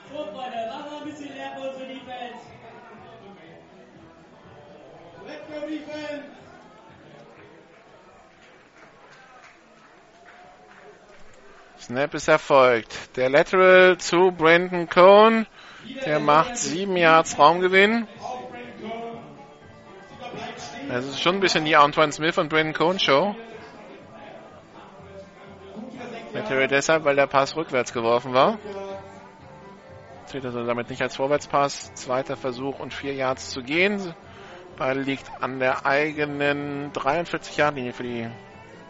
[SPEAKER 1] So, Freunde, machen wir ein bisschen Lärm für unsere Defense. Let's go, Defense!
[SPEAKER 3] Snap ist erfolgt. Der Lateral zu Brandon Cohn. Der macht 7 Yards Raumgewinn. Das ist schon ein bisschen die Antoine Smith und Brandon Cohn Show. Lateral deshalb, weil der Pass rückwärts geworfen war. Zählt also damit nicht als Vorwärtspass. Zweiter Versuch und 4 Yards zu gehen. Ball liegt an der eigenen 43 Yard Linie für die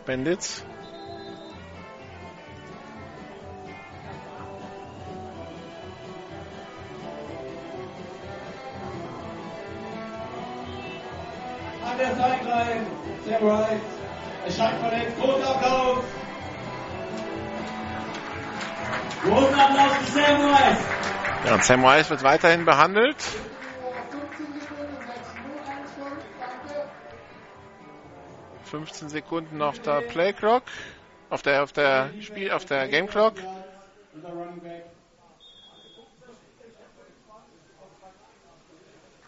[SPEAKER 3] Bandits.
[SPEAKER 1] An der Sideline, Sam Wright. Er scheint verletzt. Großen Applaus. Großen Applaus für Sam Wright.
[SPEAKER 3] Ja, Sam Rice wird weiterhin behandelt.
[SPEAKER 6] 15 Sekunden, 6-0-1-5. Danke.
[SPEAKER 3] 15 Sekunden auf der Play Clock. Auf der, auf der Spiel, auf der Game Clock.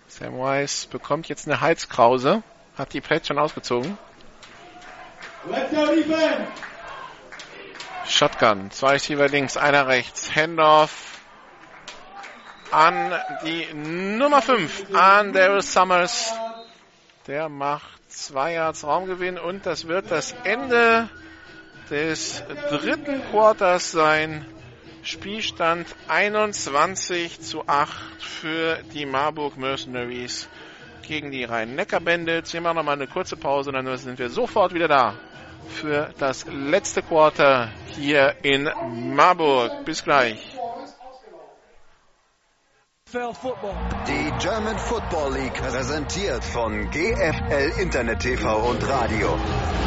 [SPEAKER 3] Sam Rice bekommt jetzt eine Halskrause. Hat die Pads schon ausgezogen. Shotgun. Zwei Receiver links, einer rechts. Handoff an die Nummer 5, an Darius Summers. Der macht zwei Yards Raumgewinn und das wird das Ende des dritten Quarters sein. Spielstand 21 zu 8 für die Marburg Mercenaries gegen die Rhein-Neckar-Bandits. Wir machen nochmal eine kurze Pause und dann sind wir sofort wieder da für das letzte Quarter hier in Marburg. Bis gleich.
[SPEAKER 2] Die German Football League präsentiert von GFL Internet TV und Radio.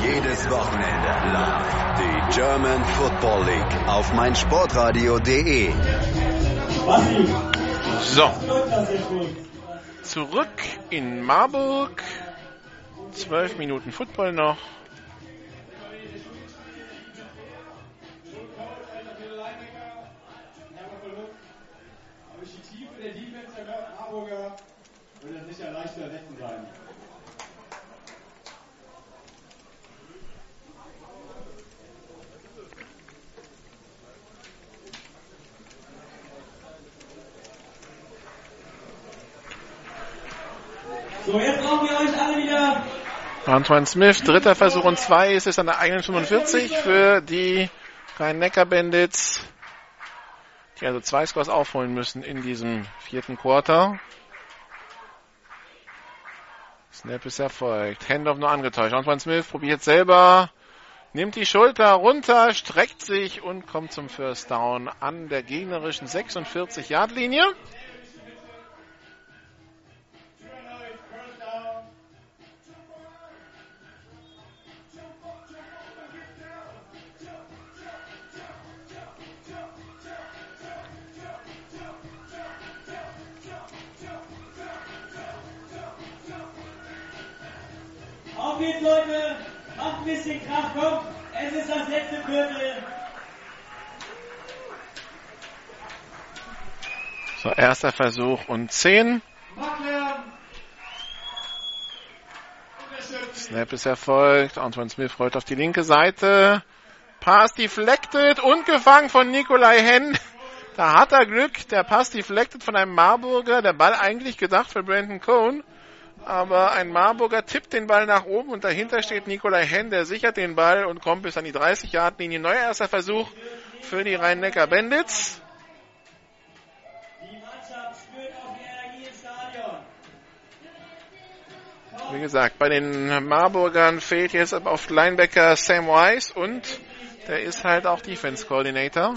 [SPEAKER 2] Jedes Wochenende live. Die German Football League auf meinsportradio.de.
[SPEAKER 3] So, zurück in Marburg. Zwölf Minuten Football noch.
[SPEAKER 1] Defense der Marburger wird er sicher leicht zu ersetzen sein. So, jetzt brauchen wir euch alle wieder.
[SPEAKER 3] Antoine Smith, dritter Versuch und zwei ist es an der eigenen 45 für die Rhein-Neckar-Bandits, die also zwei Scores aufholen müssen in diesem vierten Quarter. Snap ist erfolgt. Handoff nur angetäuscht. Antoine Smith probiert selber, nimmt die Schulter runter, streckt sich und kommt zum First Down an der gegnerischen 46-Yard-Linie.
[SPEAKER 1] Auf geht's, Leute. Macht ein bisschen Krach, komm. Es ist das letzte Viertel.
[SPEAKER 3] So, erster Versuch und 10.
[SPEAKER 1] Makler.
[SPEAKER 3] Snap ist erfolgt. Antoine Smith rollt auf die linke Seite. Pass deflected und gefangen von Nikolai Henn. Da hat er Glück. Der Pass deflected von einem Marburger. Der Ball eigentlich gedacht für Brandon Cohn. Aber ein Marburger tippt den Ball nach oben und dahinter steht Nikolai Henn, der sichert den Ball und kommt bis an die 30-Yard-Linie. Neuer erster Versuch für die Rhein-Neckar Bandits.
[SPEAKER 1] Die Mannschaft spürt auch die Energie im Stadion.
[SPEAKER 3] Wie gesagt, bei den Marburgern fehlt jetzt auf Linebacker Sam Weiss und der ist halt auch Defense Coordinator.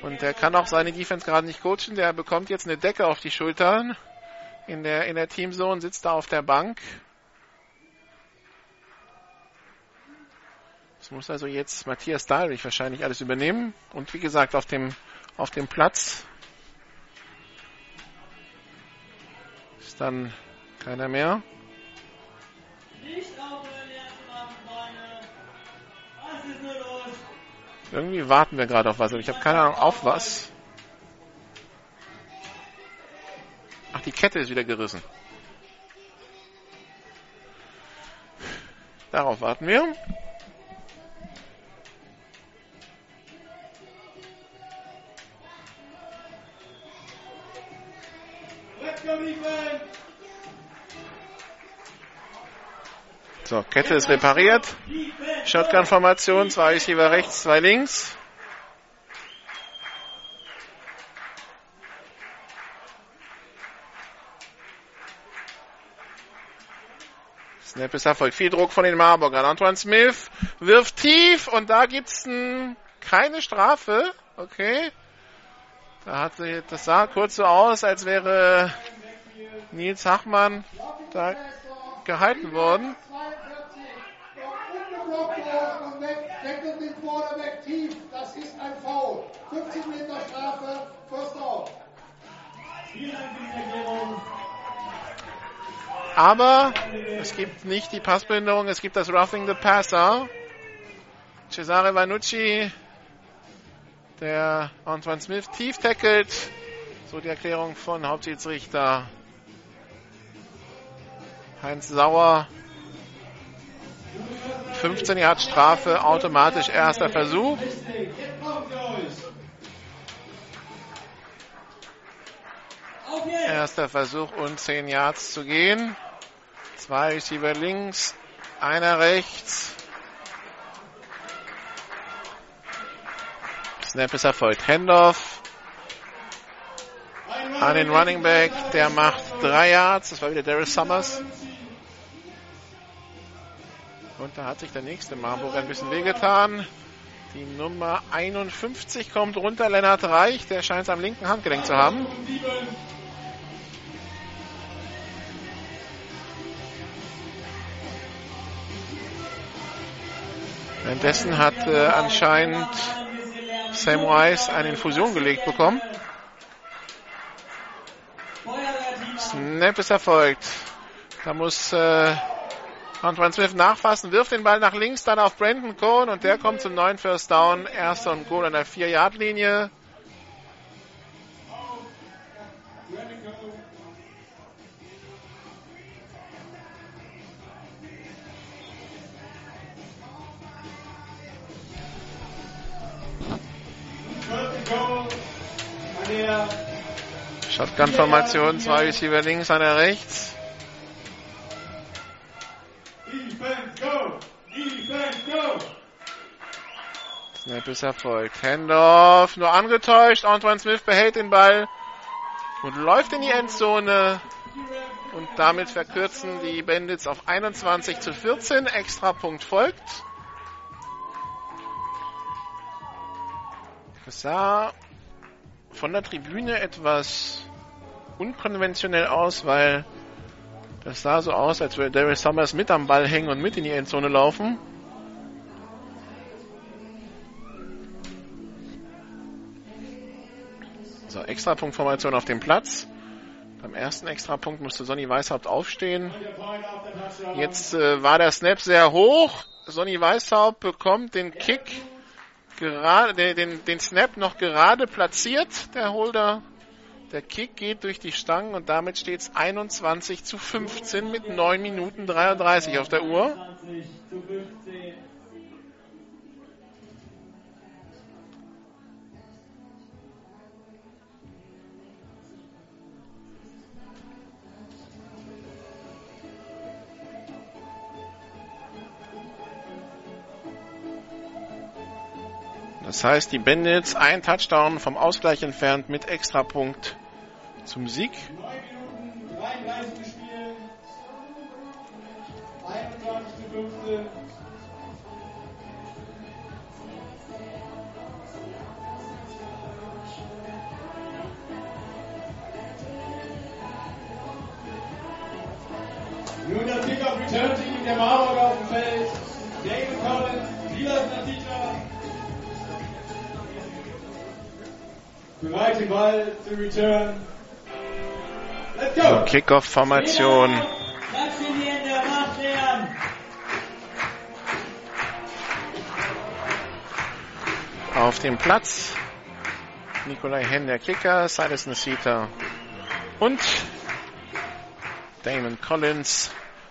[SPEAKER 3] Und der kann auch seine Defense gerade nicht coachen. Der bekommt jetzt eine Decke auf die Schultern. In der, in der Teamzone sitzt er auf der Bank. Das muss also jetzt Matthias Dahlwig wahrscheinlich alles übernehmen. Und wie gesagt, auf dem, auf dem Platz ist dann keiner mehr. Irgendwie warten wir gerade auf was. aber Ich habe keine Ahnung auf was. Ach, die Kette ist wieder gerissen. Darauf warten wir. So, Kette ist repariert. Shotgun-Formation, zwei Receiver rechts, zwei links. Snap ist erfolgt. Viel Druck von den Marburgern. Antoine Smith wirft tief und da gibt's n, keine Strafe. Okay. Da hat das sah kurz so aus, als wäre Nils Hachmann da gehalten worden.
[SPEAKER 6] 42. Dort ungeblockt durch und weg, deckelt den Quarterback tief. Das ist ein Foul. 15 Meter Strafe, First Down.
[SPEAKER 1] Vielen Dank die Erklärung.
[SPEAKER 3] Aber es gibt nicht die Passbehinderung, es gibt das Roughing the Passer. Cesare Vanucci, der Antoine Smith tief tackelt. So die Erklärung von Hauptschiedsrichter Heinz Sauer. 15 Yard Strafe, automatisch erster Versuch. Erster Versuch und 10 Yards zu gehen. Zwei Receiver links, einer rechts. Snap ist erfolgt. Handoff an den Running Back. Der macht drei Yards. Das war wieder Daryl Summers. Und da hat sich der nächste Marburg ein bisschen wehgetan. Die Nummer 51 kommt runter. Lennart Reich. Der scheint es am linken Handgelenk zu haben. Währenddessen hat äh, anscheinend Sam Weiss eine Infusion gelegt bekommen. Snap ist erfolgt. Da muss äh, Antoine Smith nachfassen, wirft den Ball nach links, dann auf Brandon Cohn und der kommt zum neuen First Down. Erster und Goal an der 4-Yard-Linie. Shotgun-Formation, zwei Receiver links, einer rechts. Snap ist erfolgt. Handoff, nur angetäuscht. Antoine Smith behält den Ball und läuft in die Endzone. Und damit verkürzen die Bandits auf 21 zu 14. Extrapunkt folgt. Das sah von der Tribüne etwas unkonventionell aus, weil das sah so aus, als würde Daryl Summers mit am Ball hängen und mit in die Endzone laufen. So, Extrapunktformation auf dem Platz. Beim ersten Extrapunkt musste Sonny Weishaupt aufstehen. Jetzt äh, war der Snap sehr hoch. Sonny Weishaupt bekommt den Kick gerade, den, den, den Snap noch gerade platziert, der Holder. Der Kick geht durch die Stangen und damit steht es 21 zu 15 mit 9 Minuten 33 auf der Uhr. Das heißt, die Bandits ein Touchdown vom Ausgleich entfernt mit Extrapunkt zum Sieg.
[SPEAKER 1] 9 Minuten 33 gespielt. 21 zu 15. Nun das Kick-Off Return Team der Marburg auf dem Feld.
[SPEAKER 3] Kickoff-Formation. Auf dem Platz Nikolai Henn, der Kicker, Silas Nasita und Damon Collins,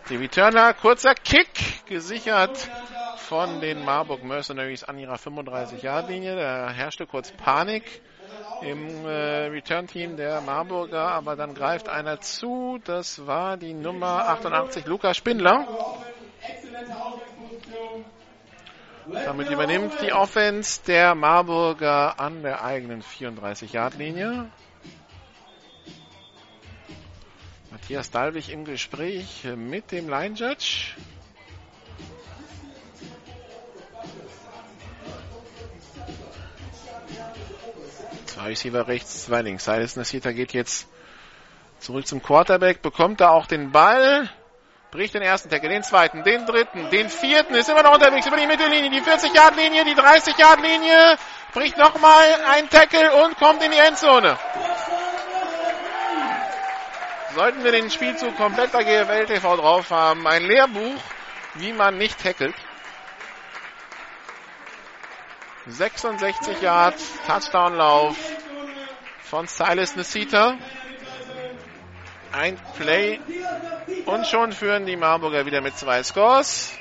[SPEAKER 3] die Returner. Kurzer Kick, gesichert von den Marburg Mercenaries an ihrer 35-Yard-Linie. Da herrschte kurz Panik im äh, Return-Team der Marburger, aber dann greift einer zu. Das war die Nummer 88, Lukas Spindler. Damit übernimmt die Offense der Marburger an der eigenen 34-Yard-Linie. Matthias Dalwig im Gespräch mit dem Line Zwei Receiver rechts, zwei links. Silas Nasita geht jetzt zurück zum Quarterback, bekommt da auch den Ball, bricht den ersten Tackle, den zweiten, den dritten, den vierten, ist immer noch unterwegs über die Mittellinie, die 40-Yard-Linie, die 30-Yard-Linie, bricht nochmal ein Tackle und kommt in die Endzone. Sollten wir den Spielzug komplett bei GFL TV drauf haben, ein Lehrbuch, wie man nicht tackelt. 66 Yards, Touchdown-Lauf von Silas Nasita. Ein Play und schon führen die Marburger wieder mit zwei Scores.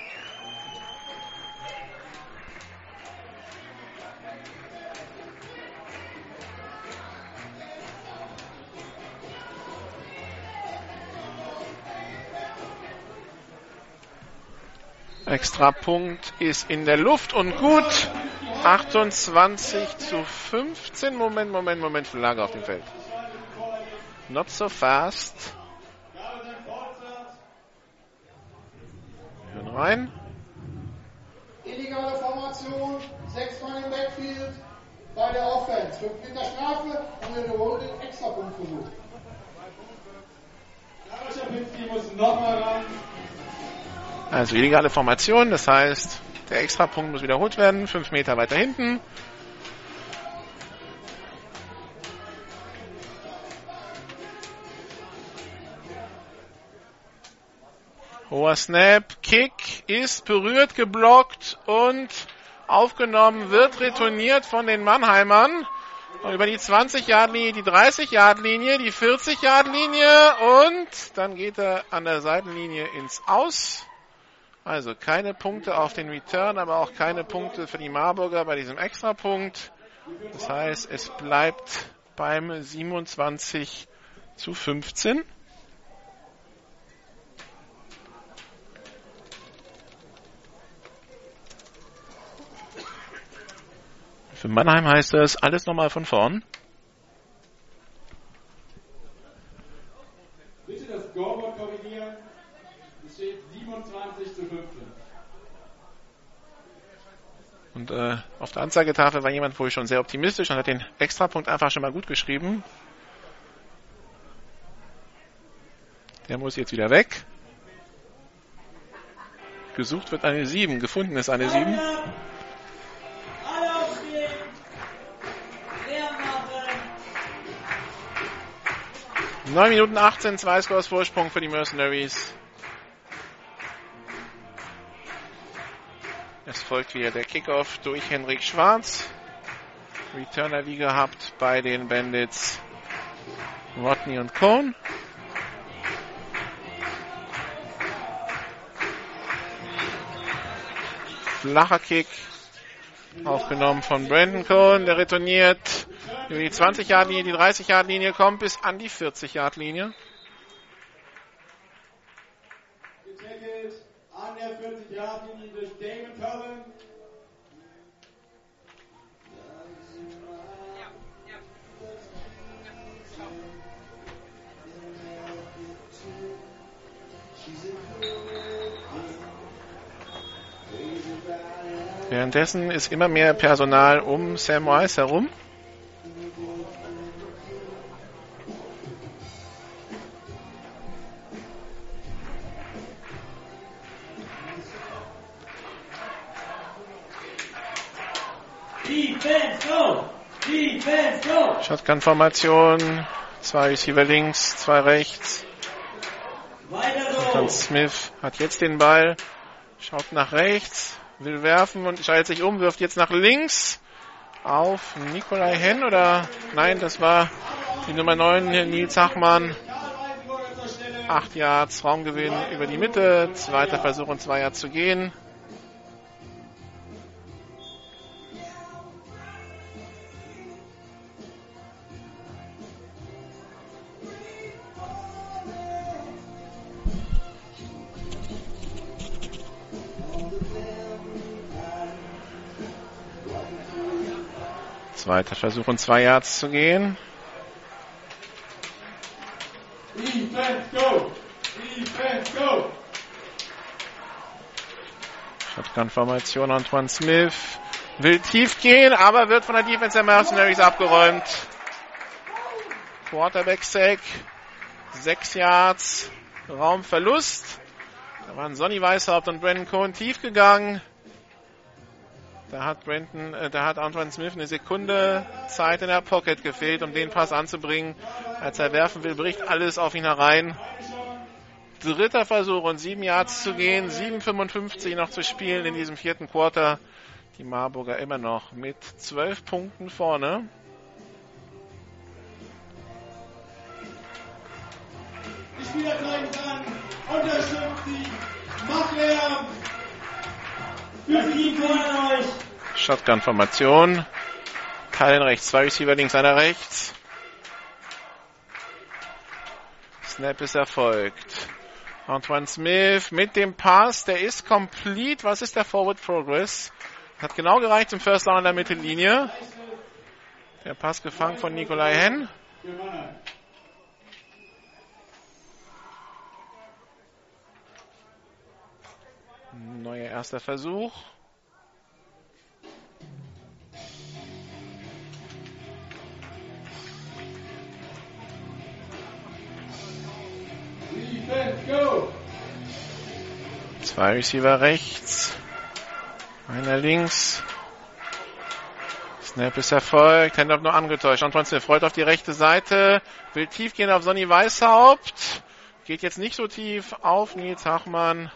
[SPEAKER 3] Extrapunkt ist in der Luft und gut. 28 zu 15. Moment, Moment, Moment. Flagge auf dem Feld. Not so fast. Hören rein.
[SPEAKER 6] Illegale Formation, sechs Mann im Backfield bei der Offense. Fünf Meter Strafe und wir wiederholen den Extrapunkt versucht.
[SPEAKER 1] Karol Schapinski muss nochmal ran.
[SPEAKER 3] Also illegale Formation, das heißt, der Extrapunkt muss wiederholt werden. Fünf Meter weiter hinten. Hoher Snap, Kick ist berührt, geblockt und aufgenommen, wird retourniert von den Mannheimern. Und über die 20-Yard-Linie, die 30-Yard-Linie, die 40-Yard-Linie und dann geht er an der Seitenlinie ins Aus. Also keine Punkte auf den Return, aber auch keine Punkte für die Marburger bei diesem Extrapunkt. Das heißt, es bleibt beim 27 zu 15. Für Mannheim heißt das alles nochmal von vorn.
[SPEAKER 1] Bitte das Scoreboard korrigieren. Es steht 27 zu 15.
[SPEAKER 3] Und äh, auf der Anzeigetafel war jemand wohl schon sehr optimistisch und hat den Extrapunkt einfach schon mal gut geschrieben. Der muss jetzt wieder weg. Gesucht wird eine 7, gefunden ist eine 7.
[SPEAKER 1] Alle aufstehen. Leer machen.
[SPEAKER 3] 9 Minuten 18, 2 Scores Vorsprung für die Mercenaries. Folgt wieder der Kickoff durch Henrik Schwarz. Returner wie gehabt bei den Bandits Rodney und Cohn. Flacher Kick. Aufgenommen von Brandon Cohn. Der retourniert über die 20-Yard-Linie, die 30-Yard-Linie, kommt bis an die 40-Yard-Linie.
[SPEAKER 1] an der 40-Yard-Linie durch Damon Cullen.
[SPEAKER 3] Währenddessen ist immer mehr Personal um Sam Rice herum. Shotgun-Formation. Zwei Receiver links, zwei rechts.
[SPEAKER 1] So!
[SPEAKER 3] Dann Smith hat jetzt den Ball, schaut nach rechts, will werfen und schaltet sich um, wirft jetzt nach links auf Nikolai Henn oder nein, das war die Nummer 9, Nils Hachmann. Acht Yards Raumgewinn über die Mitte, zweiter Versuch und zwei Yards zu gehen. Zweiter Versuch und zwei Yards zu gehen.
[SPEAKER 1] Defense, go! Defense, go!
[SPEAKER 3] Shotgun-Formation Antoine Smith will tief gehen, aber wird von der Defense der Mercenaries abgeräumt. Quarterback-Sack, sechs Yards, Raumverlust. Da waren Sonny Weishaupt und Brandon Cohen tief gegangen. Da hat Brandon, äh, da hat Antoine Smith eine Sekunde Zeit in der Pocket gefehlt, um den Pass anzubringen. Als er werfen will, bricht alles auf ihn herein. Dritter Versuch und sieben Yards zu gehen, 7,55 noch zu spielen in diesem vierten Quarter. Die Marburger immer noch mit zwölf Punkten vorne.
[SPEAKER 1] Die Spieler zeigen es an. Unterstützt sie. Macht Lärm.
[SPEAKER 3] Shotgun-Formation. Teilen rechts, zwei Receiver links, einer rechts. Snap ist erfolgt. Antoine Smith mit dem Pass, der ist complete. Was ist der Forward Progress? Hat genau gereicht zum First Down an der Mittellinie. Der Pass gefangen von Nikolai Henn. Neuer erster Versuch. Zwei Receiver rechts. Einer links. Snap ist erfolgt. Handoff nur angetäuscht. Antoine Smith freut auf die rechte Seite. Will tief gehen auf Sonny Weishaupt. Geht jetzt nicht so tief auf Nils Hachmann.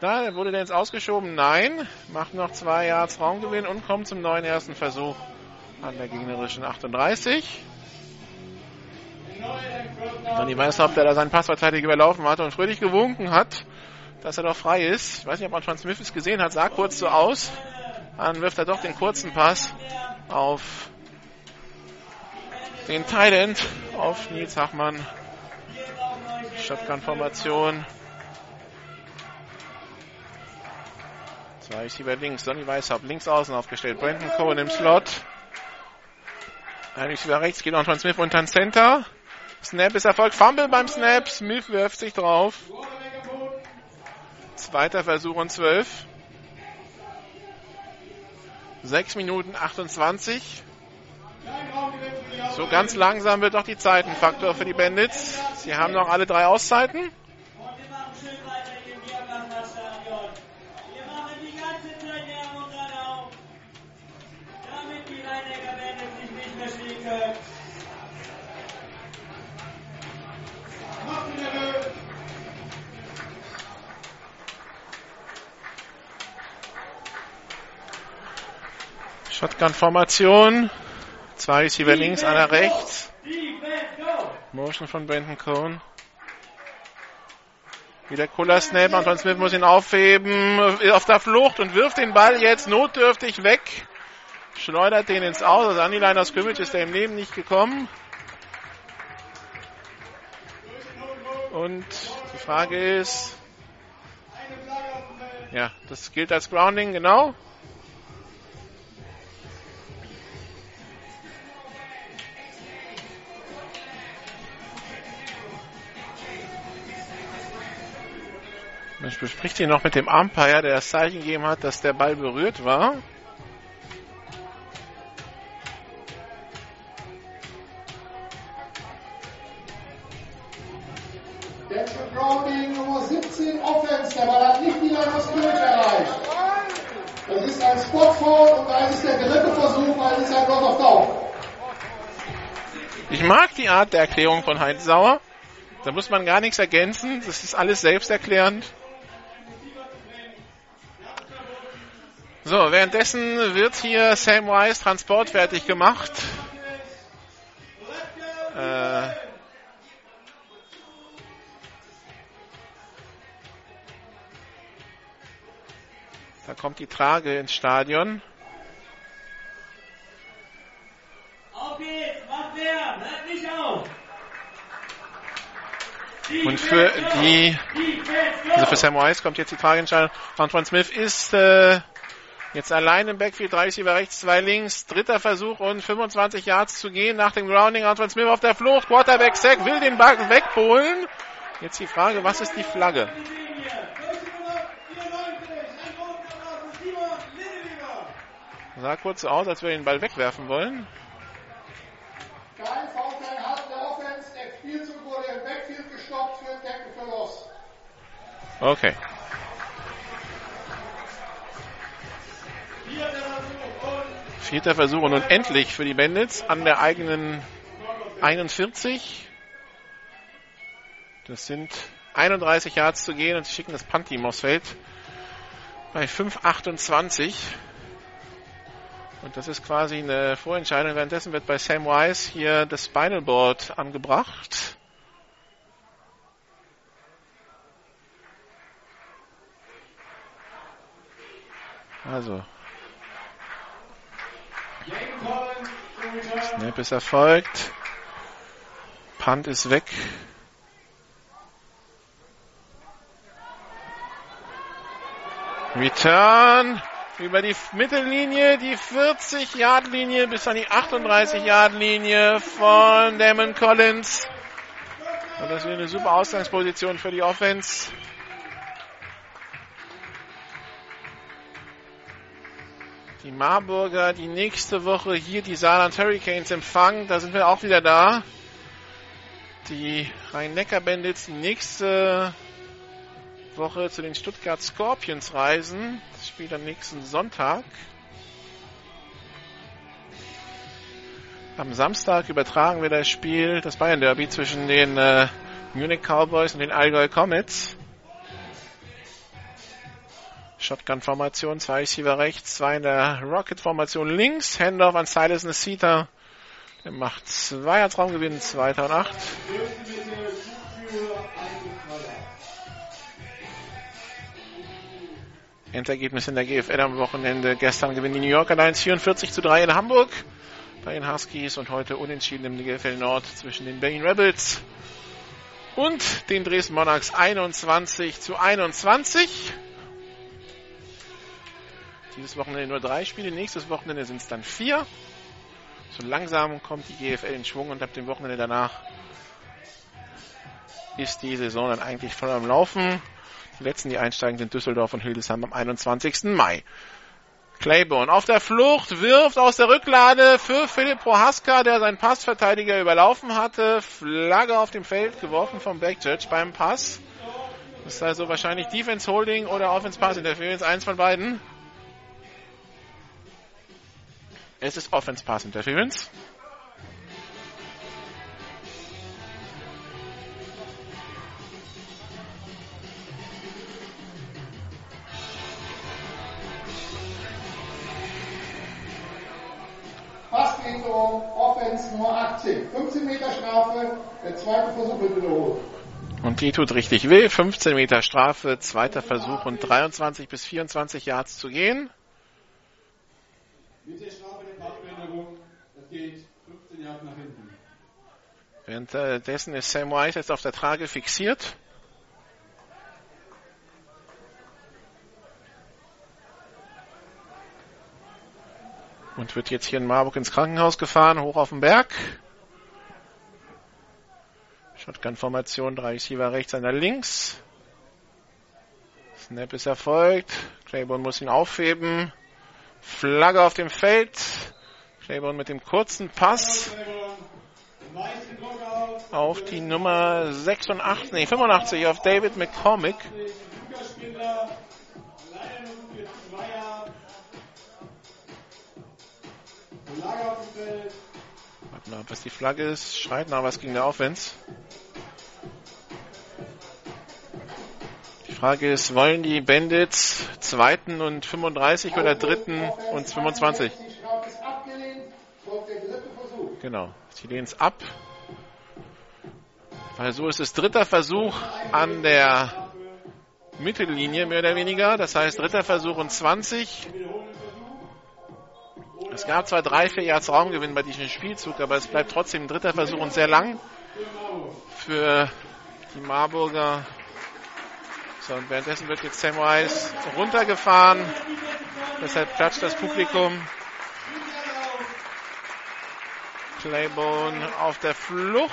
[SPEAKER 3] Da wurde der jetzt ausgeschoben. Nein. Macht noch zwei Yards Raumgewinn und kommt zum neuen ersten Versuch an der gegnerischen 38. Sonny Weishaupt, der da seinen Passverteidiger überlaufen hatte und fröhlich gewunken hat, dass er doch frei ist. Ich weiß nicht, ob Antoine Smith es gesehen hat, sah kurz so aus. Dann wirft er doch den kurzen Pass auf den Thailand, auf Nils Hachmann. Shotgun-Formation. Zwei Receiver links, Sonny Weishaupt links außen aufgestellt, Brandon Cohen im Slot. Ein Receiver rechts geht Antoine Smith unter den Center. Snap ist erfolgt, Fumble beim Snap, Smith wirft sich drauf. Zweiter Versuch und 12. 6 Minuten 28. So ganz langsam wird doch die Zeit ein Faktor für die Bandits. Sie haben noch alle drei Auszeiten. Shotgun-Formation. Zwei Receiver links, einer rechts. Motion von Brandon Cohn. Wieder cooler Snap. Anton Smith muss ihn aufheben. Auf der Flucht und wirft den Ball jetzt notdürftig weg. Schleudert den ins Aus. Also an of Scrimmage ist er im Leben nicht gekommen. Und die Frage ist, ja, das gilt als Grounding, genau. Man bespricht hier noch mit dem Umpire, der das Zeichen gegeben hat, dass der Ball berührt war.
[SPEAKER 6] Denzel Browning, Nummer 17, Offense. Der Ball hat nicht die Line of Scrimmage erreicht. Das ist ein Spotfoul und da ist der dritte Versuch, weil es ist ein Lot of Down.
[SPEAKER 3] Ich mag die Art der Erklärung von Heinz Sauer. Da muss man gar nichts ergänzen. Das ist alles selbsterklärend. So, währenddessen wird hier Sam Wise Transport fertig gemacht. Äh, da kommt die Trage ins Stadion.
[SPEAKER 1] Auf geht's, macht mehr, hört nicht auf.
[SPEAKER 3] Und für die, also für Sam Wise kommt jetzt die Trage ins Stadion. Antoine Smith ist äh, Jetzt allein im Backfield, drei Receiver rechts, zwei links, dritter Versuch und 25 Yards zu gehen nach dem Grounding. Antoine Smith auf der Flucht, Quarterback Sack, will den Ball wegholen. Jetzt die Frage, was ist die Flagge? Sah kurz so aus, als wir den Ball wegwerfen wollen.
[SPEAKER 6] Kein Foul, kein Halt der Offense. Der Spielzug wurde im Backfield gestoppt für Loss.
[SPEAKER 3] Okay. Vierter Versuch und nun endlich für die Bandits an der eigenen 41. Das sind 31 Yards zu gehen und sie schicken das Punt-Team aufs Feld bei 5,28. Und das ist quasi eine Vorentscheidung. Währenddessen wird bei Sam Wise hier das Spinal Board angebracht. Also. Snap ist erfolgt. Punt ist weg. Return über die Mittellinie, die 40-Yard-Linie bis an die 38-Yard-Linie von Damon Collins. Und das wäre eine super Ausgangsposition für die Offense. Die Marburger, die nächste Woche hier die Saarland Hurricanes empfangen. Da sind wir auch wieder da. Die Rhein-Neckar-Bandits die nächste Woche zu den Stuttgart Scorpions reisen. Das spielt am nächsten Sonntag. Am Samstag übertragen wir das Spiel, das Bayern Derby zwischen den äh, Munich Cowboys und den Allgäu Comets. Shotgun-Formation, zwei Receiver rechts, zwei in der Rocket-Formation links. Handoff an Silas Nesita. Der macht zwei als Raumgewinn, 2008. Endergebnis in der GFL am Wochenende. Gestern gewinnen die New Yorker Lions 44 zu 3 in Hamburg bei den Huskies und heute unentschieden im GFL Nord zwischen den Berlin Rebels und den Dresden Monarchs 21 zu 21. Dieses Wochenende nur drei Spiele, nächstes Wochenende sind es dann vier. So langsam kommt die GFL in Schwung und ab dem Wochenende danach ist die Saison dann eigentlich voll am Laufen. Letzten, die einsteigen, sind Düsseldorf und Hildesheim am 21. Mai. Claiborne auf der Flucht, wirft aus der Rücklade für Philipp Prohaska, der seinen Passverteidiger überlaufen hatte. Flagge auf dem Feld, geworfen vom Backjudge beim Pass. Das ist also wahrscheinlich Defense Holding oder Offense Pass Interference, eins von beiden. Es ist Offense Pass Interference.
[SPEAKER 6] Hinderung, Offense Nummer 18. 15 Meter Strafe, der zweite Versuch wird wiederholt.
[SPEAKER 3] Und die tut richtig weh. 15 Meter Strafe, zweiter Versuch und 23 bis 24 Yards zu gehen.
[SPEAKER 1] Mit der Strafe der Ballbehinderung, das geht 15 Yards nach hinten.
[SPEAKER 3] Währenddessen ist Sam White jetzt auf der Trage fixiert. Und wird jetzt hier in Marburg ins Krankenhaus gefahren, hoch auf den Berg. Shotgun-Formation, drei Receiver rechts, einer links. Snap ist erfolgt. Claiborne muss ihn aufheben. Flagge auf dem Feld. Claiborne mit dem kurzen Pass auf die Nummer 86, nee, 85 auf David McCormick. Warte mal, was die Flagge ist. Schreit nach was gegen der Offense. Die Frage ist, wollen die Bandits zweiten und 35 oder dritten und 25? Genau, sie lehnen es ab. Weil so ist es dritter Versuch an der Mittellinie, mehr oder weniger. Das heißt, dritter Versuch und 20. Es gab zwar drei, vier Yards Raumgewinn bei diesem Spielzug, aber es bleibt trotzdem ein dritter Versuch und sehr lang für die Marburger. So, und währenddessen wird jetzt Samwise runtergefahren. Deshalb klatscht das Publikum. Claybone auf der Flucht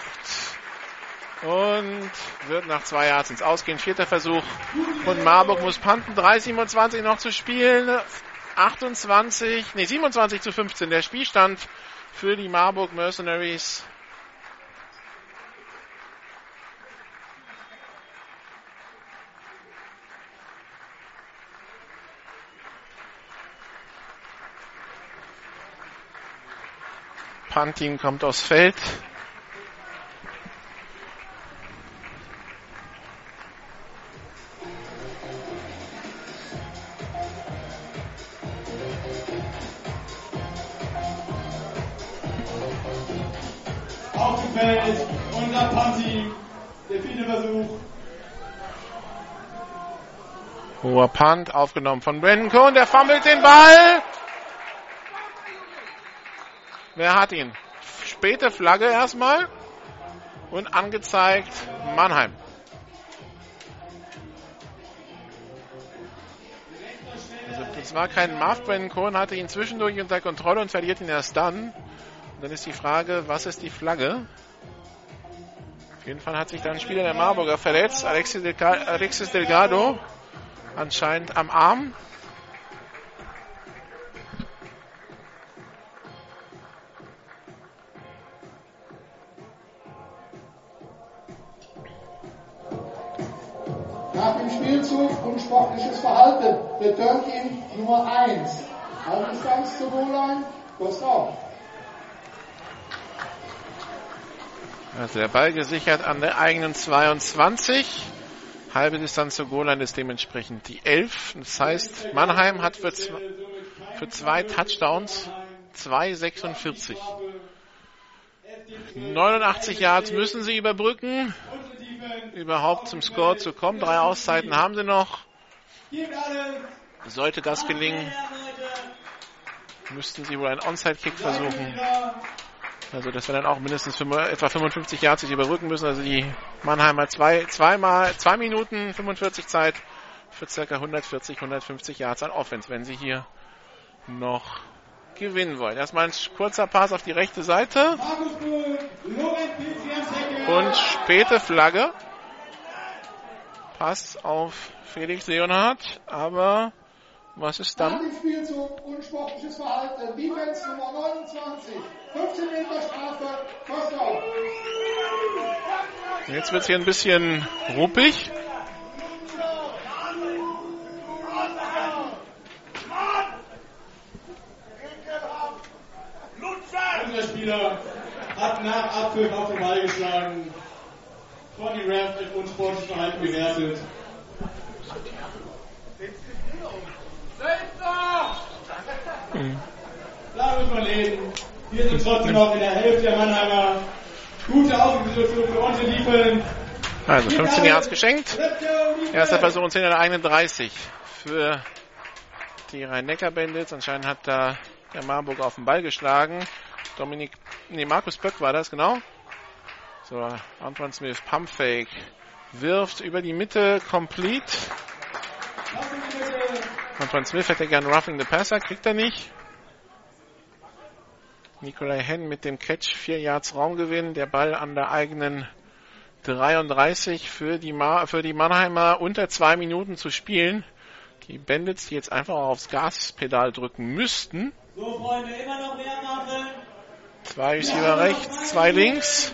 [SPEAKER 3] und wird nach zwei Yards ins Ausgehen. Vierter Versuch. Und Marburg muss panten. 3,27 noch zu spielen. 28, nee, 27 zu 15. Der Spielstand für die Marburg Mercenaries. Pantin kommt aufs Feld.
[SPEAKER 1] Feld, unser Panti, der vierte Versuch.
[SPEAKER 3] Hoher Punt, aufgenommen von Brandon Cohn, der fummelt den Ball. Wer hat ihn? Späte Flagge erstmal. Und angezeigt Mannheim. Also das war kein Muff. Brandon Cohn hatte ihn zwischendurch unter Kontrolle und verliert ihn erst dann. Und dann ist die Frage, was ist die Flagge? Auf jeden Fall hat sich dann ein Spieler der Marburger verletzt. Alexis, Delga Alexis Delgado. Anscheinend am Arm.
[SPEAKER 6] Nach dem Spielzug unsportliches Verhalten. Return Team Nummer 1. Halbdistanz zur Goal-Line. Kurs auf.
[SPEAKER 3] Also der Ball gesichert an der eigenen 22. Halbe Distanz zur Goal-Line ist dementsprechend die 11. Das heißt, Mannheim hat für, zwei, für zwei Touchdowns 2,46. 89 Yards müssen sie überbrücken, überhaupt zum Score zu kommen. Drei Auszeiten haben sie noch. Sollte das gelingen, müssten sie wohl einen Onside-Kick versuchen. Also, dass wir dann auch mindestens für etwa 55 Yards sich überbrücken müssen. Also, die Mannheimer zwei, zweimal, zwei Minuten 45 Zeit für circa 140, 150 Yards an Offense, wenn sie hier noch gewinnen wollen. Erstmal ein kurzer Pass auf die rechte Seite. Und späte Flagge. Pass auf Felix Leonhardt, aber was ist
[SPEAKER 6] Nach
[SPEAKER 3] dann?
[SPEAKER 6] dem Spielzug unsportliches Verhalten. Defense Nummer 29. 15 Meter Strafe. Auf.
[SPEAKER 3] Jetzt wird es hier ein bisschen ruppig.
[SPEAKER 1] Unser Spieler hat nach Abpfiff auf den Ball geschlagen. Von den Rams mit unsportlichem Verhalten gewertet. Da muss man leben. Wir sind trotzdem noch in der Hälfte der Mannheimer. Gute Ausgangssituation für unsere Liefen.
[SPEAKER 3] Also 15 Yards geschenkt. Erster Versuch und 10 an der eigenen 30 für die Rhein-Neckar-Bandits. Anscheinend hat da der Marburg auf den Ball geschlagen. Dominik, nee, Markus Böck war das, genau. So, Antoine Smith, Pumpfake, wirft über die Mitte, complete. Antoine Smith hätte gern Roughing the Passer, kriegt er nicht. Nikolai Henn mit dem Catch, 4 Yards Raumgewinn, der Ball an der eigenen 33 für die, Ma für die Mannheimer unter zwei Minuten zu spielen. Die Bandits, die jetzt einfach aufs Gaspedal drücken müssten.
[SPEAKER 1] So, Freunde, immer noch mehr machen.
[SPEAKER 3] Zwei Receiver rechts, zwei links.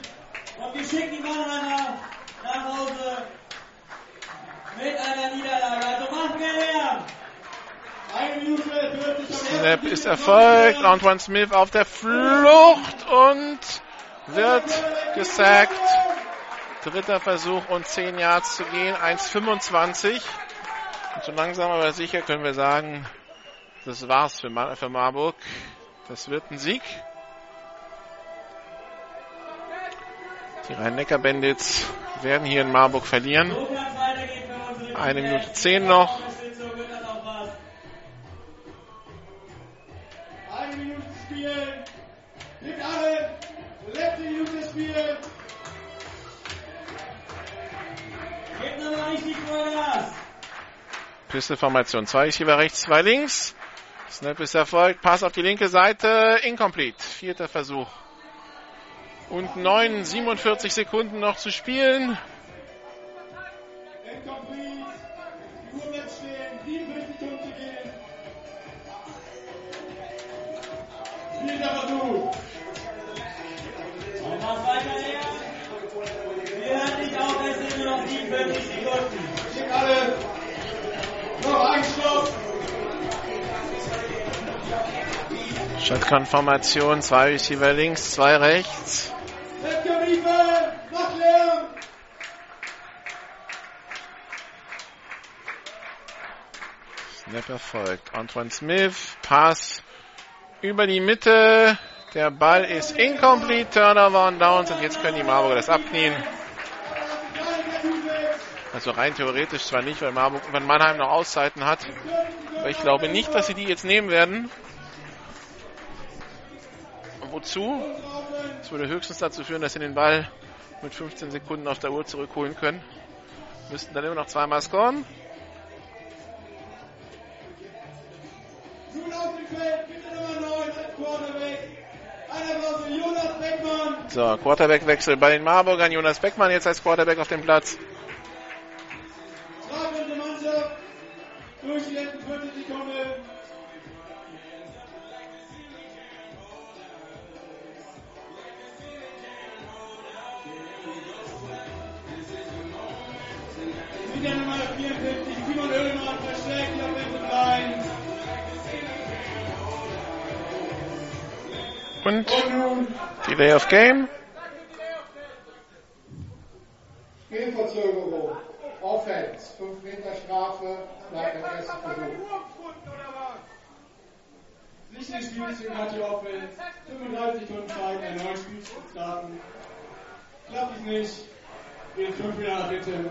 [SPEAKER 1] Und wir schicken die Mannheimer nach Hause mit einer Niederlage. Also macht mehr Lärm. Eine Minute 40 am
[SPEAKER 3] Snap ist erfolgt. Antoine Smith auf der Flucht und wird gesackt. Dritter Versuch und 10 Yards zu gehen. 1,25. Und so langsam aber sicher können wir sagen, das war's für, Ma für Marburg. Das wird ein Sieg. Die Rhein-Neckar-Bandits werden hier in Marburg verlieren. Eine. Minute zehn noch.
[SPEAKER 1] Gibt alle. Letzte Minute. Gebt nochmal richtig Vollgas.
[SPEAKER 3] Pistolformation. Zwei Receiver rechts, zwei links. Snap ist erfolgt. Pass auf die linke Seite. Incomplete. Vierter Versuch. Und 9, 47 Sekunden noch zu spielen.
[SPEAKER 1] Vierter Versuch. Und was weiter her? Wir hören nicht auf, es sind nur noch 47 Sekunden. Schickt alle. Noch ein Stopp.
[SPEAKER 3] Shotgun-Formation. Zwei Receiver links, zwei rechts. Snap erfolgt. Antoine Smith. Pass über die Mitte. Der Ball ist incomplete. Turnover und Downs. Und jetzt können die Marburger das abknien. Also rein theoretisch zwar nicht, weil, Marburg, weil Mannheim noch Auszeiten hat. Aber ich glaube nicht, dass sie die jetzt nehmen werden. Wozu? Das würde höchstens dazu führen, dass sie den Ball mit 15 Sekunden auf der Uhr zurückholen können. Müssten dann immer noch zweimal scoren. So, Quarterback-Wechsel bei den Marburgern. Jonas Beckmann jetzt als Quarterback auf dem Platz.
[SPEAKER 1] Durch die letzten 40
[SPEAKER 3] Und Delay of Game.
[SPEAKER 6] Spielverzögerung. Offense. 5 Meter Strafe. Bleibt der erste Versuch.
[SPEAKER 1] Nicht den Spielzug hat die Offense. 35 Sekunden Zeit, einen neuen Spiel zu starten. Klappt es nicht. Geht 5 wieder nach hinten.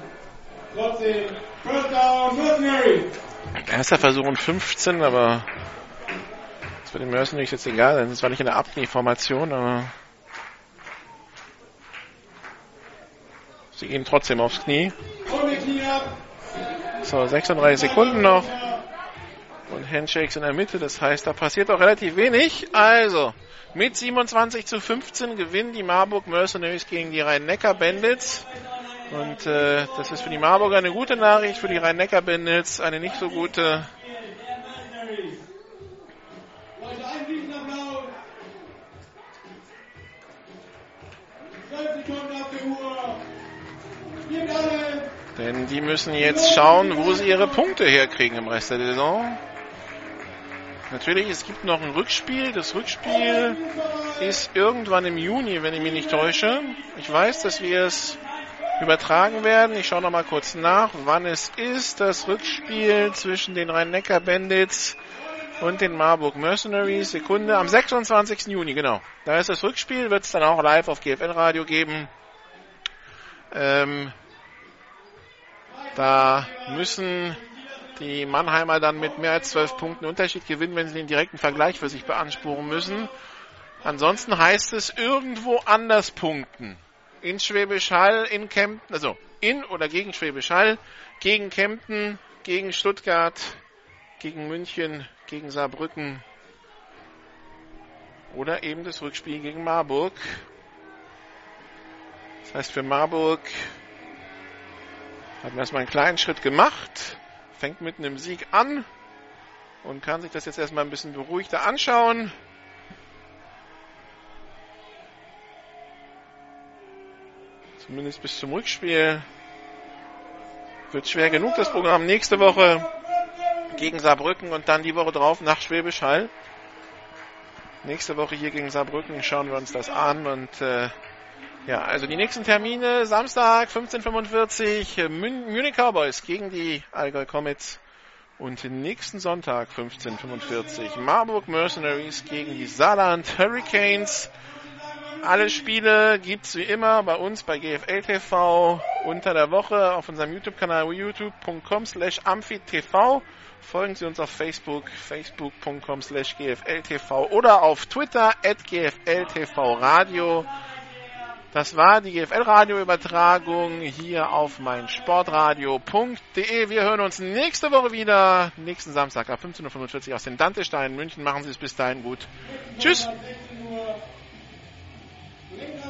[SPEAKER 1] Trotzdem, First Down, Mercenary.
[SPEAKER 3] Erster Versuch und 15, aber wird den Mercenaries jetzt egal, denn es war nicht in der Abknie-Formation, aber sie gehen trotzdem aufs Knie. So, 36 Sekunden noch und Handshakes in der Mitte, das heißt, da passiert auch relativ wenig. Also, mit 27 zu 15 gewinnen die Marburg Mercenaries gegen die Rhein-Neckar-Bandits. Und äh, das ist für die Marburger eine gute Nachricht, für die Rhein-Neckar-Bandits eine nicht so gute. Denn die müssen jetzt schauen, wo sie ihre Punkte herkriegen im Rest der Saison. Natürlich, es gibt noch ein Rückspiel. Das Rückspiel ist irgendwann im Juni, wenn ich mich nicht täusche. Ich weiß, dass wir es übertragen werden. Ich schaue noch mal kurz nach, wann es ist. Das Rückspiel zwischen den Rhein-Neckar-Bandits und den Marburg Mercenaries. Sekunde, am 26. Juni, genau. Da ist das Rückspiel, wird es dann auch live auf GFL Radio geben. Ähm, da müssen die Mannheimer dann mit mehr als 12 Punkten Unterschied gewinnen, wenn sie den direkten Vergleich für sich beanspruchen müssen. Ansonsten heißt es irgendwo anders punkten. In Schwäbisch Hall, in Kempten, also in oder gegen Schwäbisch Hall, gegen Kempten, gegen Stuttgart, gegen München, gegen Saarbrücken oder eben das Rückspiel gegen Marburg. Das heißt für Marburg haben wir erstmal einen kleinen Schritt gemacht, fängt mit einem Sieg an und kann sich das jetzt erstmal ein bisschen beruhigter anschauen. Zumindest bis zum Rückspiel. Wird schwer genug das Programm nächste Woche gegen Saarbrücken und dann die Woche drauf nach Schwäbisch Hall. Nächste Woche hier gegen Saarbrücken schauen wir uns das an und äh, ja, also die nächsten Termine Samstag 15:45 Munich Cowboys gegen die Allgäu Comets und nächsten Sonntag 15:45 Marburg Mercenaries gegen die Saarland Hurricanes. Alle Spiele gibt's wie immer bei uns bei GFL TV unter der Woche auf unserem YouTube-Kanal youtube.com slash amphitv. Folgen Sie uns auf Facebook, facebook.com slash gfltv oder auf Twitter at gfltvradio. Das war die GFL-Radio-Übertragung hier auf meinsportradio.de. Wir hören uns nächste Woche wieder, nächsten Samstag ab 15.45 Uhr aus den Dantesteinen München. Machen Sie es bis dahin gut. Tschüss! Amen.